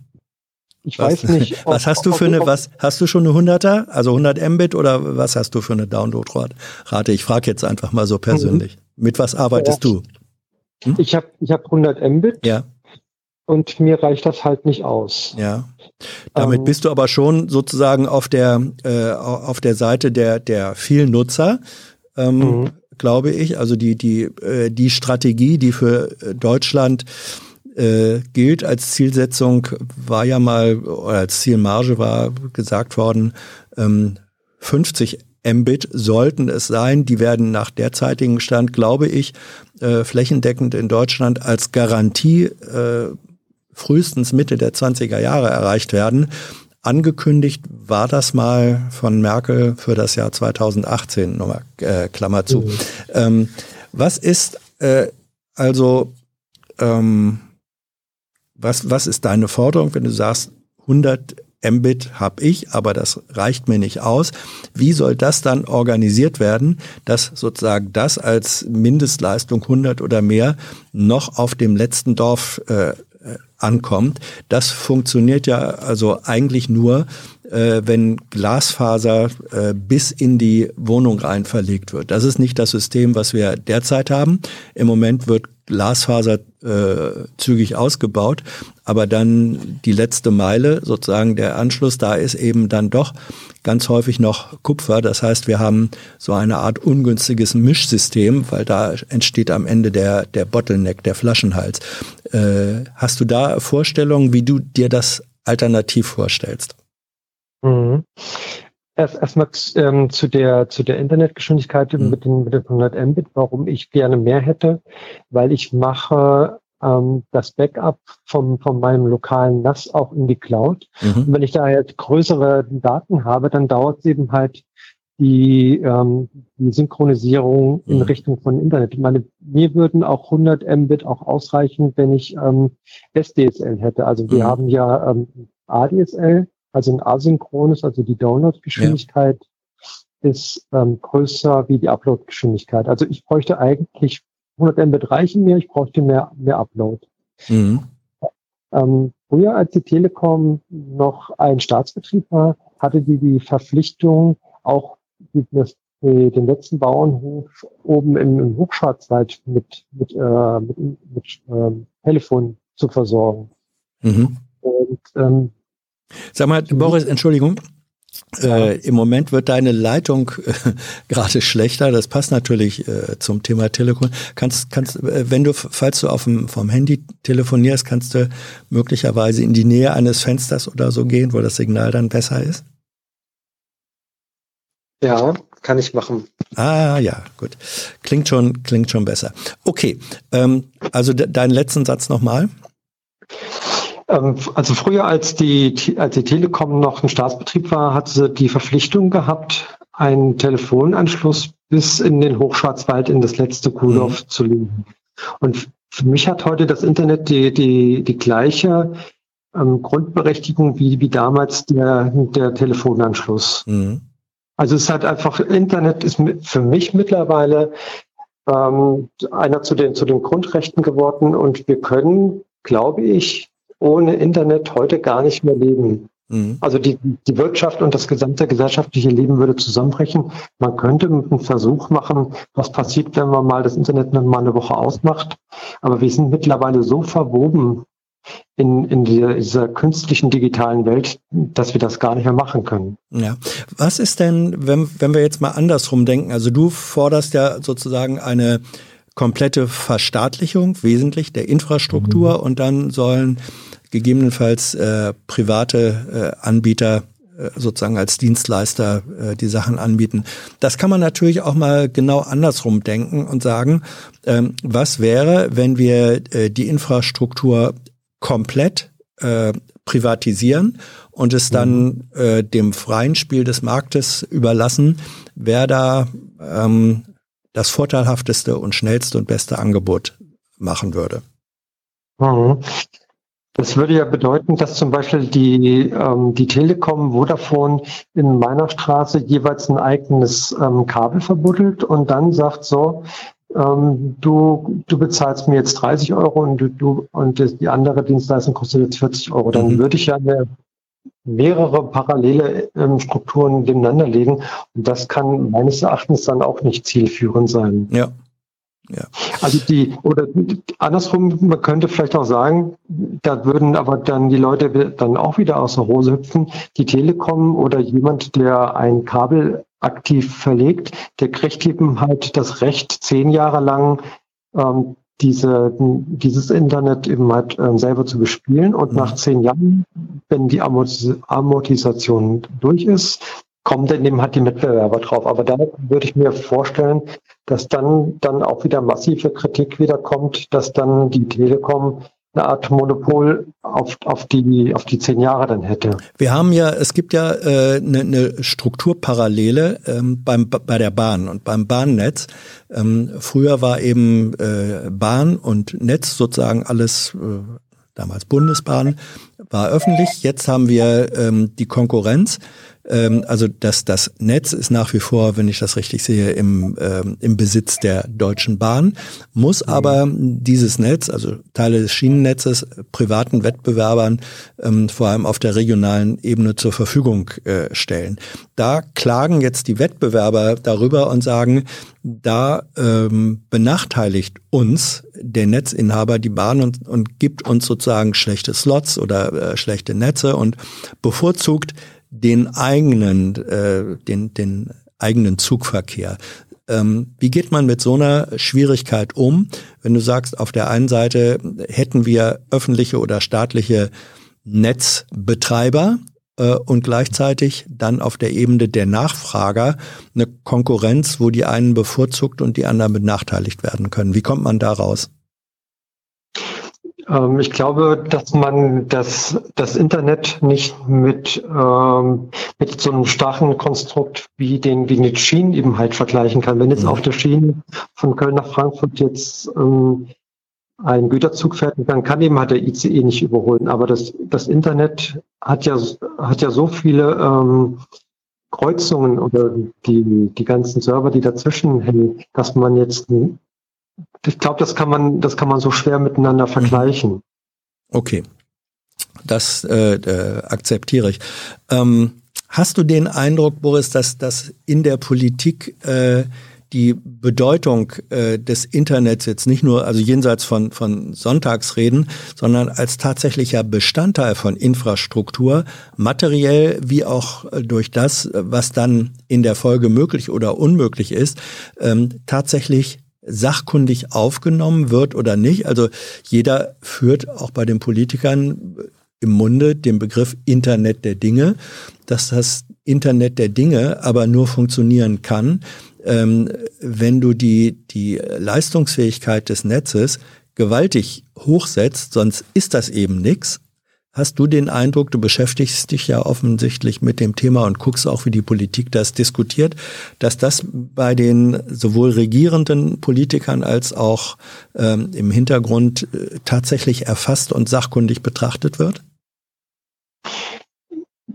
Ich was, weiß nicht. Ob, was hast du für eine, was hast du schon eine 100er, also 100 Mbit oder was hast du für eine Downloadrate? Ich frage jetzt einfach mal so persönlich. Mhm. Mit was arbeitest ja. du? Hm? Ich habe ich hab 100 Mbit. Ja. Und mir reicht das halt nicht aus. Ja. Damit ähm, bist du aber schon sozusagen auf der äh, auf der Seite der der vielen Nutzer. Ähm, mhm. glaube ich. Also die, die, äh, die Strategie, die für Deutschland äh, gilt als Zielsetzung, war ja mal, oder als Zielmarge war gesagt worden, ähm, 50 Mbit sollten es sein. Die werden nach derzeitigem Stand, glaube ich, äh, flächendeckend in Deutschland als Garantie äh, frühestens Mitte der 20er Jahre erreicht werden. Angekündigt war das mal von Merkel für das Jahr 2018, nochmal äh, Klammer zu. Mhm. Ähm, was ist äh, also ähm, was, was ist deine Forderung, wenn du sagst, 100 Mbit habe ich, aber das reicht mir nicht aus. Wie soll das dann organisiert werden, dass sozusagen das als Mindestleistung 100 oder mehr noch auf dem letzten Dorf äh, ankommt? Das funktioniert ja also eigentlich nur, äh, wenn Glasfaser äh, bis in die Wohnung rein verlegt wird. Das ist nicht das System, was wir derzeit haben. Im Moment wird Glasfaser äh, zügig ausgebaut, aber dann die letzte Meile, sozusagen der Anschluss, da ist eben dann doch ganz häufig noch Kupfer. Das heißt, wir haben so eine Art ungünstiges Mischsystem, weil da entsteht am Ende der, der Bottleneck, der Flaschenhals. Äh, hast du da Vorstellungen, wie du dir das alternativ vorstellst? Mhm. Erst erstmal ähm, zu der zu der Internetgeschwindigkeit mhm. mit, den, mit den 100 Mbit, warum ich gerne mehr hätte, weil ich mache ähm, das Backup vom, von meinem lokalen NAS auch in die Cloud. Mhm. Und wenn ich da jetzt größere Daten habe, dann dauert es eben halt die, ähm, die Synchronisierung in mhm. Richtung von Internet. Ich meine, mir würden auch 100 Mbit auch ausreichen, wenn ich ähm, SDSL hätte. Also wir mhm. haben ja ähm, ADSL also ein asynchrones, also die Download-Geschwindigkeit ja. ist ähm, größer wie die Upload-Geschwindigkeit. Also ich bräuchte eigentlich 100 Mbit reichen mir, ich bräuchte mehr, mehr Upload. Mhm. Ähm, früher, als die Telekom noch ein Staatsbetrieb war, hatte die die Verpflichtung, auch die, das, die, den letzten Bauernhof oben im, im Hochschwarzwald mit, mit, äh, mit, mit ähm, Telefon zu versorgen. Mhm. Und ähm, Sag mal, Boris, Entschuldigung. Äh, Im Moment wird deine Leitung äh, gerade schlechter. Das passt natürlich äh, zum Thema Telefon. Kannst, kannst, äh, wenn du, falls du auf dem, vom Handy telefonierst, kannst du möglicherweise in die Nähe eines Fensters oder so gehen, wo das Signal dann besser ist? Ja, kann ich machen. Ah, ja, gut. Klingt schon, klingt schon besser. Okay, ähm, also de deinen letzten Satz nochmal. Ähm, also früher, als die, als die Telekom noch ein Staatsbetrieb war, hat sie die Verpflichtung gehabt, einen Telefonanschluss bis in den Hochschwarzwald in das letzte Kuhdorf mhm. zu legen. Und für mich hat heute das Internet die, die, die gleiche ähm, Grundberechtigung wie, wie damals der, der Telefonanschluss. Mhm. Also es hat einfach, Internet ist für mich mittlerweile ähm, einer zu den, zu den Grundrechten geworden und wir können, glaube ich, ohne Internet heute gar nicht mehr leben. Mhm. Also die, die Wirtschaft und das gesamte gesellschaftliche Leben würde zusammenbrechen. Man könnte einen Versuch machen, was passiert, wenn man mal das Internet mal eine Woche ausmacht. Aber wir sind mittlerweile so verwoben in, in dieser, dieser künstlichen digitalen Welt, dass wir das gar nicht mehr machen können. Ja. Was ist denn, wenn, wenn wir jetzt mal andersrum denken? Also du forderst ja sozusagen eine komplette Verstaatlichung, wesentlich der Infrastruktur mhm. und dann sollen gegebenenfalls äh, private äh, Anbieter äh, sozusagen als Dienstleister äh, die Sachen anbieten. Das kann man natürlich auch mal genau andersrum denken und sagen, ähm, was wäre, wenn wir äh, die Infrastruktur komplett äh, privatisieren und es dann mhm. äh, dem freien Spiel des Marktes überlassen, wer da ähm, das vorteilhafteste und schnellste und beste Angebot machen würde. Mhm. Das würde ja bedeuten, dass zum Beispiel die, ähm, die Telekom Vodafone in meiner Straße jeweils ein eigenes ähm, Kabel verbuddelt und dann sagt so, ähm, du, du bezahlst mir jetzt 30 Euro und du, du und die andere Dienstleistung kostet jetzt 40 Euro. Dann mhm. würde ich ja eine, mehrere parallele ähm, Strukturen nebeneinander legen und das kann meines Erachtens dann auch nicht zielführend sein. Ja. Ja. Also die, oder andersrum, man könnte vielleicht auch sagen, da würden aber dann die Leute dann auch wieder aus der Hose hüpfen. Die Telekom oder jemand, der ein Kabel aktiv verlegt, der kriegt eben halt das Recht, zehn Jahre lang ähm, diese, dieses Internet eben halt ähm, selber zu bespielen. Und mhm. nach zehn Jahren, wenn die Amortis Amortisation durch ist, kommen dann eben halt die Mitbewerber drauf. Aber da würde ich mir vorstellen, dass dann, dann auch wieder massive Kritik wieder kommt, dass dann die Telekom eine Art Monopol auf, auf, die, auf die zehn Jahre dann hätte. Wir haben ja, es gibt ja äh, eine, eine Strukturparallele ähm, beim, bei der Bahn und beim Bahnnetz. Ähm, früher war eben äh, Bahn und Netz sozusagen alles, äh, damals Bundesbahn, war öffentlich. Jetzt haben wir ähm, die Konkurrenz ähm, also das, das Netz ist nach wie vor, wenn ich das richtig sehe, im, ähm, im Besitz der Deutschen Bahn, muss mhm. aber dieses Netz, also Teile des Schienennetzes, privaten Wettbewerbern ähm, vor allem auf der regionalen Ebene zur Verfügung äh, stellen. Da klagen jetzt die Wettbewerber darüber und sagen, da ähm, benachteiligt uns der Netzinhaber die Bahn und, und gibt uns sozusagen schlechte Slots oder äh, schlechte Netze und bevorzugt den eigenen, äh, den, den eigenen Zugverkehr. Ähm, wie geht man mit so einer Schwierigkeit um, wenn du sagst, auf der einen Seite hätten wir öffentliche oder staatliche Netzbetreiber äh, und gleichzeitig dann auf der Ebene der Nachfrager eine Konkurrenz, wo die einen bevorzugt und die anderen benachteiligt werden können. Wie kommt man da raus? Ähm, ich glaube, dass man das, das Internet nicht mit, ähm, mit so einem starken Konstrukt wie den, wie eine Schienen eben halt vergleichen kann. Wenn jetzt mhm. auf der Schiene von Köln nach Frankfurt jetzt ähm, ein Güterzug fährt, dann kann eben halt der ICE nicht überholen. Aber das, das Internet hat ja, hat ja so viele ähm, Kreuzungen oder die, die ganzen Server, die dazwischen hängen, dass man jetzt ich glaube, das kann man, das kann man so schwer miteinander vergleichen. Okay. Das äh, äh, akzeptiere ich. Ähm, hast du den Eindruck, Boris, dass, dass in der Politik äh, die Bedeutung äh, des Internets jetzt nicht nur, also jenseits von, von Sonntagsreden, sondern als tatsächlicher Bestandteil von Infrastruktur, materiell wie auch äh, durch das, was dann in der Folge möglich oder unmöglich ist, ähm, tatsächlich sachkundig aufgenommen wird oder nicht. Also jeder führt auch bei den Politikern im Munde den Begriff Internet der Dinge, dass das Internet der Dinge aber nur funktionieren kann, ähm, wenn du die, die Leistungsfähigkeit des Netzes gewaltig hochsetzt, sonst ist das eben nichts. Hast du den Eindruck, du beschäftigst dich ja offensichtlich mit dem Thema und guckst auch, wie die Politik das diskutiert, dass das bei den sowohl regierenden Politikern als auch ähm, im Hintergrund äh, tatsächlich erfasst und sachkundig betrachtet wird?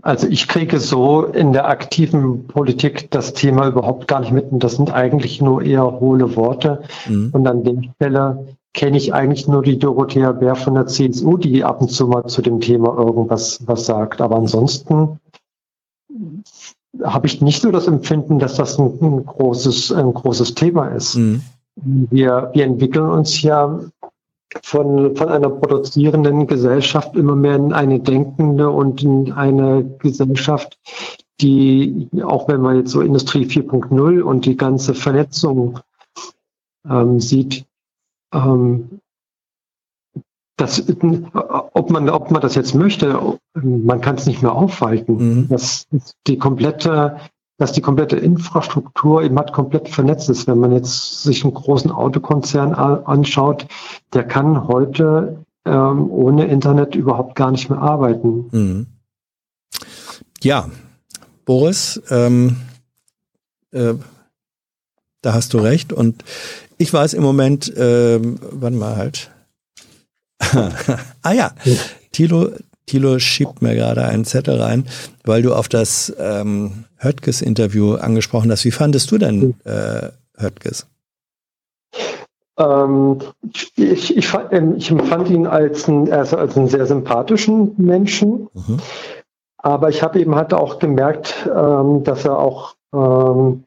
Also ich kriege so in der aktiven Politik das Thema überhaupt gar nicht mit. Und das sind eigentlich nur eher hohle Worte. Mhm. Und an der Stelle kenne ich eigentlich nur die Dorothea Bär von der CSU, die ab und zu mal zu dem Thema irgendwas was sagt. Aber ansonsten habe ich nicht so das Empfinden, dass das ein, ein großes, ein großes Thema ist. Mhm. Wir, wir entwickeln uns ja von, von einer produzierenden Gesellschaft immer mehr in eine denkende und in eine Gesellschaft, die, auch wenn man jetzt so Industrie 4.0 und die ganze Vernetzung ähm, sieht, ähm, das, ob man, ob man das jetzt möchte, man kann es nicht mehr aufhalten. Mhm. Das, die komplette, dass die komplette Infrastruktur eben hat komplett vernetzt ist. Wenn man jetzt sich einen großen Autokonzern anschaut, der kann heute ähm, ohne Internet überhaupt gar nicht mehr arbeiten. Mhm. Ja, Boris, ähm, äh, da hast du recht. Und ich weiß im Moment, äh, warte mal halt. ah ja, Tilo, Tilo schiebt mir gerade einen Zettel rein, weil du auf das ähm, Höttges-Interview angesprochen hast. Wie fandest du denn äh, Höttges? Ähm, ich, ich, ähm, ich, empfand ihn als, ein, also als einen sehr sympathischen Menschen. Mhm. Aber ich habe eben halt auch gemerkt, ähm, dass er auch ähm,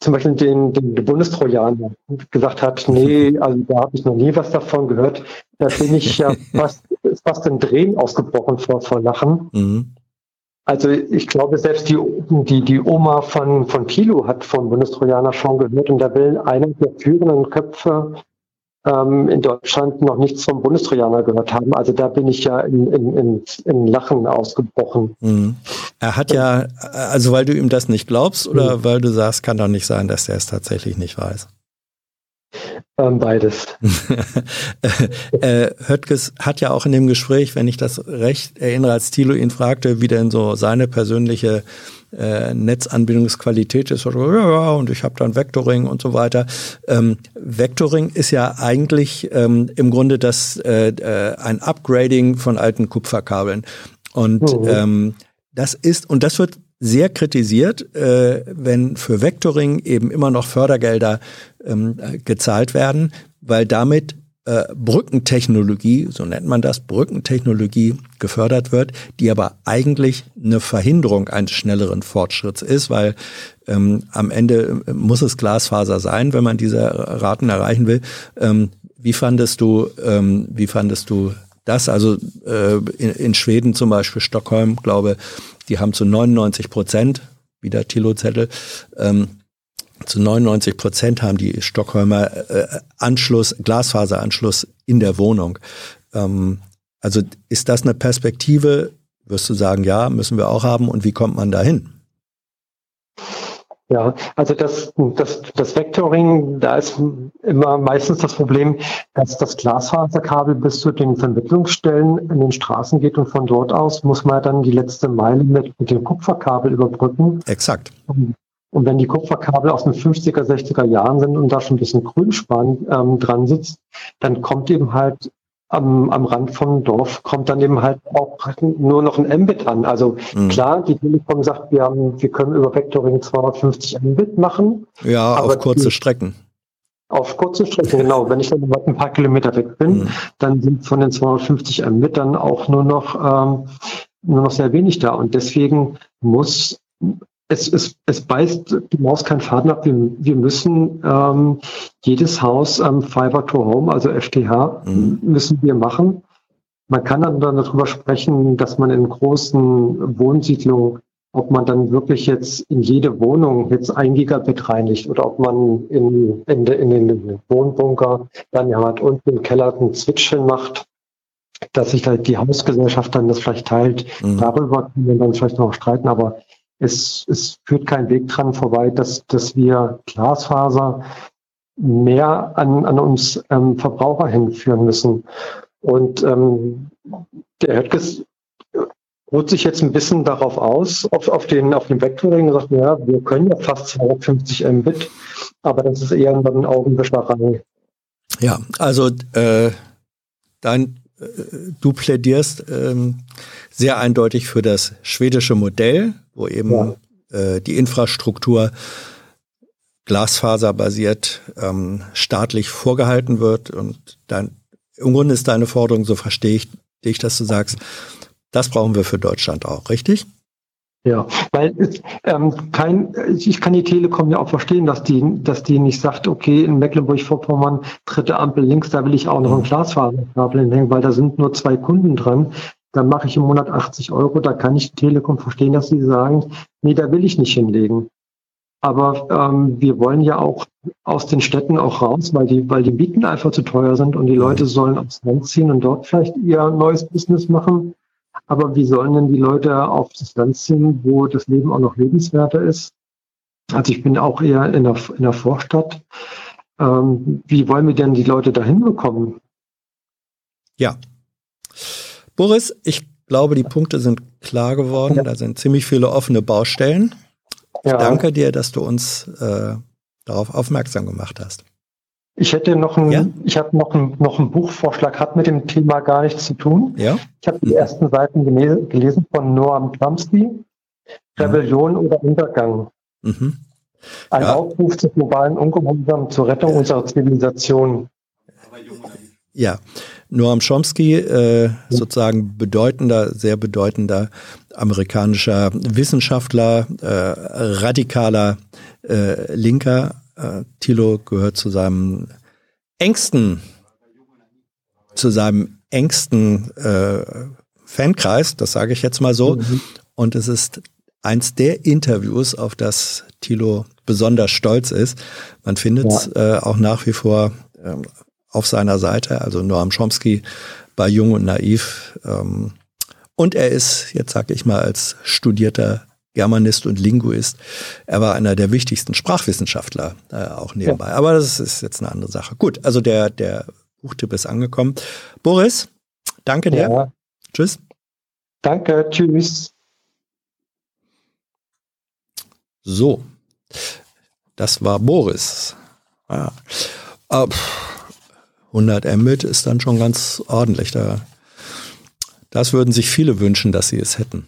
zum Beispiel den, den Bundestrojaner gesagt hat, nee, also da habe ich noch nie was davon gehört. Da bin ich ja fast, fast in Drehen ausgebrochen vor, vor Lachen. Mhm. Also ich glaube, selbst die, die, die Oma von, von Kilo hat vom Bundestrojaner schon gehört und da will einer der führenden Köpfe ähm, in Deutschland noch nichts vom Bundestrojaner gehört haben. Also da bin ich ja in, in, in, in Lachen ausgebrochen. Mhm. Er hat ja, also weil du ihm das nicht glaubst oder mhm. weil du sagst, kann doch nicht sein, dass er es tatsächlich nicht weiß? Ähm, beides. äh, Höttges hat ja auch in dem Gespräch, wenn ich das recht erinnere, als Thilo ihn fragte, wie denn so seine persönliche äh, Netzanbindungsqualität ist. Und ich habe dann Vectoring und so weiter. Ähm, Vectoring ist ja eigentlich ähm, im Grunde das äh, äh, ein Upgrading von alten Kupferkabeln. Und mhm. ähm, das ist, und das wird sehr kritisiert, äh, wenn für Vectoring eben immer noch Fördergelder ähm, gezahlt werden, weil damit äh, Brückentechnologie, so nennt man das, Brückentechnologie gefördert wird, die aber eigentlich eine Verhinderung eines schnelleren Fortschritts ist, weil ähm, am Ende äh, muss es Glasfaser sein, wenn man diese Raten erreichen will. Ähm, wie fandest du, ähm, wie fandest du das? Also äh, in, in Schweden zum Beispiel, Stockholm, glaube, die haben zu 99 Prozent, wieder Tilo-Zettel, ähm, zu 99 Prozent haben die Stockholmer äh, Anschluss, Glasfaseranschluss in der Wohnung. Ähm, also ist das eine Perspektive? Wirst du sagen, ja, müssen wir auch haben. Und wie kommt man dahin? Ja, also das, das, das Vectoring, da ist immer meistens das Problem, dass das Glasfaserkabel bis zu den Vermittlungsstellen in den Straßen geht und von dort aus muss man dann die letzte Meile mit, mit dem Kupferkabel überbrücken. Exakt. Und wenn die Kupferkabel aus den 50er, 60er Jahren sind und da schon ein bisschen Grünspan ähm, dran sitzt, dann kommt eben halt am, am Rand vom Dorf kommt dann eben halt auch nur noch ein Mbit an. Also mhm. klar, die Telekom sagt, wir haben, wir können über Vectoring 250 Mbit machen. Ja, auf kurze die, Strecken. Auf kurze Strecken, genau. Wenn ich dann ein paar Kilometer weg bin, mhm. dann sind von den 250 Mbit dann auch nur noch, ähm, nur noch sehr wenig da. Und deswegen muss es, es, es beißt die Maus keinen Faden ab. Wir, wir müssen ähm, jedes Haus ähm, Fiber to Home, also FTH, mhm. müssen wir machen. Man kann dann darüber sprechen, dass man in großen Wohnsiedlungen, ob man dann wirklich jetzt in jede Wohnung jetzt ein Gigabit reinigt oder ob man in, in, in den Wohnbunker dann ja hat unten im Keller ein Switchen macht, dass sich halt die Hausgesellschaft dann das vielleicht teilt. Mhm. Darüber können wir dann vielleicht noch streiten, aber es, es führt kein Weg dran vorbei, dass, dass wir Glasfaser mehr an, an uns ähm, Verbraucher hinführen müssen. Und ähm, der Höttges ruht sich jetzt ein bisschen darauf aus, auf, auf den, auf den Vectoring und sagt, ja, wir können ja fast 250 Mbit, aber das ist eher ein Augenwischerei. Ja, also äh, dein, äh, du plädierst ähm, sehr eindeutig für das schwedische Modell, wo eben ja. äh, die Infrastruktur glasfaserbasiert ähm, staatlich vorgehalten wird. Und dann, im Grunde ist deine Forderung, so verstehe ich dich, dass du sagst, das brauchen wir für Deutschland auch, richtig? Ja, weil ähm, kein, ich kann die Telekom ja auch verstehen, dass die, dass die nicht sagt, okay, in Mecklenburg-Vorpommern dritte Ampel links, da will ich auch noch ein mhm. Glasfaserkabel hinhängen, weil da sind nur zwei Kunden dran dann mache ich im Monat 80 Euro. Da kann ich Telekom verstehen, dass sie sagen, nee, da will ich nicht hinlegen. Aber ähm, wir wollen ja auch aus den Städten auch raus, weil die, weil die Mieten einfach zu teuer sind und die. Leute sollen aufs Land ziehen und dort vielleicht ihr neues Business machen. Aber wie sollen denn die Leute auf das Land ziehen, wo das Leben auch noch lebenswerter ist? Also ich bin auch eher in der, in der Vorstadt. Ähm, wie wollen wir denn die Leute dahin bekommen? Ja. Boris, ich glaube, die Punkte sind klar geworden. Ja. Da sind ziemlich viele offene Baustellen. Ich ja. danke dir, dass du uns äh, darauf aufmerksam gemacht hast. Ich hätte noch ein, ja? ich habe noch ein, noch einen Buchvorschlag, hat mit dem Thema gar nichts zu tun. Ja? Ich habe die ersten Seiten gelesen von Noam Chomsky, Rebellion mhm. oder Untergang. Mhm. Ein ja. Aufruf zu globalen Ungehorsam zur Rettung unserer Zivilisation. Ja, Noam Chomsky, äh, sozusagen bedeutender, sehr bedeutender amerikanischer Wissenschaftler, äh, radikaler äh, Linker. Äh, Thilo gehört zu seinem engsten, zu seinem engsten äh, Fankreis, das sage ich jetzt mal so. Mhm. Und es ist eins der Interviews, auf das Thilo besonders stolz ist. Man findet es ja. äh, auch nach wie vor äh, auf seiner Seite, also Noam Chomsky bei Jung und Naiv. Ähm, und er ist, jetzt sage ich mal, als studierter Germanist und Linguist, er war einer der wichtigsten Sprachwissenschaftler äh, auch nebenbei. Ja. Aber das ist jetzt eine andere Sache. Gut, also der, der Buchtipp ist angekommen. Boris, danke dir. Ja. Tschüss. Danke, tschüss. So, das war Boris. Ah. 100 Mbit ist dann schon ganz ordentlich. Da, das würden sich viele wünschen, dass sie es hätten.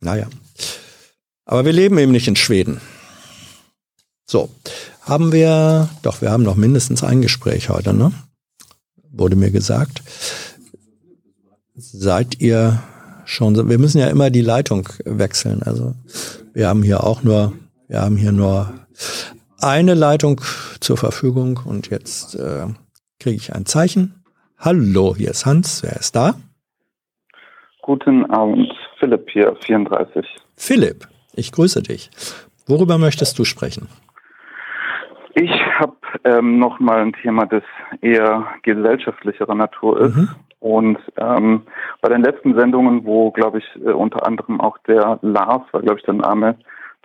Naja. Aber wir leben eben nicht in Schweden. So, haben wir, doch, wir haben noch mindestens ein Gespräch heute, ne? Wurde mir gesagt. Seid ihr schon, wir müssen ja immer die Leitung wechseln. Also wir haben hier auch nur, wir haben hier nur eine Leitung zur Verfügung und jetzt äh, kriege ich ein Zeichen. Hallo, hier ist Hans. Wer ist da? Guten Abend, Philipp hier, 34. Philipp, ich grüße dich. Worüber möchtest du sprechen? Ich habe ähm, nochmal ein Thema, das eher gesellschaftlicherer Natur ist. Mhm. Und ähm, bei den letzten Sendungen, wo, glaube ich, äh, unter anderem auch der Lars, war, glaube ich, der Name,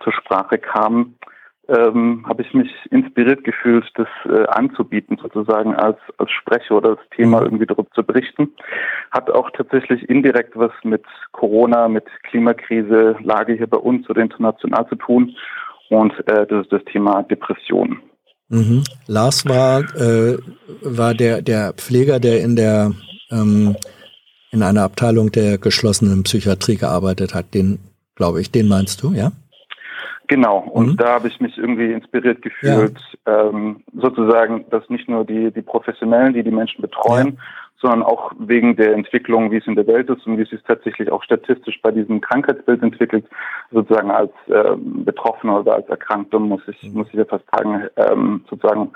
zur Sprache kam, ähm, habe ich mich inspiriert gefühlt, das äh, anzubieten, sozusagen als, als Sprecher oder das Thema mhm. irgendwie darüber zu berichten. Hat auch tatsächlich indirekt was mit Corona, mit Klimakrise, Lage hier bei uns oder international zu tun. Und äh, das ist das Thema Depression. Mhm. Lars war, äh, war der, der Pfleger, der in der ähm, in einer Abteilung der geschlossenen Psychiatrie gearbeitet hat. Den, glaube ich, den meinst du, ja? Genau, und mhm. da habe ich mich irgendwie inspiriert gefühlt, ja. ähm, sozusagen, dass nicht nur die, die Professionellen, die die Menschen betreuen, ja. sondern auch wegen der Entwicklung, wie es in der Welt ist und wie es sich tatsächlich auch statistisch bei diesem Krankheitsbild entwickelt, sozusagen als ähm, Betroffener oder als Erkrankter, muss ich, mhm. muss ich ja fast sagen, ähm, sozusagen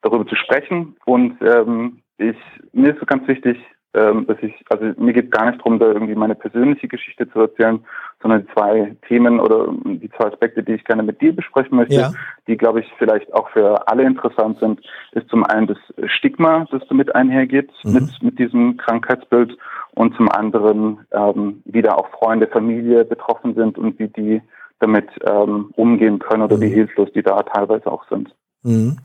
darüber zu sprechen. Und ähm, ich, mir ist so ganz wichtig, ähm, dass ich, also mir geht gar nicht darum, da irgendwie meine persönliche Geschichte zu erzählen, sondern die zwei Themen oder die zwei Aspekte, die ich gerne mit dir besprechen möchte, ja. die, glaube ich, vielleicht auch für alle interessant sind, ist zum einen das Stigma, das damit einhergeht, mhm. mit, mit diesem Krankheitsbild und zum anderen, ähm, wie da auch Freunde, Familie betroffen sind und wie die damit ähm, umgehen können oder mhm. wie hilflos die da teilweise auch sind. Mhm.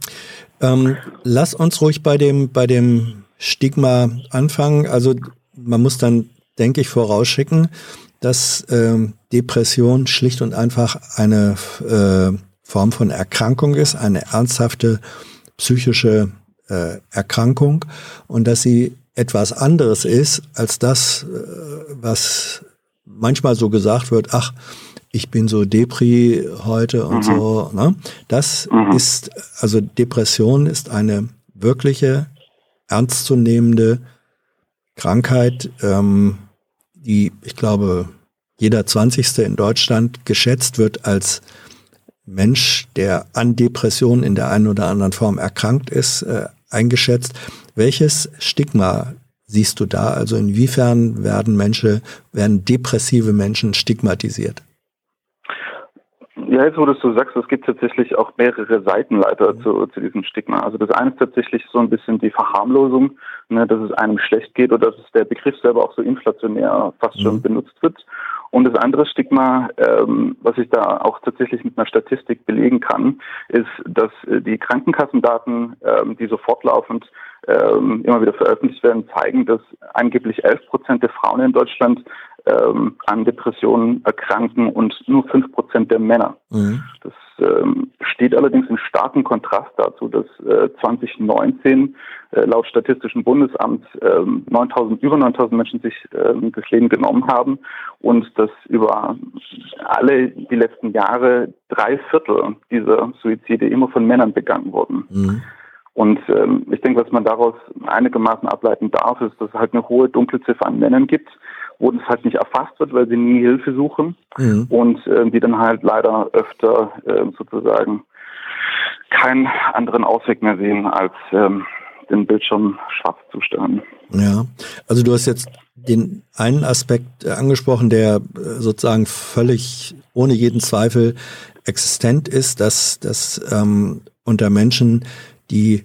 Ähm, lass uns ruhig bei dem, bei dem Stigma anfangen. Also man muss dann, denke ich, vorausschicken, dass ähm, Depression schlicht und einfach eine äh, Form von Erkrankung ist, eine ernsthafte psychische äh, Erkrankung und dass sie etwas anderes ist als das, äh, was manchmal so gesagt wird, ach, ich bin so Depri heute und mhm. so. Ne? Das mhm. ist, also Depression ist eine wirkliche ernstzunehmende Krankheit, ähm, die, ich glaube, jeder 20. in Deutschland geschätzt wird als Mensch, der an Depressionen in der einen oder anderen Form erkrankt ist, äh, eingeschätzt. Welches Stigma siehst du da? Also inwiefern werden Menschen, werden depressive Menschen stigmatisiert? Ja, jetzt wo du so sagst, es gibt tatsächlich auch mehrere Seitenleiter mhm. zu, zu diesem Stigma. Also das eine ist tatsächlich so ein bisschen die Verharmlosung, ne, dass es einem schlecht geht oder dass der Begriff selber auch so inflationär fast mhm. schon benutzt wird. Und das andere Stigma, ähm, was ich da auch tatsächlich mit einer Statistik belegen kann, ist, dass äh, die Krankenkassendaten, ähm, die so fortlaufend ähm, immer wieder veröffentlicht werden, zeigen, dass angeblich 11 Prozent der Frauen in Deutschland ähm, an Depressionen erkranken und nur fünf Prozent der Männer. Mhm. Das ähm, steht allerdings in starkem Kontrast dazu, dass äh, 2019 äh, laut Statistischem Bundesamt äh, 9000, über 9000 Menschen sich äh, das Leben genommen haben und dass über alle die letzten Jahre drei Viertel dieser Suizide immer von Männern begangen wurden. Mhm. Und ähm, ich denke, was man daraus einigermaßen ableiten darf, ist, dass es halt eine hohe Dunkelziffer an Männern gibt, wo das halt nicht erfasst wird, weil sie nie Hilfe suchen mhm. und äh, die dann halt leider öfter äh, sozusagen keinen anderen Ausweg mehr sehen, als ähm, den Bildschirm schwarz zu stellen. Ja, also du hast jetzt den einen Aspekt angesprochen, der äh, sozusagen völlig ohne jeden Zweifel existent ist, dass, dass ähm, unter Menschen, die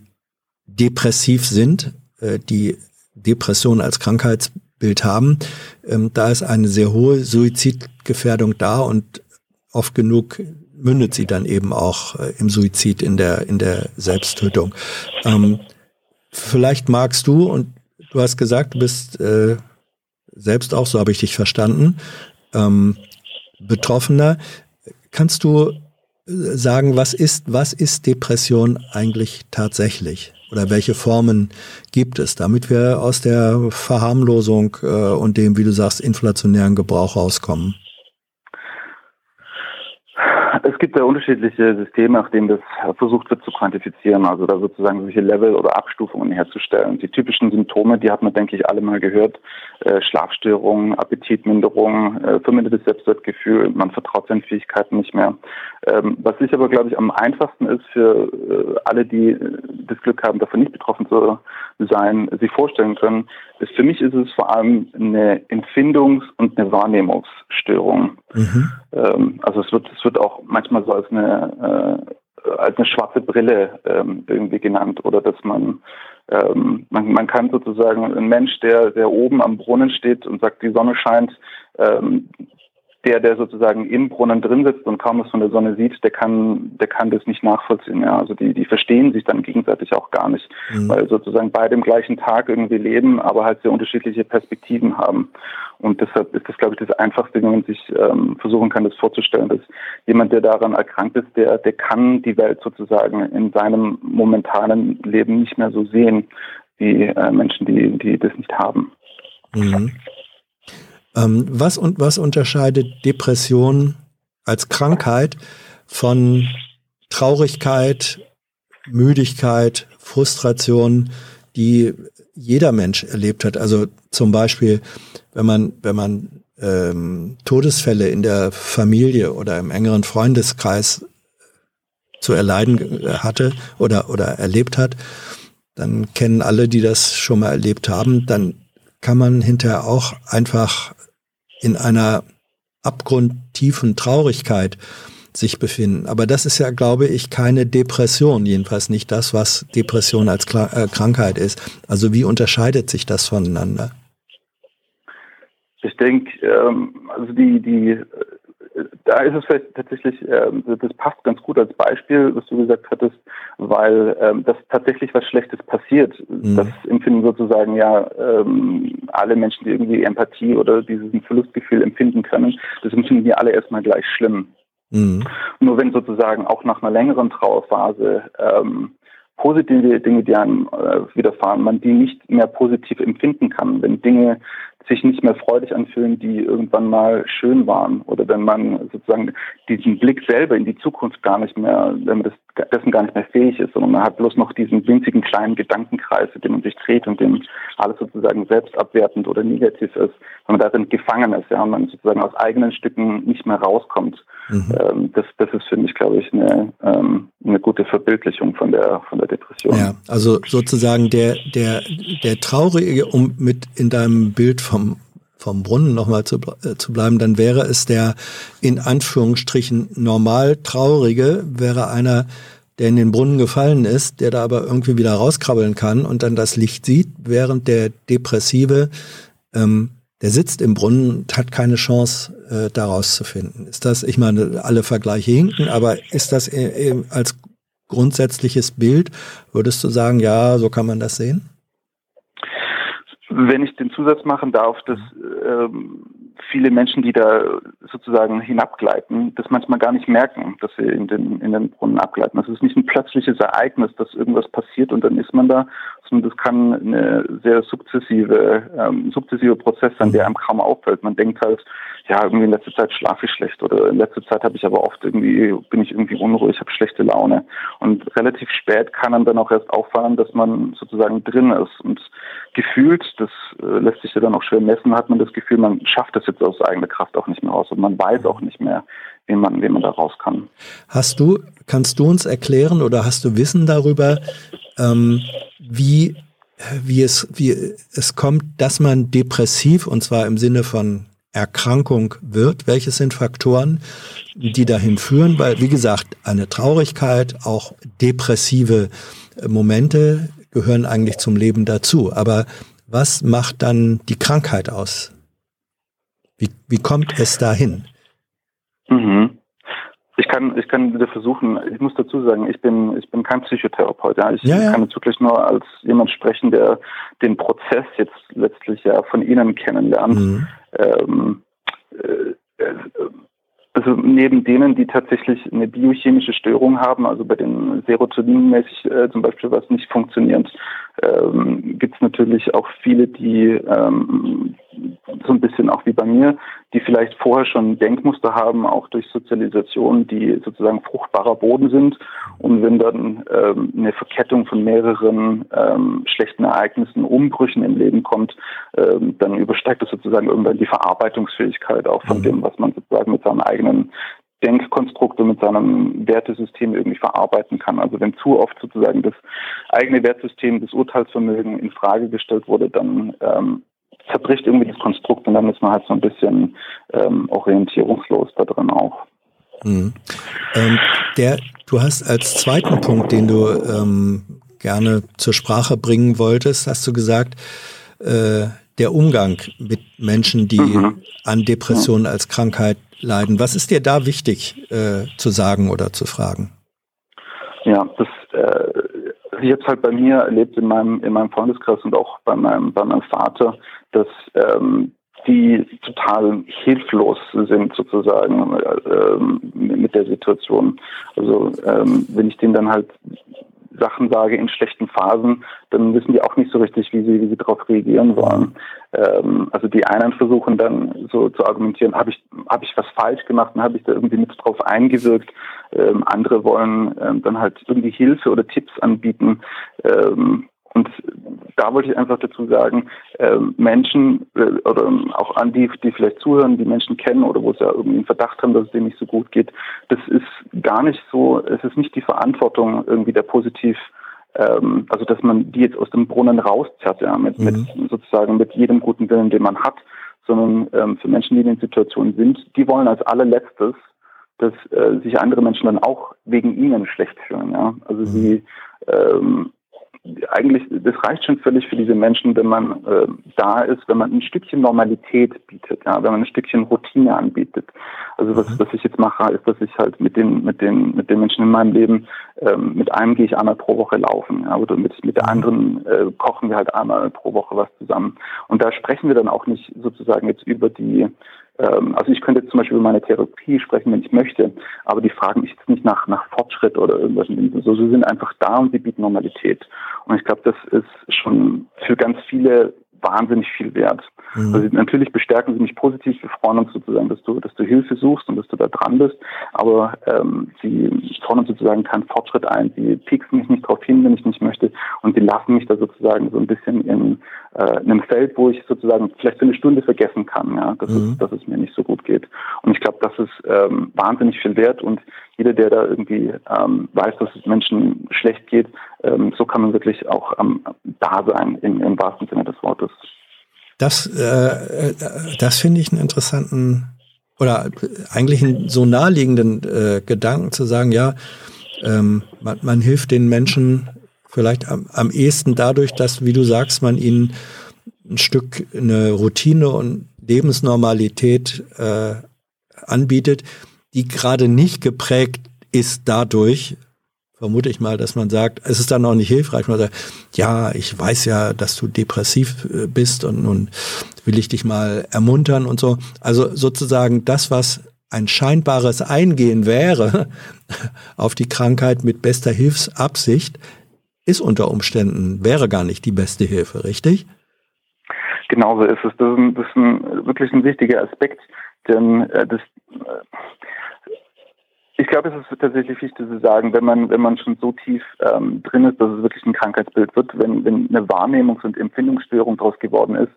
depressiv sind, äh, die Depression als Krankheits Bild haben. Ähm, da ist eine sehr hohe Suizidgefährdung da und oft genug mündet sie dann eben auch äh, im Suizid, in der, in der Selbsttötung. Ähm, vielleicht magst du, und du hast gesagt, du bist äh, selbst auch, so habe ich dich verstanden, ähm, Betroffener. Kannst du sagen, was ist, was ist Depression eigentlich tatsächlich? Oder welche Formen gibt es, damit wir aus der Verharmlosung äh, und dem, wie du sagst, inflationären Gebrauch rauskommen? Es gibt ja unterschiedliche Systeme, nach denen das versucht wird zu quantifizieren, also da sozusagen solche Level oder Abstufungen herzustellen. Die typischen Symptome, die hat man, denke ich, alle mal gehört. Äh, Schlafstörungen, Appetitminderung, äh, vermindertes Selbstwertgefühl, man vertraut seinen Fähigkeiten nicht mehr. Ähm, was ich aber, glaube ich, am einfachsten ist für äh, alle, die das Glück haben, davon nicht betroffen zu sein, sich vorstellen können, für mich ist es vor allem eine Empfindungs- und eine Wahrnehmungsstörung. Mhm. Ähm, also es wird, es wird auch manchmal so als eine, äh, als eine schwarze Brille ähm, irgendwie genannt oder dass man ähm, man, man kann sozusagen ein Mensch, der, der oben am Brunnen steht und sagt, die Sonne scheint, ähm, der, der sozusagen im Brunnen drin sitzt und kaum was von der Sonne sieht, der kann, der kann das nicht nachvollziehen. Ja. Also die, die verstehen sich dann gegenseitig auch gar nicht, mhm. weil sozusagen beide im gleichen Tag irgendwie leben, aber halt sehr unterschiedliche Perspektiven haben. Und deshalb ist das, glaube ich, das Einfachste, wie man sich ähm, versuchen kann, das vorzustellen, dass jemand, der daran erkrankt ist, der, der kann die Welt sozusagen in seinem momentanen Leben nicht mehr so sehen wie äh, Menschen, die, die das nicht haben. Mhm. Ähm, was und was unterscheidet Depression als Krankheit von Traurigkeit, Müdigkeit, Frustration, die jeder Mensch erlebt hat. Also zum Beispiel, wenn man, wenn man ähm, Todesfälle in der Familie oder im engeren Freundeskreis zu erleiden hatte oder, oder erlebt hat, dann kennen alle, die das schon mal erlebt haben, dann kann man hinterher auch einfach in einer abgrundtiefen Traurigkeit sich befinden. Aber das ist ja, glaube ich, keine Depression, jedenfalls nicht das, was Depression als Kla äh, Krankheit ist. Also wie unterscheidet sich das voneinander? Ich denke, ähm, also die, die da ist es vielleicht tatsächlich, ähm, das passt ganz gut als Beispiel, was du gesagt hattest, weil ähm, das tatsächlich was Schlechtes passiert. Mhm. Das empfinden sozusagen ja ähm, alle Menschen, die irgendwie Empathie oder dieses Verlustgefühl empfinden können, das empfinden die alle erstmal gleich schlimm. Mhm. Nur wenn sozusagen auch nach einer längeren Trauerphase ähm, positive Dinge, die einem äh, widerfahren, man die nicht mehr positiv empfinden kann, wenn Dinge sich nicht mehr freudig anfühlen, die irgendwann mal schön waren. Oder wenn man sozusagen diesen Blick selber in die Zukunft gar nicht mehr, wenn man das, dessen gar nicht mehr fähig ist, sondern man hat bloß noch diesen winzigen kleinen Gedankenkreis, in dem man sich dreht und dem alles sozusagen selbstabwertend oder negativ ist, wenn man darin gefangen ist, ja, und man sozusagen aus eigenen Stücken nicht mehr rauskommt. Mhm. Ähm, das, das ist für mich, glaube ich, eine, ähm, eine gute Verbildlichung von der, von der Depression. Ja, also sozusagen der, der, der Traurige, um mit in deinem Bild vom, vom Brunnen nochmal zu, äh, zu bleiben, dann wäre es der in Anführungsstrichen normal Traurige, wäre einer, der in den Brunnen gefallen ist, der da aber irgendwie wieder rauskrabbeln kann und dann das Licht sieht, während der Depressive, ähm, der sitzt im Brunnen und hat keine Chance, äh, da rauszufinden. Ist das, ich meine, alle Vergleiche hinken, aber ist das äh, als grundsätzliches Bild, würdest du sagen, ja, so kann man das sehen? Wenn ich den Zusatz machen darf, dass ähm, viele Menschen, die da sozusagen hinabgleiten, das manchmal gar nicht merken, dass sie in den, in den Brunnen abgleiten. Das ist nicht ein plötzliches Ereignis, dass irgendwas passiert und dann ist man da, sondern das kann eine sehr sukzessive, ähm, sukzessive Prozess sein, der einem kaum auffällt. Man denkt halt, ja, irgendwie in letzter Zeit schlafe ich schlecht oder in letzter Zeit habe ich aber oft irgendwie, bin ich irgendwie unruhig, habe schlechte Laune. Und relativ spät kann einem dann auch erst auffallen, dass man sozusagen drin ist. Und gefühlt, das äh, lässt sich ja dann auch schwer messen, hat man das Gefühl, man schafft das jetzt aus eigener Kraft auch nicht mehr raus und man weiß auch nicht mehr, wie man, wie man da raus kann. Hast du, kannst du uns erklären oder hast du Wissen darüber, ähm, wie, wie es, wie es kommt, dass man depressiv und zwar im Sinne von Erkrankung wird? Welche sind Faktoren, die dahin führen? Weil, wie gesagt, eine Traurigkeit, auch depressive Momente gehören eigentlich zum Leben dazu. Aber was macht dann die Krankheit aus? Wie, wie kommt es dahin? Mhm. Ich kann, ich kann wieder versuchen, ich muss dazu sagen, ich bin, ich bin kein Psychotherapeut. Ja. Ich ja, ja. kann jetzt wirklich nur als jemand sprechen, der den Prozess jetzt letztlich ja von Ihnen kennenlernt. Mhm. Ähm, äh, äh also neben denen, die tatsächlich eine biochemische Störung haben, also bei den Serotoninmäßig äh, zum Beispiel was nicht funktioniert, ähm, gibt es natürlich auch viele, die ähm, so ein bisschen auch wie bei mir, die vielleicht vorher schon Denkmuster haben, auch durch Sozialisation, die sozusagen fruchtbarer Boden sind. Und wenn dann ähm, eine Verkettung von mehreren ähm, schlechten Ereignissen, Umbrüchen im Leben kommt, ähm, dann übersteigt das sozusagen irgendwann die Verarbeitungsfähigkeit auch von mhm. dem, was man sozusagen mit seinem eigenen Denkkonstrukte mit seinem Wertesystem irgendwie verarbeiten kann. Also wenn zu oft sozusagen das eigene Wertesystem, das Urteilsvermögen in Frage gestellt wurde, dann ähm, zerbricht irgendwie das Konstrukt und dann ist man halt so ein bisschen ähm, orientierungslos da drin auch. Mhm. Ähm, der, du hast als zweiten Punkt, den du ähm, gerne zur Sprache bringen wolltest, hast du gesagt, äh, der Umgang mit Menschen, die mhm. an Depressionen als Krankheit leiden. Was ist dir da wichtig äh, zu sagen oder zu fragen? Ja, das äh, ich habe es halt bei mir erlebt in meinem in meinem Freundeskreis und auch bei meinem bei meinem Vater, dass ähm, die total hilflos sind sozusagen äh, mit der Situation. Also ähm, wenn ich denen dann halt Sachen sage in schlechten Phasen, dann wissen die auch nicht so richtig, wie sie, wie sie darauf reagieren sollen. Ähm, also die einen versuchen dann so zu argumentieren, habe ich, habe ich was falsch gemacht und habe ich da irgendwie mit drauf eingewirkt. Ähm, andere wollen ähm, dann halt irgendwie Hilfe oder Tipps anbieten. Ähm, und da wollte ich einfach dazu sagen, äh, Menschen äh, oder auch an die, die vielleicht zuhören, die Menschen kennen oder wo sie ja irgendwie einen Verdacht haben, dass es denen nicht so gut geht, das ist gar nicht so, es ist nicht die Verantwortung irgendwie der positiv ähm, also dass man die jetzt aus dem Brunnen rauszerrt, ja, mit, mhm. mit sozusagen mit jedem guten Willen, den man hat, sondern ähm, für Menschen, die in den Situationen sind, die wollen als allerletztes, dass äh, sich andere Menschen dann auch wegen ihnen schlecht fühlen, ja. Also mhm. sie ähm, eigentlich, das reicht schon völlig für diese Menschen, wenn man äh, da ist, wenn man ein Stückchen Normalität bietet, ja, wenn man ein Stückchen Routine anbietet. Also was, mhm. was ich jetzt mache, ist, dass ich halt mit den, mit den, mit den Menschen in meinem Leben, ähm, mit einem gehe ich einmal pro Woche laufen, ja, oder mit, mit der mhm. anderen äh, kochen wir halt einmal pro Woche was zusammen. Und da sprechen wir dann auch nicht sozusagen jetzt über die also ich könnte zum Beispiel über meine Therapie sprechen, wenn ich möchte, aber die fragen mich jetzt nicht nach, nach Fortschritt oder irgendwas. So, sie sind einfach da und sie bieten Normalität. Und ich glaube, das ist schon für ganz viele wahnsinnig viel wert. Mhm. Also natürlich bestärken sie mich positiv. Wir freuen uns sozusagen, dass du, dass du Hilfe suchst und dass du da dran bist. Aber ähm, sie fordern sozusagen keinen Fortschritt ein. Sie pieksen mich nicht darauf hin, wenn ich nicht möchte. Und sie lassen mich da sozusagen so ein bisschen in, äh, in einem Feld, wo ich sozusagen vielleicht für eine Stunde vergessen kann, ja, dass, mhm. es, dass es mir nicht so gut geht. Und ich glaube, das ist ähm, wahnsinnig viel wert. Und jeder, der da irgendwie ähm, weiß, dass es Menschen schlecht geht, ähm, so kann man wirklich auch am ähm, da sein im, im wahrsten Sinne des Wortes. Das, äh, das finde ich einen interessanten oder eigentlich einen so naheliegenden äh, Gedanken zu sagen, ja, ähm, man, man hilft den Menschen vielleicht am, am ehesten dadurch, dass, wie du sagst, man ihnen ein Stück eine Routine und Lebensnormalität äh, anbietet, die gerade nicht geprägt ist dadurch, vermute ich mal, dass man sagt, es ist dann auch nicht hilfreich, man sagt, ja, ich weiß ja, dass du depressiv äh, bist und nun will ich dich mal ermuntern und so. Also sozusagen das, was ein scheinbares Eingehen wäre auf die Krankheit mit bester Hilfsabsicht, ist unter Umständen, wäre gar nicht die beste Hilfe, richtig? Genauso ist es. Das ist, ein, das ist ein, wirklich ein wichtiger Aspekt, denn äh, das, äh, ich glaube, es ist tatsächlich wichtig zu sagen, wenn man, wenn man schon so tief ähm, drin ist, dass es wirklich ein Krankheitsbild wird, wenn, wenn eine Wahrnehmungs- und Empfindungsstörung daraus geworden ist,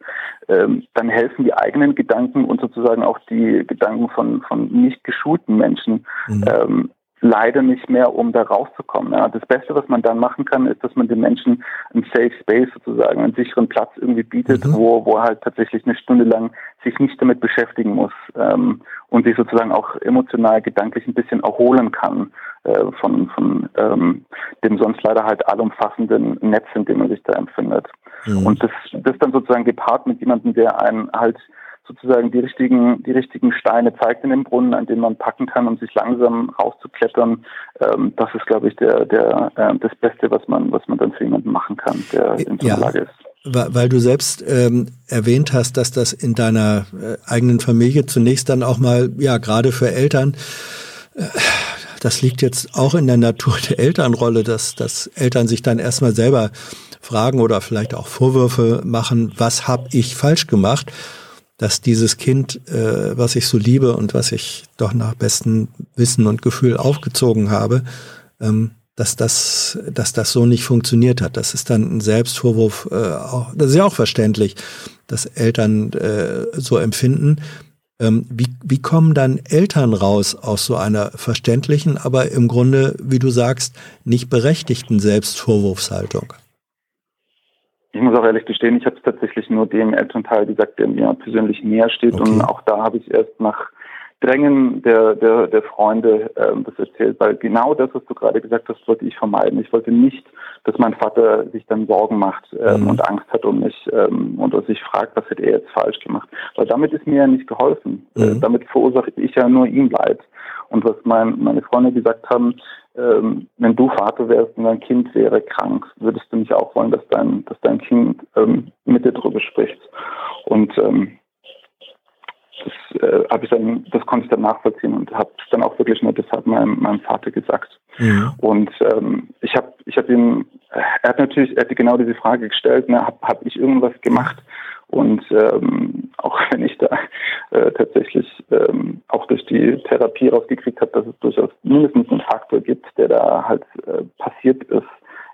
ähm, dann helfen die eigenen Gedanken und sozusagen auch die Gedanken von, von nicht geschulten Menschen mhm. ähm, leider nicht mehr, um da rauszukommen. Ja. Das Beste, was man dann machen kann, ist, dass man den Menschen einen Safe Space sozusagen, einen sicheren Platz irgendwie bietet, mhm. wo, wo er halt tatsächlich eine Stunde lang sich nicht damit beschäftigen muss ähm, und sich sozusagen auch emotional, gedanklich ein bisschen erholen kann äh, von, von ähm, dem sonst leider halt allumfassenden Netz, in dem man sich da empfindet. Mhm. Und das, das dann sozusagen gepaart mit jemandem, der einen halt sozusagen die richtigen, die richtigen Steine zeigt in dem Brunnen, an denen man packen kann, um sich langsam rauszuklettern. Ähm, das ist, glaube ich, der, der, äh, das Beste, was man, was man dann für jemanden machen kann, der in so einer ja. Lage ist. Weil du selbst ähm, erwähnt hast, dass das in deiner äh, eigenen Familie zunächst dann auch mal, ja, gerade für Eltern, äh, das liegt jetzt auch in der Natur der Elternrolle, dass, dass Eltern sich dann erstmal selber fragen oder vielleicht auch Vorwürfe machen, was habe ich falsch gemacht? Dass dieses Kind, äh, was ich so liebe und was ich doch nach bestem Wissen und Gefühl aufgezogen habe, ähm, dass das, dass das so nicht funktioniert hat. Das ist dann ein Selbstvorwurf, äh, auch, das ist ja auch verständlich, dass Eltern äh, so empfinden. Ähm, wie, wie kommen dann Eltern raus aus so einer verständlichen, aber im Grunde, wie du sagst, nicht berechtigten Selbstvorwurfshaltung? Ich muss auch ehrlich gestehen, ich habe es tatsächlich nur dem Elternteil gesagt, der mir persönlich näher steht. Okay. Und auch da habe ich erst nach Drängen der, der, der Freunde ähm, das erzählt, weil genau das, was du gerade gesagt hast, wollte ich vermeiden. Ich wollte nicht, dass mein Vater sich dann Sorgen macht ähm, mhm. und Angst hat um mich ähm, und sich fragt, was hätte er jetzt falsch gemacht. Weil damit ist mir ja nicht geholfen. Mhm. Äh, damit verursache ich ja nur ihm Leid. Und was mein, meine Freunde gesagt haben, ähm, wenn du Vater wärst und dein Kind wäre krank, würdest du nicht auch wollen, dass dein, dass dein Kind ähm, mit dir drüber spricht. Und ähm, das äh, ich dann, das konnte ich dann nachvollziehen und habe es dann auch wirklich nur deshalb meinem, meinem Vater gesagt. Mhm. Und ähm, ich habe ich hab ihm, er hat natürlich, er hat genau diese Frage gestellt, ne, habe hab ich irgendwas gemacht? Und ähm, auch wenn ich da äh, tatsächlich ähm, auch durch die Therapie rausgekriegt habe, dass es durchaus mindestens einen Faktor gibt, der da halt äh, passiert ist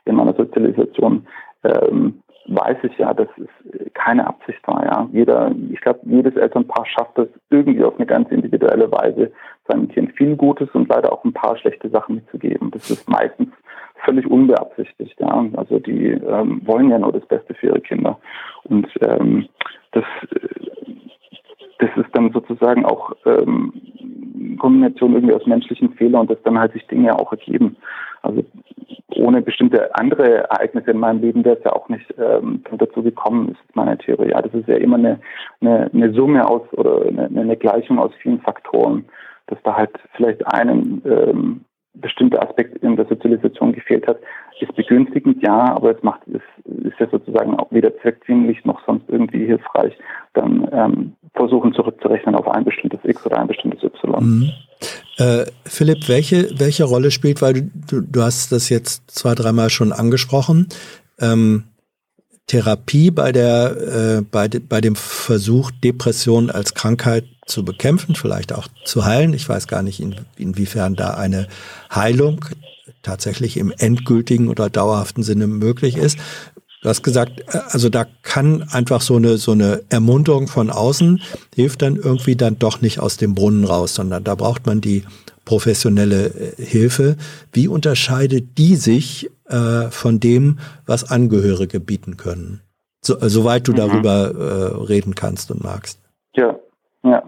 in meiner Sozialisation, ähm, weiß ich ja, dass es keine Absicht war. Ja, jeder, ich glaube, jedes Elternpaar schafft es irgendwie auf eine ganz individuelle Weise, seinem Kind viel Gutes und leider auch ein paar schlechte Sachen mitzugeben. Das ist meistens völlig unbeabsichtigt. Ja, also die ähm, wollen ja nur das Beste für ihre Kinder und ähm, das das ist dann sozusagen auch ähm, Kombination irgendwie aus menschlichen Fehlern und dass dann halt sich Dinge auch ergeben. Also ohne bestimmte andere Ereignisse in meinem Leben wäre es ja auch nicht ähm, dazu gekommen, ist meine Theorie. Ja, das ist ja immer eine, eine, eine Summe aus oder eine, eine Gleichung aus vielen Faktoren, dass da halt vielleicht einen ähm, bestimmter Aspekt in der Sozialisation gefehlt hat, ist begünstigend, ja, aber es macht es ist ja sozusagen auch weder zweckdienlich noch sonst irgendwie hilfreich, dann ähm, versuchen zurückzurechnen auf ein bestimmtes X oder ein bestimmtes Y. Mhm. Äh, Philipp, welche, welche Rolle spielt, weil du, du hast das jetzt zwei, dreimal schon angesprochen, ähm, Therapie bei der äh, bei, de, bei dem Versuch Depression als Krankheit zu bekämpfen, vielleicht auch zu heilen. Ich weiß gar nicht, in, inwiefern da eine Heilung tatsächlich im endgültigen oder dauerhaften Sinne möglich ist. Du hast gesagt, äh, also da kann einfach so eine, so eine Ermunterung von außen hilft dann irgendwie dann doch nicht aus dem Brunnen raus, sondern da braucht man die professionelle äh, Hilfe. Wie unterscheidet die sich äh, von dem, was Angehörige bieten können? So, soweit du mhm. darüber äh, reden kannst und magst. Ja, ja.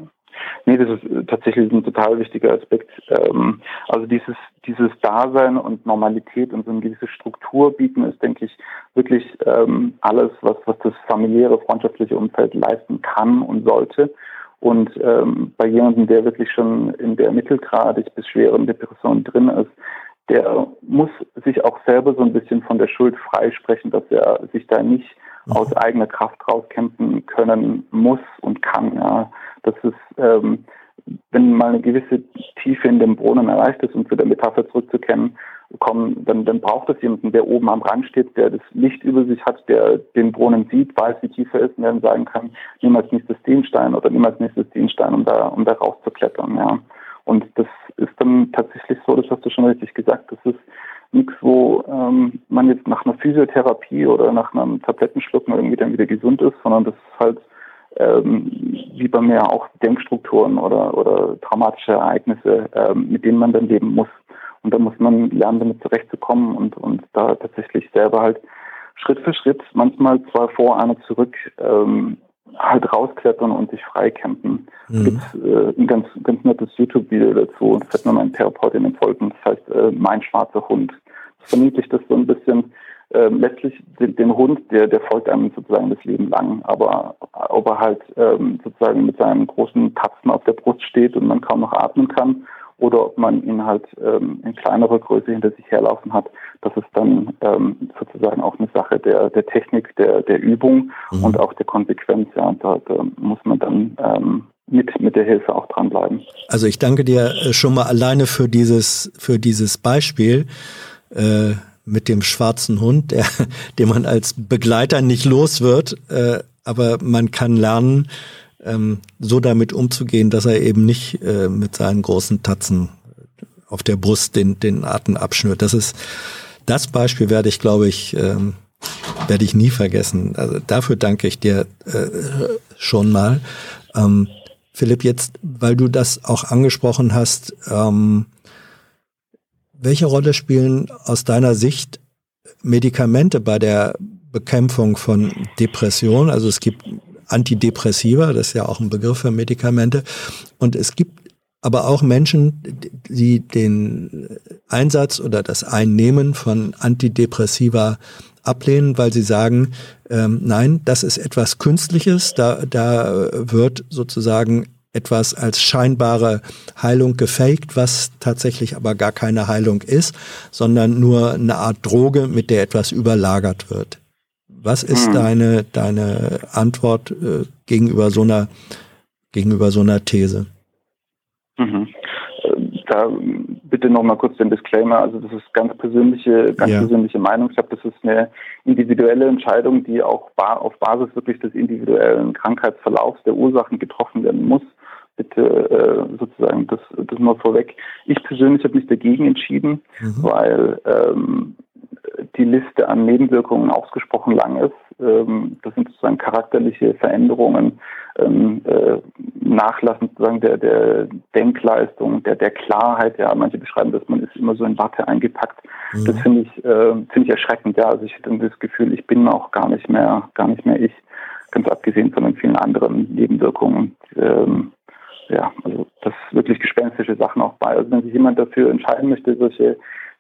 Nee, das ist äh, tatsächlich ein total wichtiger Aspekt. Ähm, also dieses, dieses Dasein und Normalität und so eine gewisse Struktur bieten ist, denke ich, wirklich ähm, alles, was, was das familiäre, freundschaftliche Umfeld leisten kann und sollte. Und ähm, bei jemandem, der wirklich schon in der mittelgradig bis schweren Depression drin ist, der muss sich auch selber so ein bisschen von der Schuld freisprechen, dass er sich da nicht mhm. aus eigener Kraft rauskämpfen können muss und kann. Ja. Das ist, ähm, wenn mal eine gewisse Tiefe in dem Brunnen erreicht ist, um zu der Metapher zurückzukehren, kommen, dann, dann braucht es jemanden, der oben am Rand steht, der das Licht über sich hat, der den Brunnen sieht, weiß, wie tief er ist und dann sagen kann, nimm als nächstes den Stein oder nimm als nächstes den Stein, um da, um da rauszuklettern, ja. Und das ist dann tatsächlich so, das hast du schon richtig gesagt, das ist nichts, wo ähm, man jetzt nach einer Physiotherapie oder nach einem Tablettenschlucken irgendwie dann wieder gesund ist, sondern das ist halt ähm, wie bei mir auch Denkstrukturen oder, oder traumatische Ereignisse, ähm, mit denen man dann leben muss. Und da muss man lernen, damit zurechtzukommen und, und da tatsächlich selber halt Schritt für Schritt, manchmal zwei vor, einer zurück, ähm, halt rausklettern und sich freikämpfen. Mhm. gibt äh, ein ganz, ganz nettes YouTube-Video dazu. Das hat mir mein Therapeutin empfohlen. Das heißt äh, Mein schwarzer Hund. Das verniedlicht das so ein bisschen. Äh, letztlich den, den, Hund, der, der folgt einem sozusagen das Leben lang. Aber ob er halt ähm, sozusagen mit seinen großen Tatzen auf der Brust steht und man kaum noch atmen kann oder ob man ihn halt ähm, in kleinerer Größe hinter sich herlaufen hat. Das ist dann ähm, sozusagen auch eine Sache der, der Technik, der, der Übung mhm. und auch der Konsequenz. Ja, und da, da muss man dann ähm, mit, mit der Hilfe auch dranbleiben. Also ich danke dir äh, schon mal alleine für dieses, für dieses Beispiel. Äh, mit dem schwarzen Hund, der, den man als Begleiter nicht los wird, äh, aber man kann lernen, ähm, so damit umzugehen, dass er eben nicht äh, mit seinen großen Tatzen auf der Brust den, den Atem abschnürt. Das ist das Beispiel werde ich, glaube ich, ähm, werde ich nie vergessen. Also dafür danke ich dir äh, schon mal. Ähm, Philipp, jetzt, weil du das auch angesprochen hast, ähm, welche Rolle spielen aus deiner Sicht Medikamente bei der Bekämpfung von Depression? Also es gibt Antidepressiva, das ist ja auch ein Begriff für Medikamente. Und es gibt aber auch Menschen, die den Einsatz oder das Einnehmen von Antidepressiva ablehnen, weil sie sagen, ähm, nein, das ist etwas Künstliches, da, da wird sozusagen etwas als scheinbare Heilung gefaked, was tatsächlich aber gar keine Heilung ist, sondern nur eine Art Droge, mit der etwas überlagert wird. Was ist hm. deine, deine Antwort äh, gegenüber so einer, gegenüber so einer These? Mhm. Äh, da bitte noch mal kurz den Disclaimer. Also das ist ganz persönliche, ganz ja. persönliche Meinung. Ich glaube, das ist eine individuelle Entscheidung, die auch auf Basis wirklich des individuellen Krankheitsverlaufs der Ursachen getroffen werden muss. Bitte äh, sozusagen das, das mal vorweg. Ich persönlich habe mich dagegen entschieden, mhm. weil ähm, die Liste an Nebenwirkungen ausgesprochen lang ist. Ähm, das sind sozusagen charakterliche Veränderungen, ähm, äh, Nachlassen sozusagen der, der Denkleistung, der, der Klarheit. Ja, manche beschreiben, dass man ist immer so in Watte eingepackt. Mhm. Das finde ich, äh, finde ich erschreckend. Ja, also ich hätte das Gefühl, ich bin auch gar nicht mehr, gar nicht mehr ich. Ganz abgesehen von den vielen anderen Nebenwirkungen. Ähm, ja, also das wirklich gespenstische Sachen auch bei. Also wenn sich jemand dafür entscheiden möchte, solche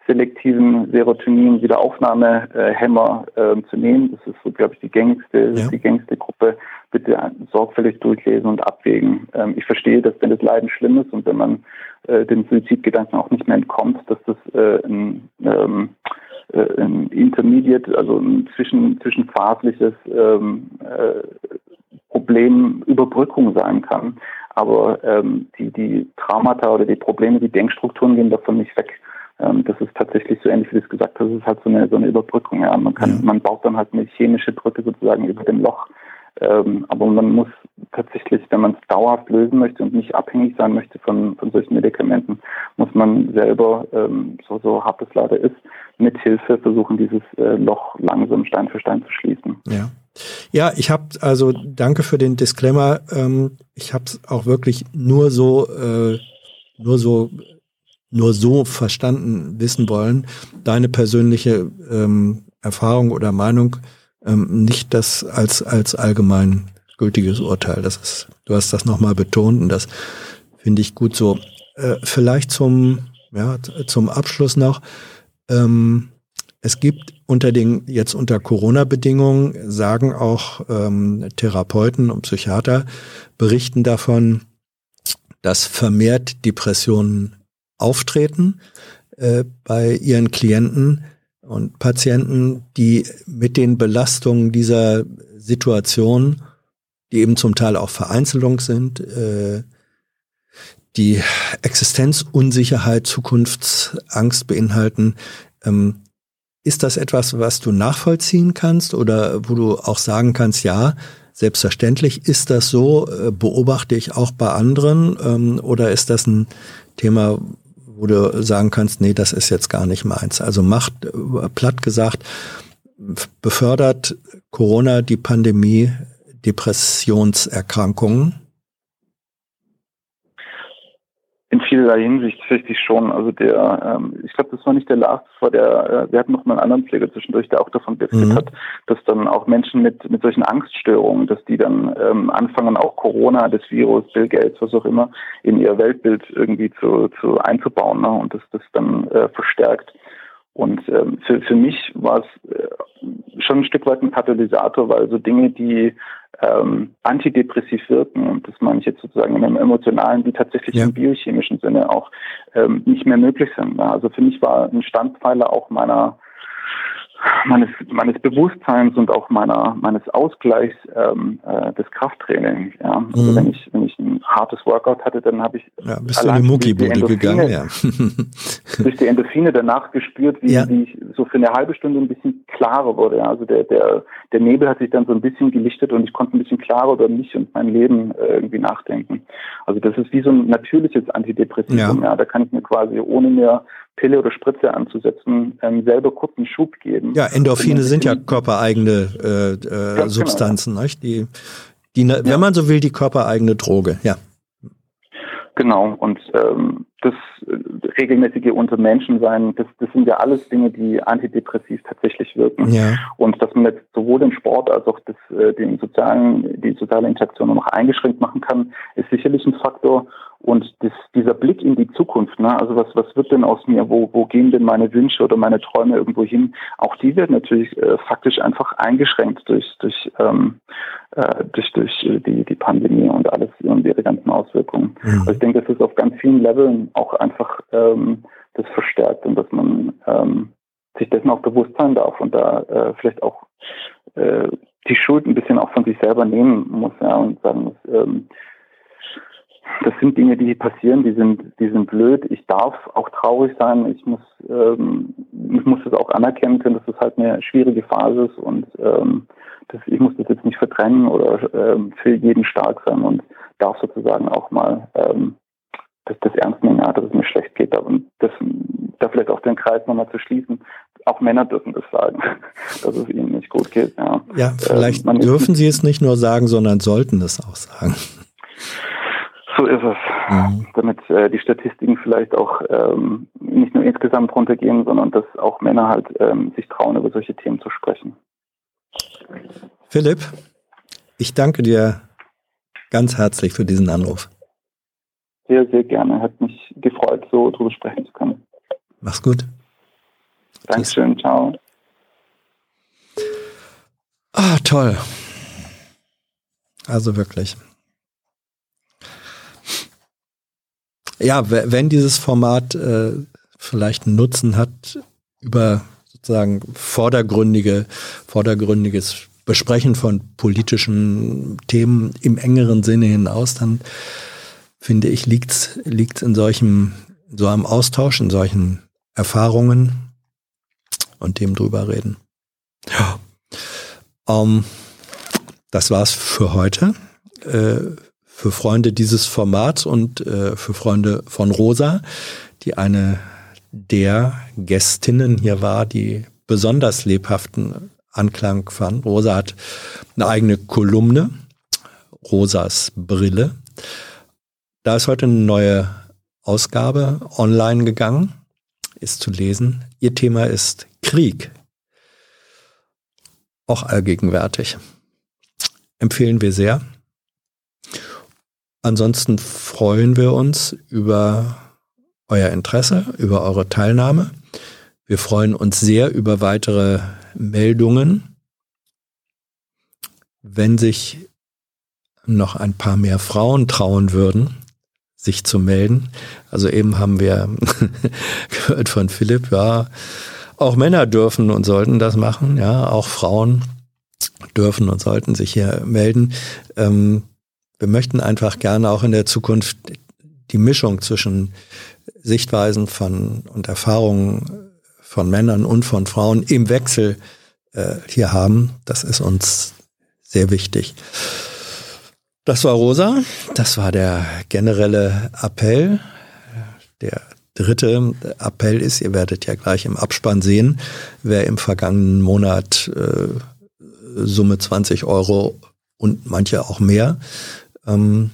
selektiven Serotonin-Wiederaufnahmehämmer äh, zu nehmen. Das ist so, glaube ich, die gängigste, ja. die gängigste Gruppe. Bitte sorgfältig durchlesen und abwägen. Ähm, ich verstehe, dass wenn das Leiden schlimm ist und wenn man äh, dem Suizidgedanken auch nicht mehr entkommt, dass das äh, ein, ähm, äh, ein Intermediate, also ein zwischen, zwischenphasliches ähm, äh, Problemüberbrückung sein kann. Aber ähm, die, die Traumata oder die Probleme, die Denkstrukturen gehen davon nicht weg. Ähm, das ist tatsächlich so ähnlich, wie du es gesagt hast, es ist halt so eine, so eine Überbrückung. Ja. Man kann, ja. man baut dann halt eine chemische Brücke sozusagen über dem Loch. Ähm, aber man muss tatsächlich, wenn man es dauerhaft lösen möchte und nicht abhängig sein möchte von, von solchen Medikamenten, muss man selber, ähm, so, so hart es leider ist, mit Hilfe versuchen, dieses äh, Loch langsam Stein für Stein zu schließen. Ja. Ja, ich habe also danke für den Disclaimer. Ähm, ich habe es auch wirklich nur so äh, nur so nur so verstanden wissen wollen. Deine persönliche ähm, Erfahrung oder Meinung ähm, nicht das als, als allgemein gültiges Urteil. Das ist, du hast das nochmal betont und das finde ich gut so. Äh, vielleicht zum, ja, zum Abschluss noch. Ähm, es gibt unter den, jetzt unter Corona-Bedingungen, sagen auch ähm, Therapeuten und Psychiater, berichten davon, dass vermehrt Depressionen auftreten äh, bei ihren Klienten und Patienten, die mit den Belastungen dieser Situation, die eben zum Teil auch Vereinzelung sind, äh, die Existenzunsicherheit, Zukunftsangst beinhalten, ähm, ist das etwas, was du nachvollziehen kannst oder wo du auch sagen kannst, ja, selbstverständlich ist das so, äh, beobachte ich auch bei anderen ähm, oder ist das ein Thema, wo du sagen kannst, nee, das ist jetzt gar nicht meins. Also macht, platt gesagt, befördert Corona die Pandemie Depressionserkrankungen? In vielerlei Hinsicht richtig schon. Also der, ähm, ich glaube, das war nicht der Lars, das war der, äh, wir hatten noch mal einen anderen Pfleger zwischendurch, der auch davon berichtet mhm. hat, dass dann auch Menschen mit, mit solchen Angststörungen, dass die dann ähm, anfangen, auch Corona, das Virus, Bill Gates, was auch immer, in ihr Weltbild irgendwie zu, zu einzubauen ne? und das das dann äh, verstärkt. Und ähm, für, für mich war es äh, schon ein Stück weit ein Katalysator, weil so Dinge, die ähm, antidepressiv wirken, und das meine ich jetzt sozusagen in einem emotionalen wie tatsächlich ja. im biochemischen Sinne auch ähm, nicht mehr möglich sind. Also für mich war ein Standpfeiler auch meiner meines, meines Bewusstseins und auch meiner, meines Ausgleichs ähm, äh, des Krafttrainings. Ja. Also mhm. wenn ich wenn ich ein hartes Workout hatte, dann habe ich ja, bist du in die Muckibude gegangen, ja. durch die Endorphine danach gespürt, wie, ja. wie ich so für eine halbe Stunde ein bisschen klarer wurde. Ja. Also der, der, der Nebel hat sich dann so ein bisschen gelichtet und ich konnte ein bisschen klarer über mich und mein Leben äh, irgendwie nachdenken. Also das ist wie so ein natürliches Antidepressivum. Ja. ja. Da kann ich mir quasi ohne mehr Pille oder Spritze anzusetzen, ähm, selber kurzen Schub geben. Ja, Endorphine sind ja körpereigene äh, äh, genau, Substanzen, genau, nicht? Die, die, ja. wenn man so will, die körpereigene Droge, ja. Genau, und ähm, das äh, regelmäßige Untermenschensein, das, das sind ja alles Dinge, die antidepressiv tatsächlich wirken. Ja. Und dass man jetzt sowohl den Sport als auch das, äh, den sozialen, die soziale Interaktion noch eingeschränkt machen kann, ist sicherlich ein Faktor. Und das, dieser Blick in die Zukunft, ne, also was, was wird denn aus mir, wo, wo gehen denn meine Wünsche oder meine Träume irgendwo hin, auch die werden natürlich äh, faktisch einfach eingeschränkt durch, durch, ähm, äh, durch, durch die, die Pandemie und alles und ihre ganzen Auswirkungen. Mhm. Also ich denke, das ist auf ganz vielen Leveln auch einfach ähm, das verstärkt und dass man ähm, sich dessen auch bewusst sein darf und da äh, vielleicht auch äh, die Schuld ein bisschen auch von sich selber nehmen muss ja, und sagen muss, ähm, das sind Dinge, die passieren, die sind, die sind blöd. Ich darf auch traurig sein. Ich muss, ähm, ich muss das auch anerkennen können, dass das halt eine schwierige Phase ist und ähm, das, ich muss das jetzt nicht verdrängen oder ähm, für jeden stark sein und darf sozusagen auch mal ähm, das, das ernst nehmen, ja, dass es mir schlecht geht. Und das, da vielleicht auch den Kreis nochmal zu schließen. Auch Männer dürfen das sagen, dass es ihnen nicht gut geht. Ja, ja vielleicht ähm, dürfen sie es nicht nur sagen, sondern sollten es auch sagen. So ist es. Mhm. Damit äh, die Statistiken vielleicht auch ähm, nicht nur insgesamt runtergehen, sondern dass auch Männer halt ähm, sich trauen, über solche Themen zu sprechen. Philipp, ich danke dir ganz herzlich für diesen Anruf. Sehr, sehr gerne. Hat mich gefreut, so drüber sprechen zu können. Mach's gut. Dankeschön, Tschüss. ciao. Ah, toll. Also wirklich. Ja, wenn dieses Format äh, vielleicht einen Nutzen hat über sozusagen vordergründige, vordergründiges Besprechen von politischen Themen im engeren Sinne hinaus, dann finde ich, liegt's liegt's in solchem, so einem Austausch, in solchen Erfahrungen und dem drüber reden. Ja. Ähm, das war's für heute. Äh, für Freunde dieses Formats und äh, für Freunde von Rosa, die eine der Gästinnen hier war, die besonders lebhaften Anklang fand. Rosa hat eine eigene Kolumne, Rosas Brille. Da ist heute eine neue Ausgabe online gegangen, ist zu lesen. Ihr Thema ist Krieg. auch allgegenwärtig. Empfehlen wir sehr. Ansonsten freuen wir uns über euer Interesse, über eure Teilnahme. Wir freuen uns sehr über weitere Meldungen. Wenn sich noch ein paar mehr Frauen trauen würden, sich zu melden. Also eben haben wir gehört von Philipp, ja, auch Männer dürfen und sollten das machen, ja, auch Frauen dürfen und sollten sich hier melden. Ähm, wir möchten einfach gerne auch in der Zukunft die Mischung zwischen Sichtweisen von und Erfahrungen von Männern und von Frauen im Wechsel äh, hier haben. Das ist uns sehr wichtig. Das war Rosa. Das war der generelle Appell. Der dritte Appell ist, ihr werdet ja gleich im Abspann sehen, wer im vergangenen Monat äh, Summe 20 Euro und manche auch mehr ähm,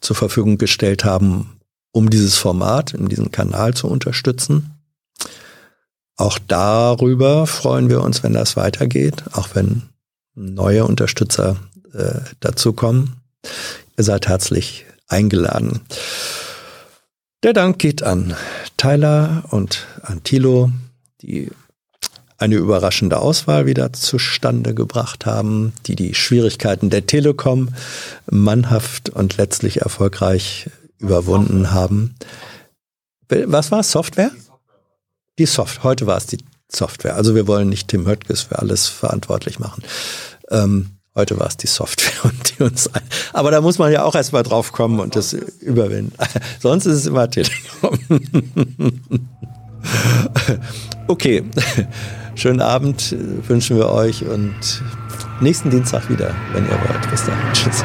zur Verfügung gestellt haben, um dieses Format in diesem Kanal zu unterstützen. Auch darüber freuen wir uns, wenn das weitergeht, auch wenn neue Unterstützer äh, dazukommen. Ihr seid herzlich eingeladen. Der Dank geht an Tyler und an Thilo, die eine überraschende Auswahl wieder zustande gebracht haben, die die Schwierigkeiten der Telekom mannhaft und letztlich erfolgreich überwunden haben. Was war es? Software? Die Software. Heute war es die Software. Also wir wollen nicht Tim Höttges für alles verantwortlich machen. Ähm, Heute war es die Software und die uns ein. Aber da muss man ja auch erstmal drauf kommen und das überwinden. Sonst ist es immer Telekom. okay. Schönen Abend wünschen wir euch und nächsten Dienstag wieder, wenn ihr wollt. Bis dann. Tschüss.